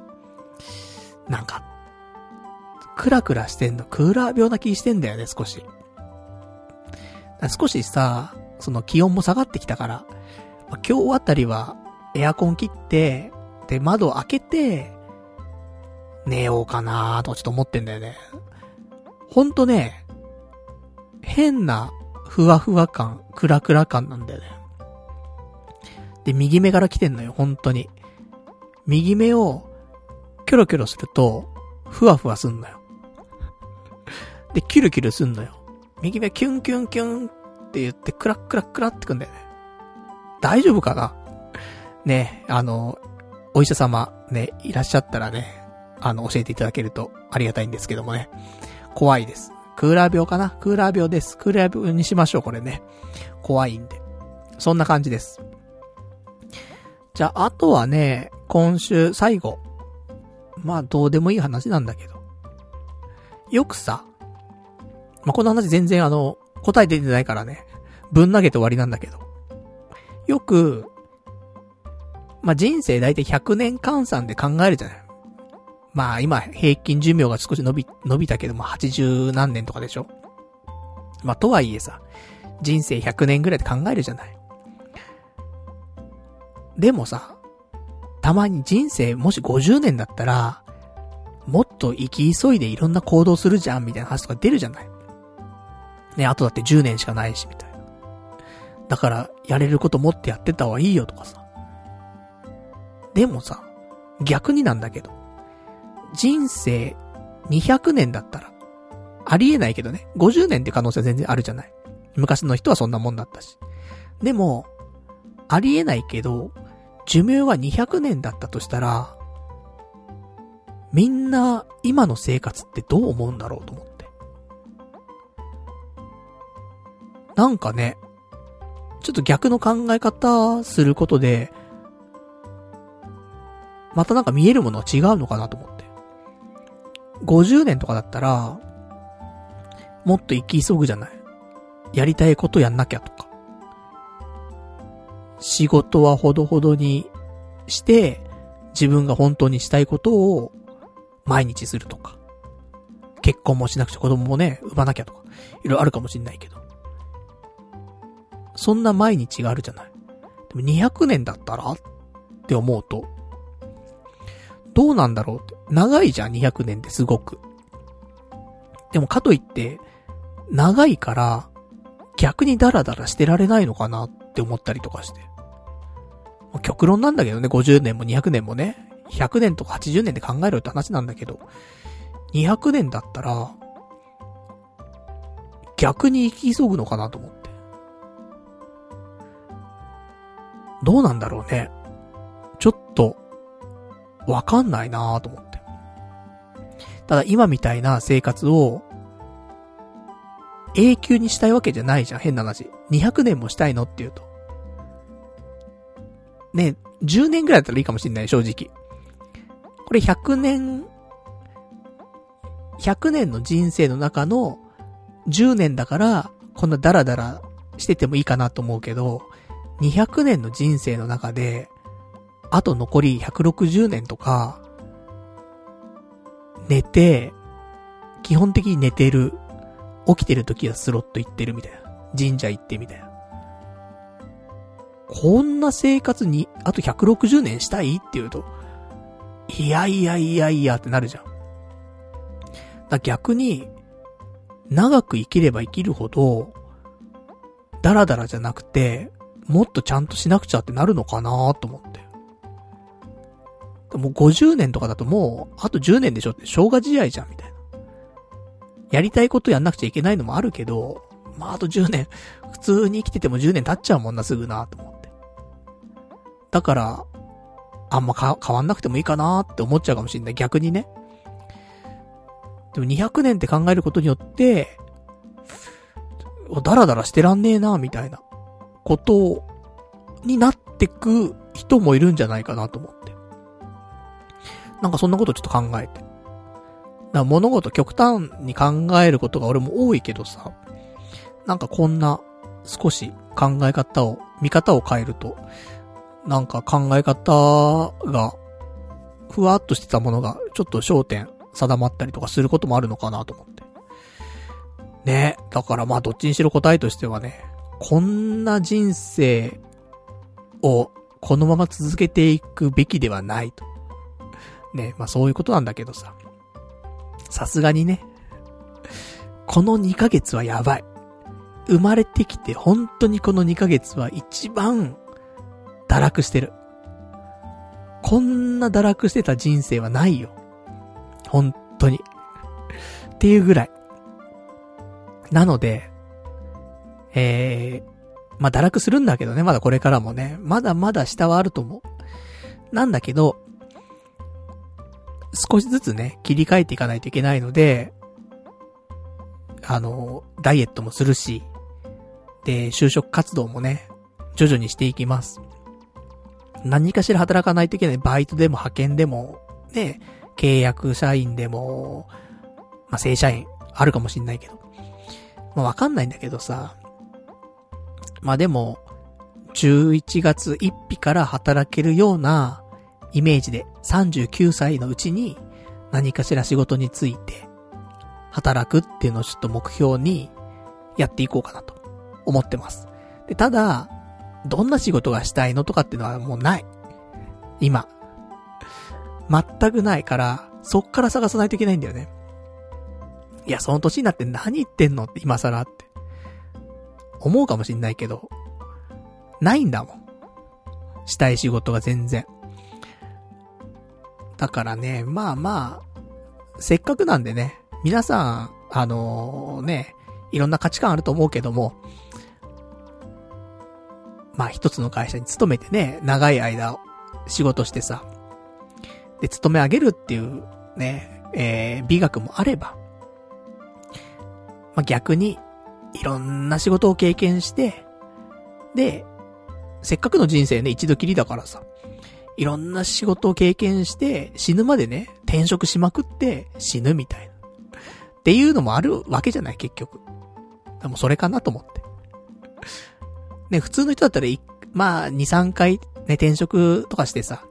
なんか、クラクラしてんの、クーラー病な気してんだよね、少し。少しさ、その気温も下がってきたから、ま、今日あたりはエアコン切って、で、窓開けて、寝ようかなーとちょっと思ってんだよね。ほんとね、変なふわふわ感、クラクラ感なんだよね。で、右目から来てんのよ、本当に。右目を、キョロキョロすると、ふわふわすんのよ。で、キュルキュルすんのよ。右目キュンキュンキュンって言って、クラックラックラってくんだよね。大丈夫かな？ね、あの、お医者様、ね、いらっしゃったらね、あの、教えていただけるとありがたいんですけどもね。怖いです。クーラー病かな？クーラー病です。クーラー病にしましょう、これね。怖いんで。そんな感じです。じゃあ、あとはね、今週最後。まあ、どうでもいい話なんだけど。よくさ、まあ、この話全然あの、答え出てないからね、ぶん投げて終わりなんだけど。よく、まあ、人生だいたい100年換算で考えるじゃない。まあ、今、平均寿命が少し伸び、伸びたけども、80何年とかでしょまあ、とはいえさ、人生100年ぐらいで考えるじゃない。でもさ、たまに人生もし50年だったら、もっと生き急いでいろんな行動するじゃん、みたいな話とか出るじゃない？ね、あとだって10年しかないし、みたいな。だから、やれることもってやってた方がいいよとかさ。でもさ、逆になんだけど、人生200年だったら、ありえないけどね、50年って可能性は全然あるじゃない？昔の人はそんなもんだったし。でも、ありえないけど、寿命が200年だったとしたら、みんな今の生活ってどう思うんだろうと思って。なんかね、ちょっと逆の考え方することで、またなんか見えるものは違うのかなと思って。50年とかだったら、もっと生き急ぐじゃない。やりたいことやんなきゃとか。仕事はほどほどにして、自分が本当にしたいことを毎日するとか。結婚もしなくちゃ子供もね、産まなきゃとか。いろいろあるかもしんないけど。そんな毎日があるじゃない。でも200年だったらって思うと、どうなんだろうって。長いじゃん、200年ってすごく。でもかといって、長いから、逆にダラダラしてられないのかなっって思ったりとかして。極論なんだけどね、50年も200年もね。100年とか80年で考えろって話なんだけど、200年だったら、逆に生き急ぐのかなと思って。どうなんだろうね。ちょっと、わかんないなと思って。ただ今みたいな生活を、永久にしたいわけじゃないじゃん、変な話。200年もしたいのって言うと。ね、10年ぐらいだったらいいかもしんない、正直。これ100年、100年の人生の中の10年だから、こんなダラダラしててもいいかなと思うけど、200年の人生の中で、あと残り160年とか、寝て、基本的に寝てる。起きてる時はスロット行ってるみたいな。神社行ってみたいな。こんな生活に、あと160年したいって言うと、いやいやいやいやってなるじゃん。だ逆に、長く生きれば生きるほど、ダラダラじゃなくて、もっとちゃんとしなくちゃってなるのかなと思って。でも50年とかだともう、あと10年でしょって、生姜試合じゃん、みたいな。やりたいことやんなくちゃいけないのもあるけど、まああと10年、普通に生きてても10年経っちゃうもんな、すぐな、と思って。だから、あんま変わんなくてもいいかなって思っちゃうかもしんない。逆にね。でも200年って考えることによって、ダラダラしてらんねえな、みたいな、ことになってく人もいるんじゃないかなと思って。なんかそんなことちょっと考えて。だから物事極端に考えることが俺も多いけどさ、なんかこんな少し考え方を、見方を変えると、なんか考え方が、ふわっとしてたものが、ちょっと焦点定まったりとかすることもあるのかなと思って。ねだからまあどっちにしろ答えとしてはね、こんな人生をこのまま続けていくべきではないと。ね、まあそういうことなんだけどさ。さすがにね、この2ヶ月はやばい。生まれてきて本当にこの2ヶ月は一番堕落してる。こんな堕落してた人生はないよ。本当に。っていうぐらい。なので、えー、まあ、堕落するんだけどね、まだこれからもね。まだまだ下はあると思う。なんだけど、少しずつね、切り替えていかないといけないので、あの、ダイエットもするし、で、就職活動もね、徐々にしていきます。何かしら働かないといけない。バイトでも派遣でも、ね、契約社員でも、まあ、正社員、あるかもしんないけど。まあ、わかんないんだけどさ。まあ、でも、11月1日から働けるようなイメージで39歳のうちに何かしら仕事について働くっていうのをちょっと目標にやっていこうかなと思ってます。で、ただ、どんな仕事がしたいのとかっていうのはもうない。今。全くないから、そっから探さないといけないんだよね。いや、その年になって何言ってんのって今更って。思うかもしんないけど、ないんだもん。したい仕事が全然。だからね、まあまあ、せっかくなんでね、皆さん、あのー、ね、いろんな価値観あると思うけども、まあ一つの会社に勤めてね、長い間仕事してさ、で、勤め上げるっていうね、えー、美学もあれば、まあ逆に、いろんな仕事を経験して、で、せっかくの人生ね、一度きりだからさ、いろんな仕事を経験して、死ぬまでね、転職しまくって死ぬみたいな。っていうのもあるわけじゃない、結局。でもそれかなと思って。ね、普通の人だったら、まあ、2、3回ね、転職とかしてさ、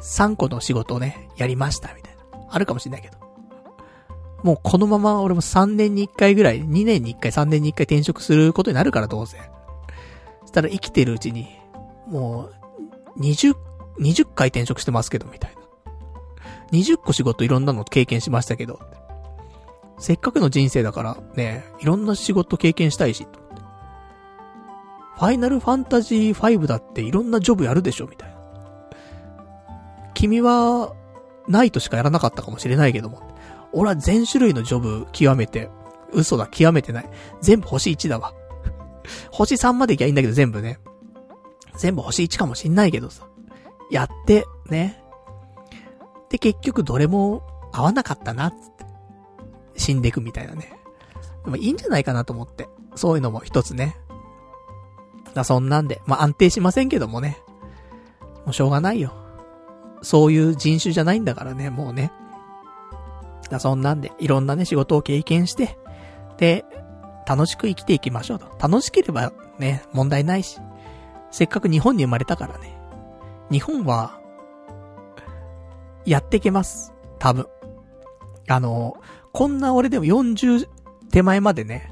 3個の仕事をね、やりました、みたいな。あるかもしんないけど。もうこのまま俺も3年に1回ぐらい、2年に1回、3年に1回転職することになるからどうせ。そしたら生きてるうちに、もう、20、20回転職してますけど、みたいな。20個仕事いろんなの経験しましたけど。せっかくの人生だからね、いろんな仕事経験したいし、ファイナルファンタジー5だっていろんなジョブやるでしょ、みたいな。君は、ないとしかやらなかったかもしれないけども。俺は全種類のジョブ極めて、嘘だ、極めてない。全部星1だわ。星3まで行きゃいいんだけど全部ね。全部星1かもしんないけどさ。やって、ね。で、結局どれも合わなかったな、つって。死んでいくみたいなね。でもいいんじゃないかなと思って。そういうのも一つね。だそんなんで、まあ、安定しませんけどもね。もうしょうがないよ。そういう人種じゃないんだからね、もうね。だそんなんで、いろんなね、仕事を経験して、で、楽しく生きていきましょうと。楽しければね、問題ないし。せっかく日本に生まれたからね。日本は、やっていけます。多分。あの、こんな俺でも40手前までね、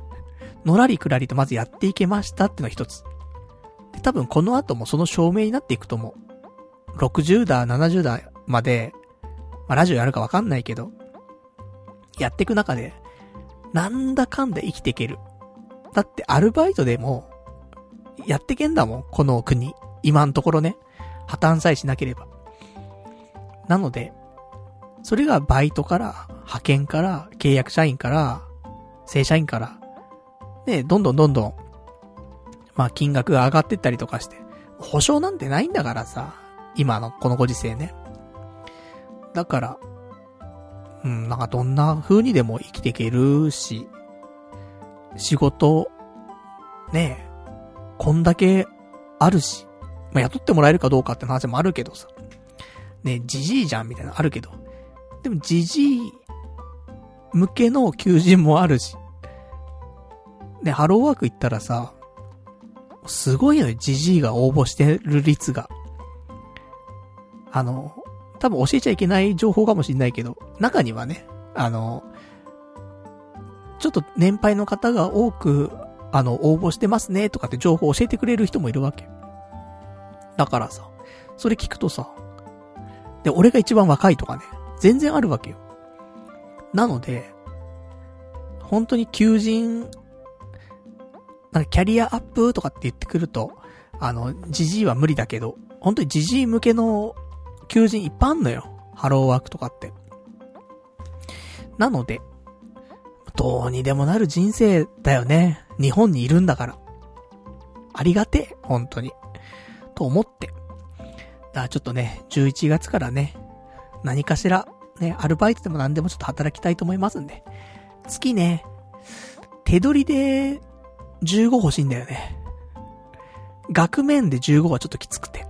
のらりくらりとまずやっていけましたっての一つ。多分この後もその証明になっていくと思う。60代、70代まで、まあ、ラジオやるかわかんないけど、やっていく中で、なんだかんで生きていける。だってアルバイトでも、やってけんだもん、この国。今のところね。破綻さえしなければ。なので、それがバイトから、派遣から、契約社員から、正社員から、ね、どんどんどんどんまあ金額が上がってったりとかして、保証なんてないんだからさ、今のこのご時世ね。だから、うん、なんかどんな風にでも生きていけるし、仕事、ねえ、こんだけあるし、まあ、雇ってもらえるかどうかって話もあるけどさ、ねえ、じじいじゃんみたいなのあるけど、でもじじい向けの求人もあるし、ね、ハローワーク行ったらさ、すごいのよ、ジジイが応募してる率が。あの、多分教えちゃいけない情報かもしんないけど、中にはね、あの、ちょっと年配の方が多く、あの、応募してますねとかって情報を教えてくれる人もいるわけ。だからさ、それ聞くとさ、で、俺が一番若いとかね、全然あるわけよ。なので、本当に求人、なんかキャリアアップとかって言ってくると、あの、ジジイは無理だけど、本当にジジイ向けの求人いっぱいあんのよ。ハローワークとかって。なので、どうにでもなる人生だよね。日本にいるんだから。ありがてえ、本当に。と思って。だからちょっとね、11月からね、何かしら、ね、アルバイトでも何でもちょっと働きたいと思いますんで。月ね、手取りで15欲しいんだよね。額面で15はちょっときつくて。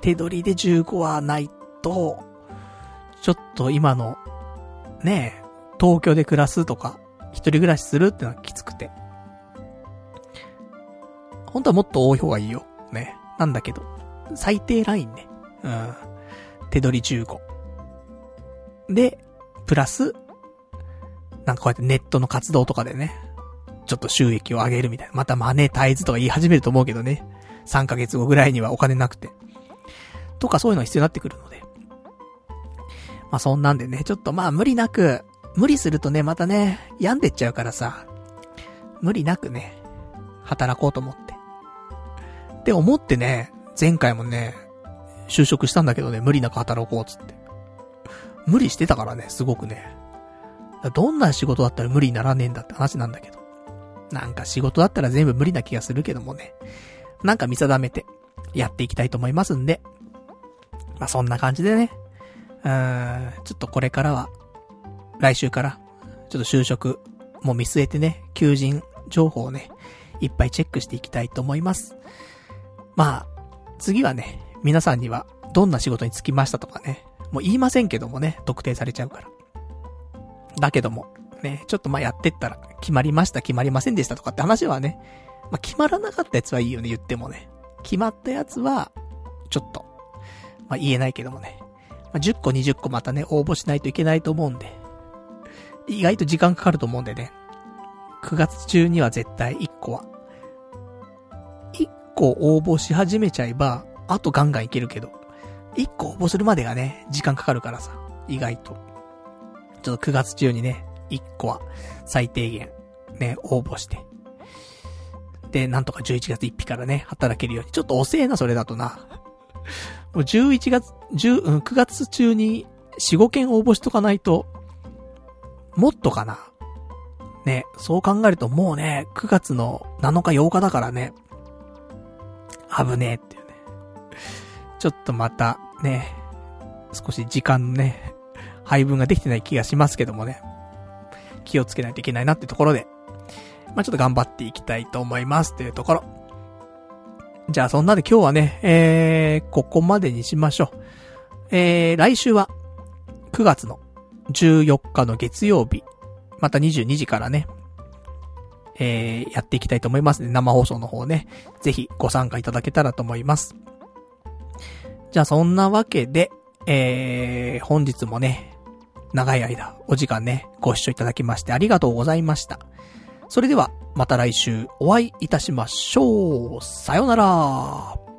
手取りで15はないと、ちょっと今の、ねえ東京で暮らすとか、一人暮らしするってのはきつくて。本当はもっと多い方がいいよ。ね。なんだけど、最低ラインね。うん。手取り15。で、プラス、なんかこうやってネットの活動とかでね、ちょっと収益を上げるみたいな。またマネタイズとか言い始めると思うけどね。3ヶ月後ぐらいにはお金なくて。とかそういうのが必要になってくるので。まあそんなんでね、ちょっとまあ無理なく、無理するとね、またね、病んでっちゃうからさ、無理なくね、働こうと思って。って思ってね、前回もね、就職したんだけどね、無理なく働こうつって。無理してたからね、すごくね。どんな仕事だったら無理にならねえんだって話なんだけど。なんか仕事だったら全部無理な気がするけどもね。なんか見定めて、やっていきたいと思いますんで。まあ、そんな感じでね。うーん、ちょっとこれからは、来週から、ちょっと就職も見据えてね、求人情報をね、いっぱいチェックしていきたいと思います。まあ、次はね、皆さんにはどんな仕事に就きましたとかね、もう言いませんけどもね、特定されちゃうから。だけども、ね、ちょっとまあやってったら、決まりました、決まりませんでしたとかって話はね、まあ決まらなかったやつはいいよね、言ってもね。決まったやつは、ちょっと、まあ言えないけどもね。まあ10個20個またね、応募しないといけないと思うんで。意外と時間かかると思うんでね。9月中には絶対1個は。1個応募し始めちゃえば、あとガンガンいけるけど、1個応募するまでがね、時間かかるからさ。意外と。ちょっと9月中にね、1個は最低限、ね、応募して。で、なんとか11月1日からね、働けるように。ちょっと遅えな、それだとな。もう11月、10、うん、9月中に4、5件応募しとかないと、もっとかな。ね、そう考えるともうね、9月の7日8日だからね、危ねえっていうね。ちょっとまた、ね、少し時間ね、配分ができてない気がしますけどもね。気をつけないといけないなってところで、まあ、ちょっと頑張っていきたいと思いますというところ。じゃあそんなで今日はね、えー、ここまでにしましょう。えー、来週は、9月の14日の月曜日、また22時からね、えー、やっていきたいと思いますね。生放送の方ね。ぜひご参加いただけたらと思います。じゃあそんなわけで、えー、本日もね、長い間、お時間ね、ご視聴いただきましてありがとうございました。それでは、また来週お会いいたしましょう。さよなら。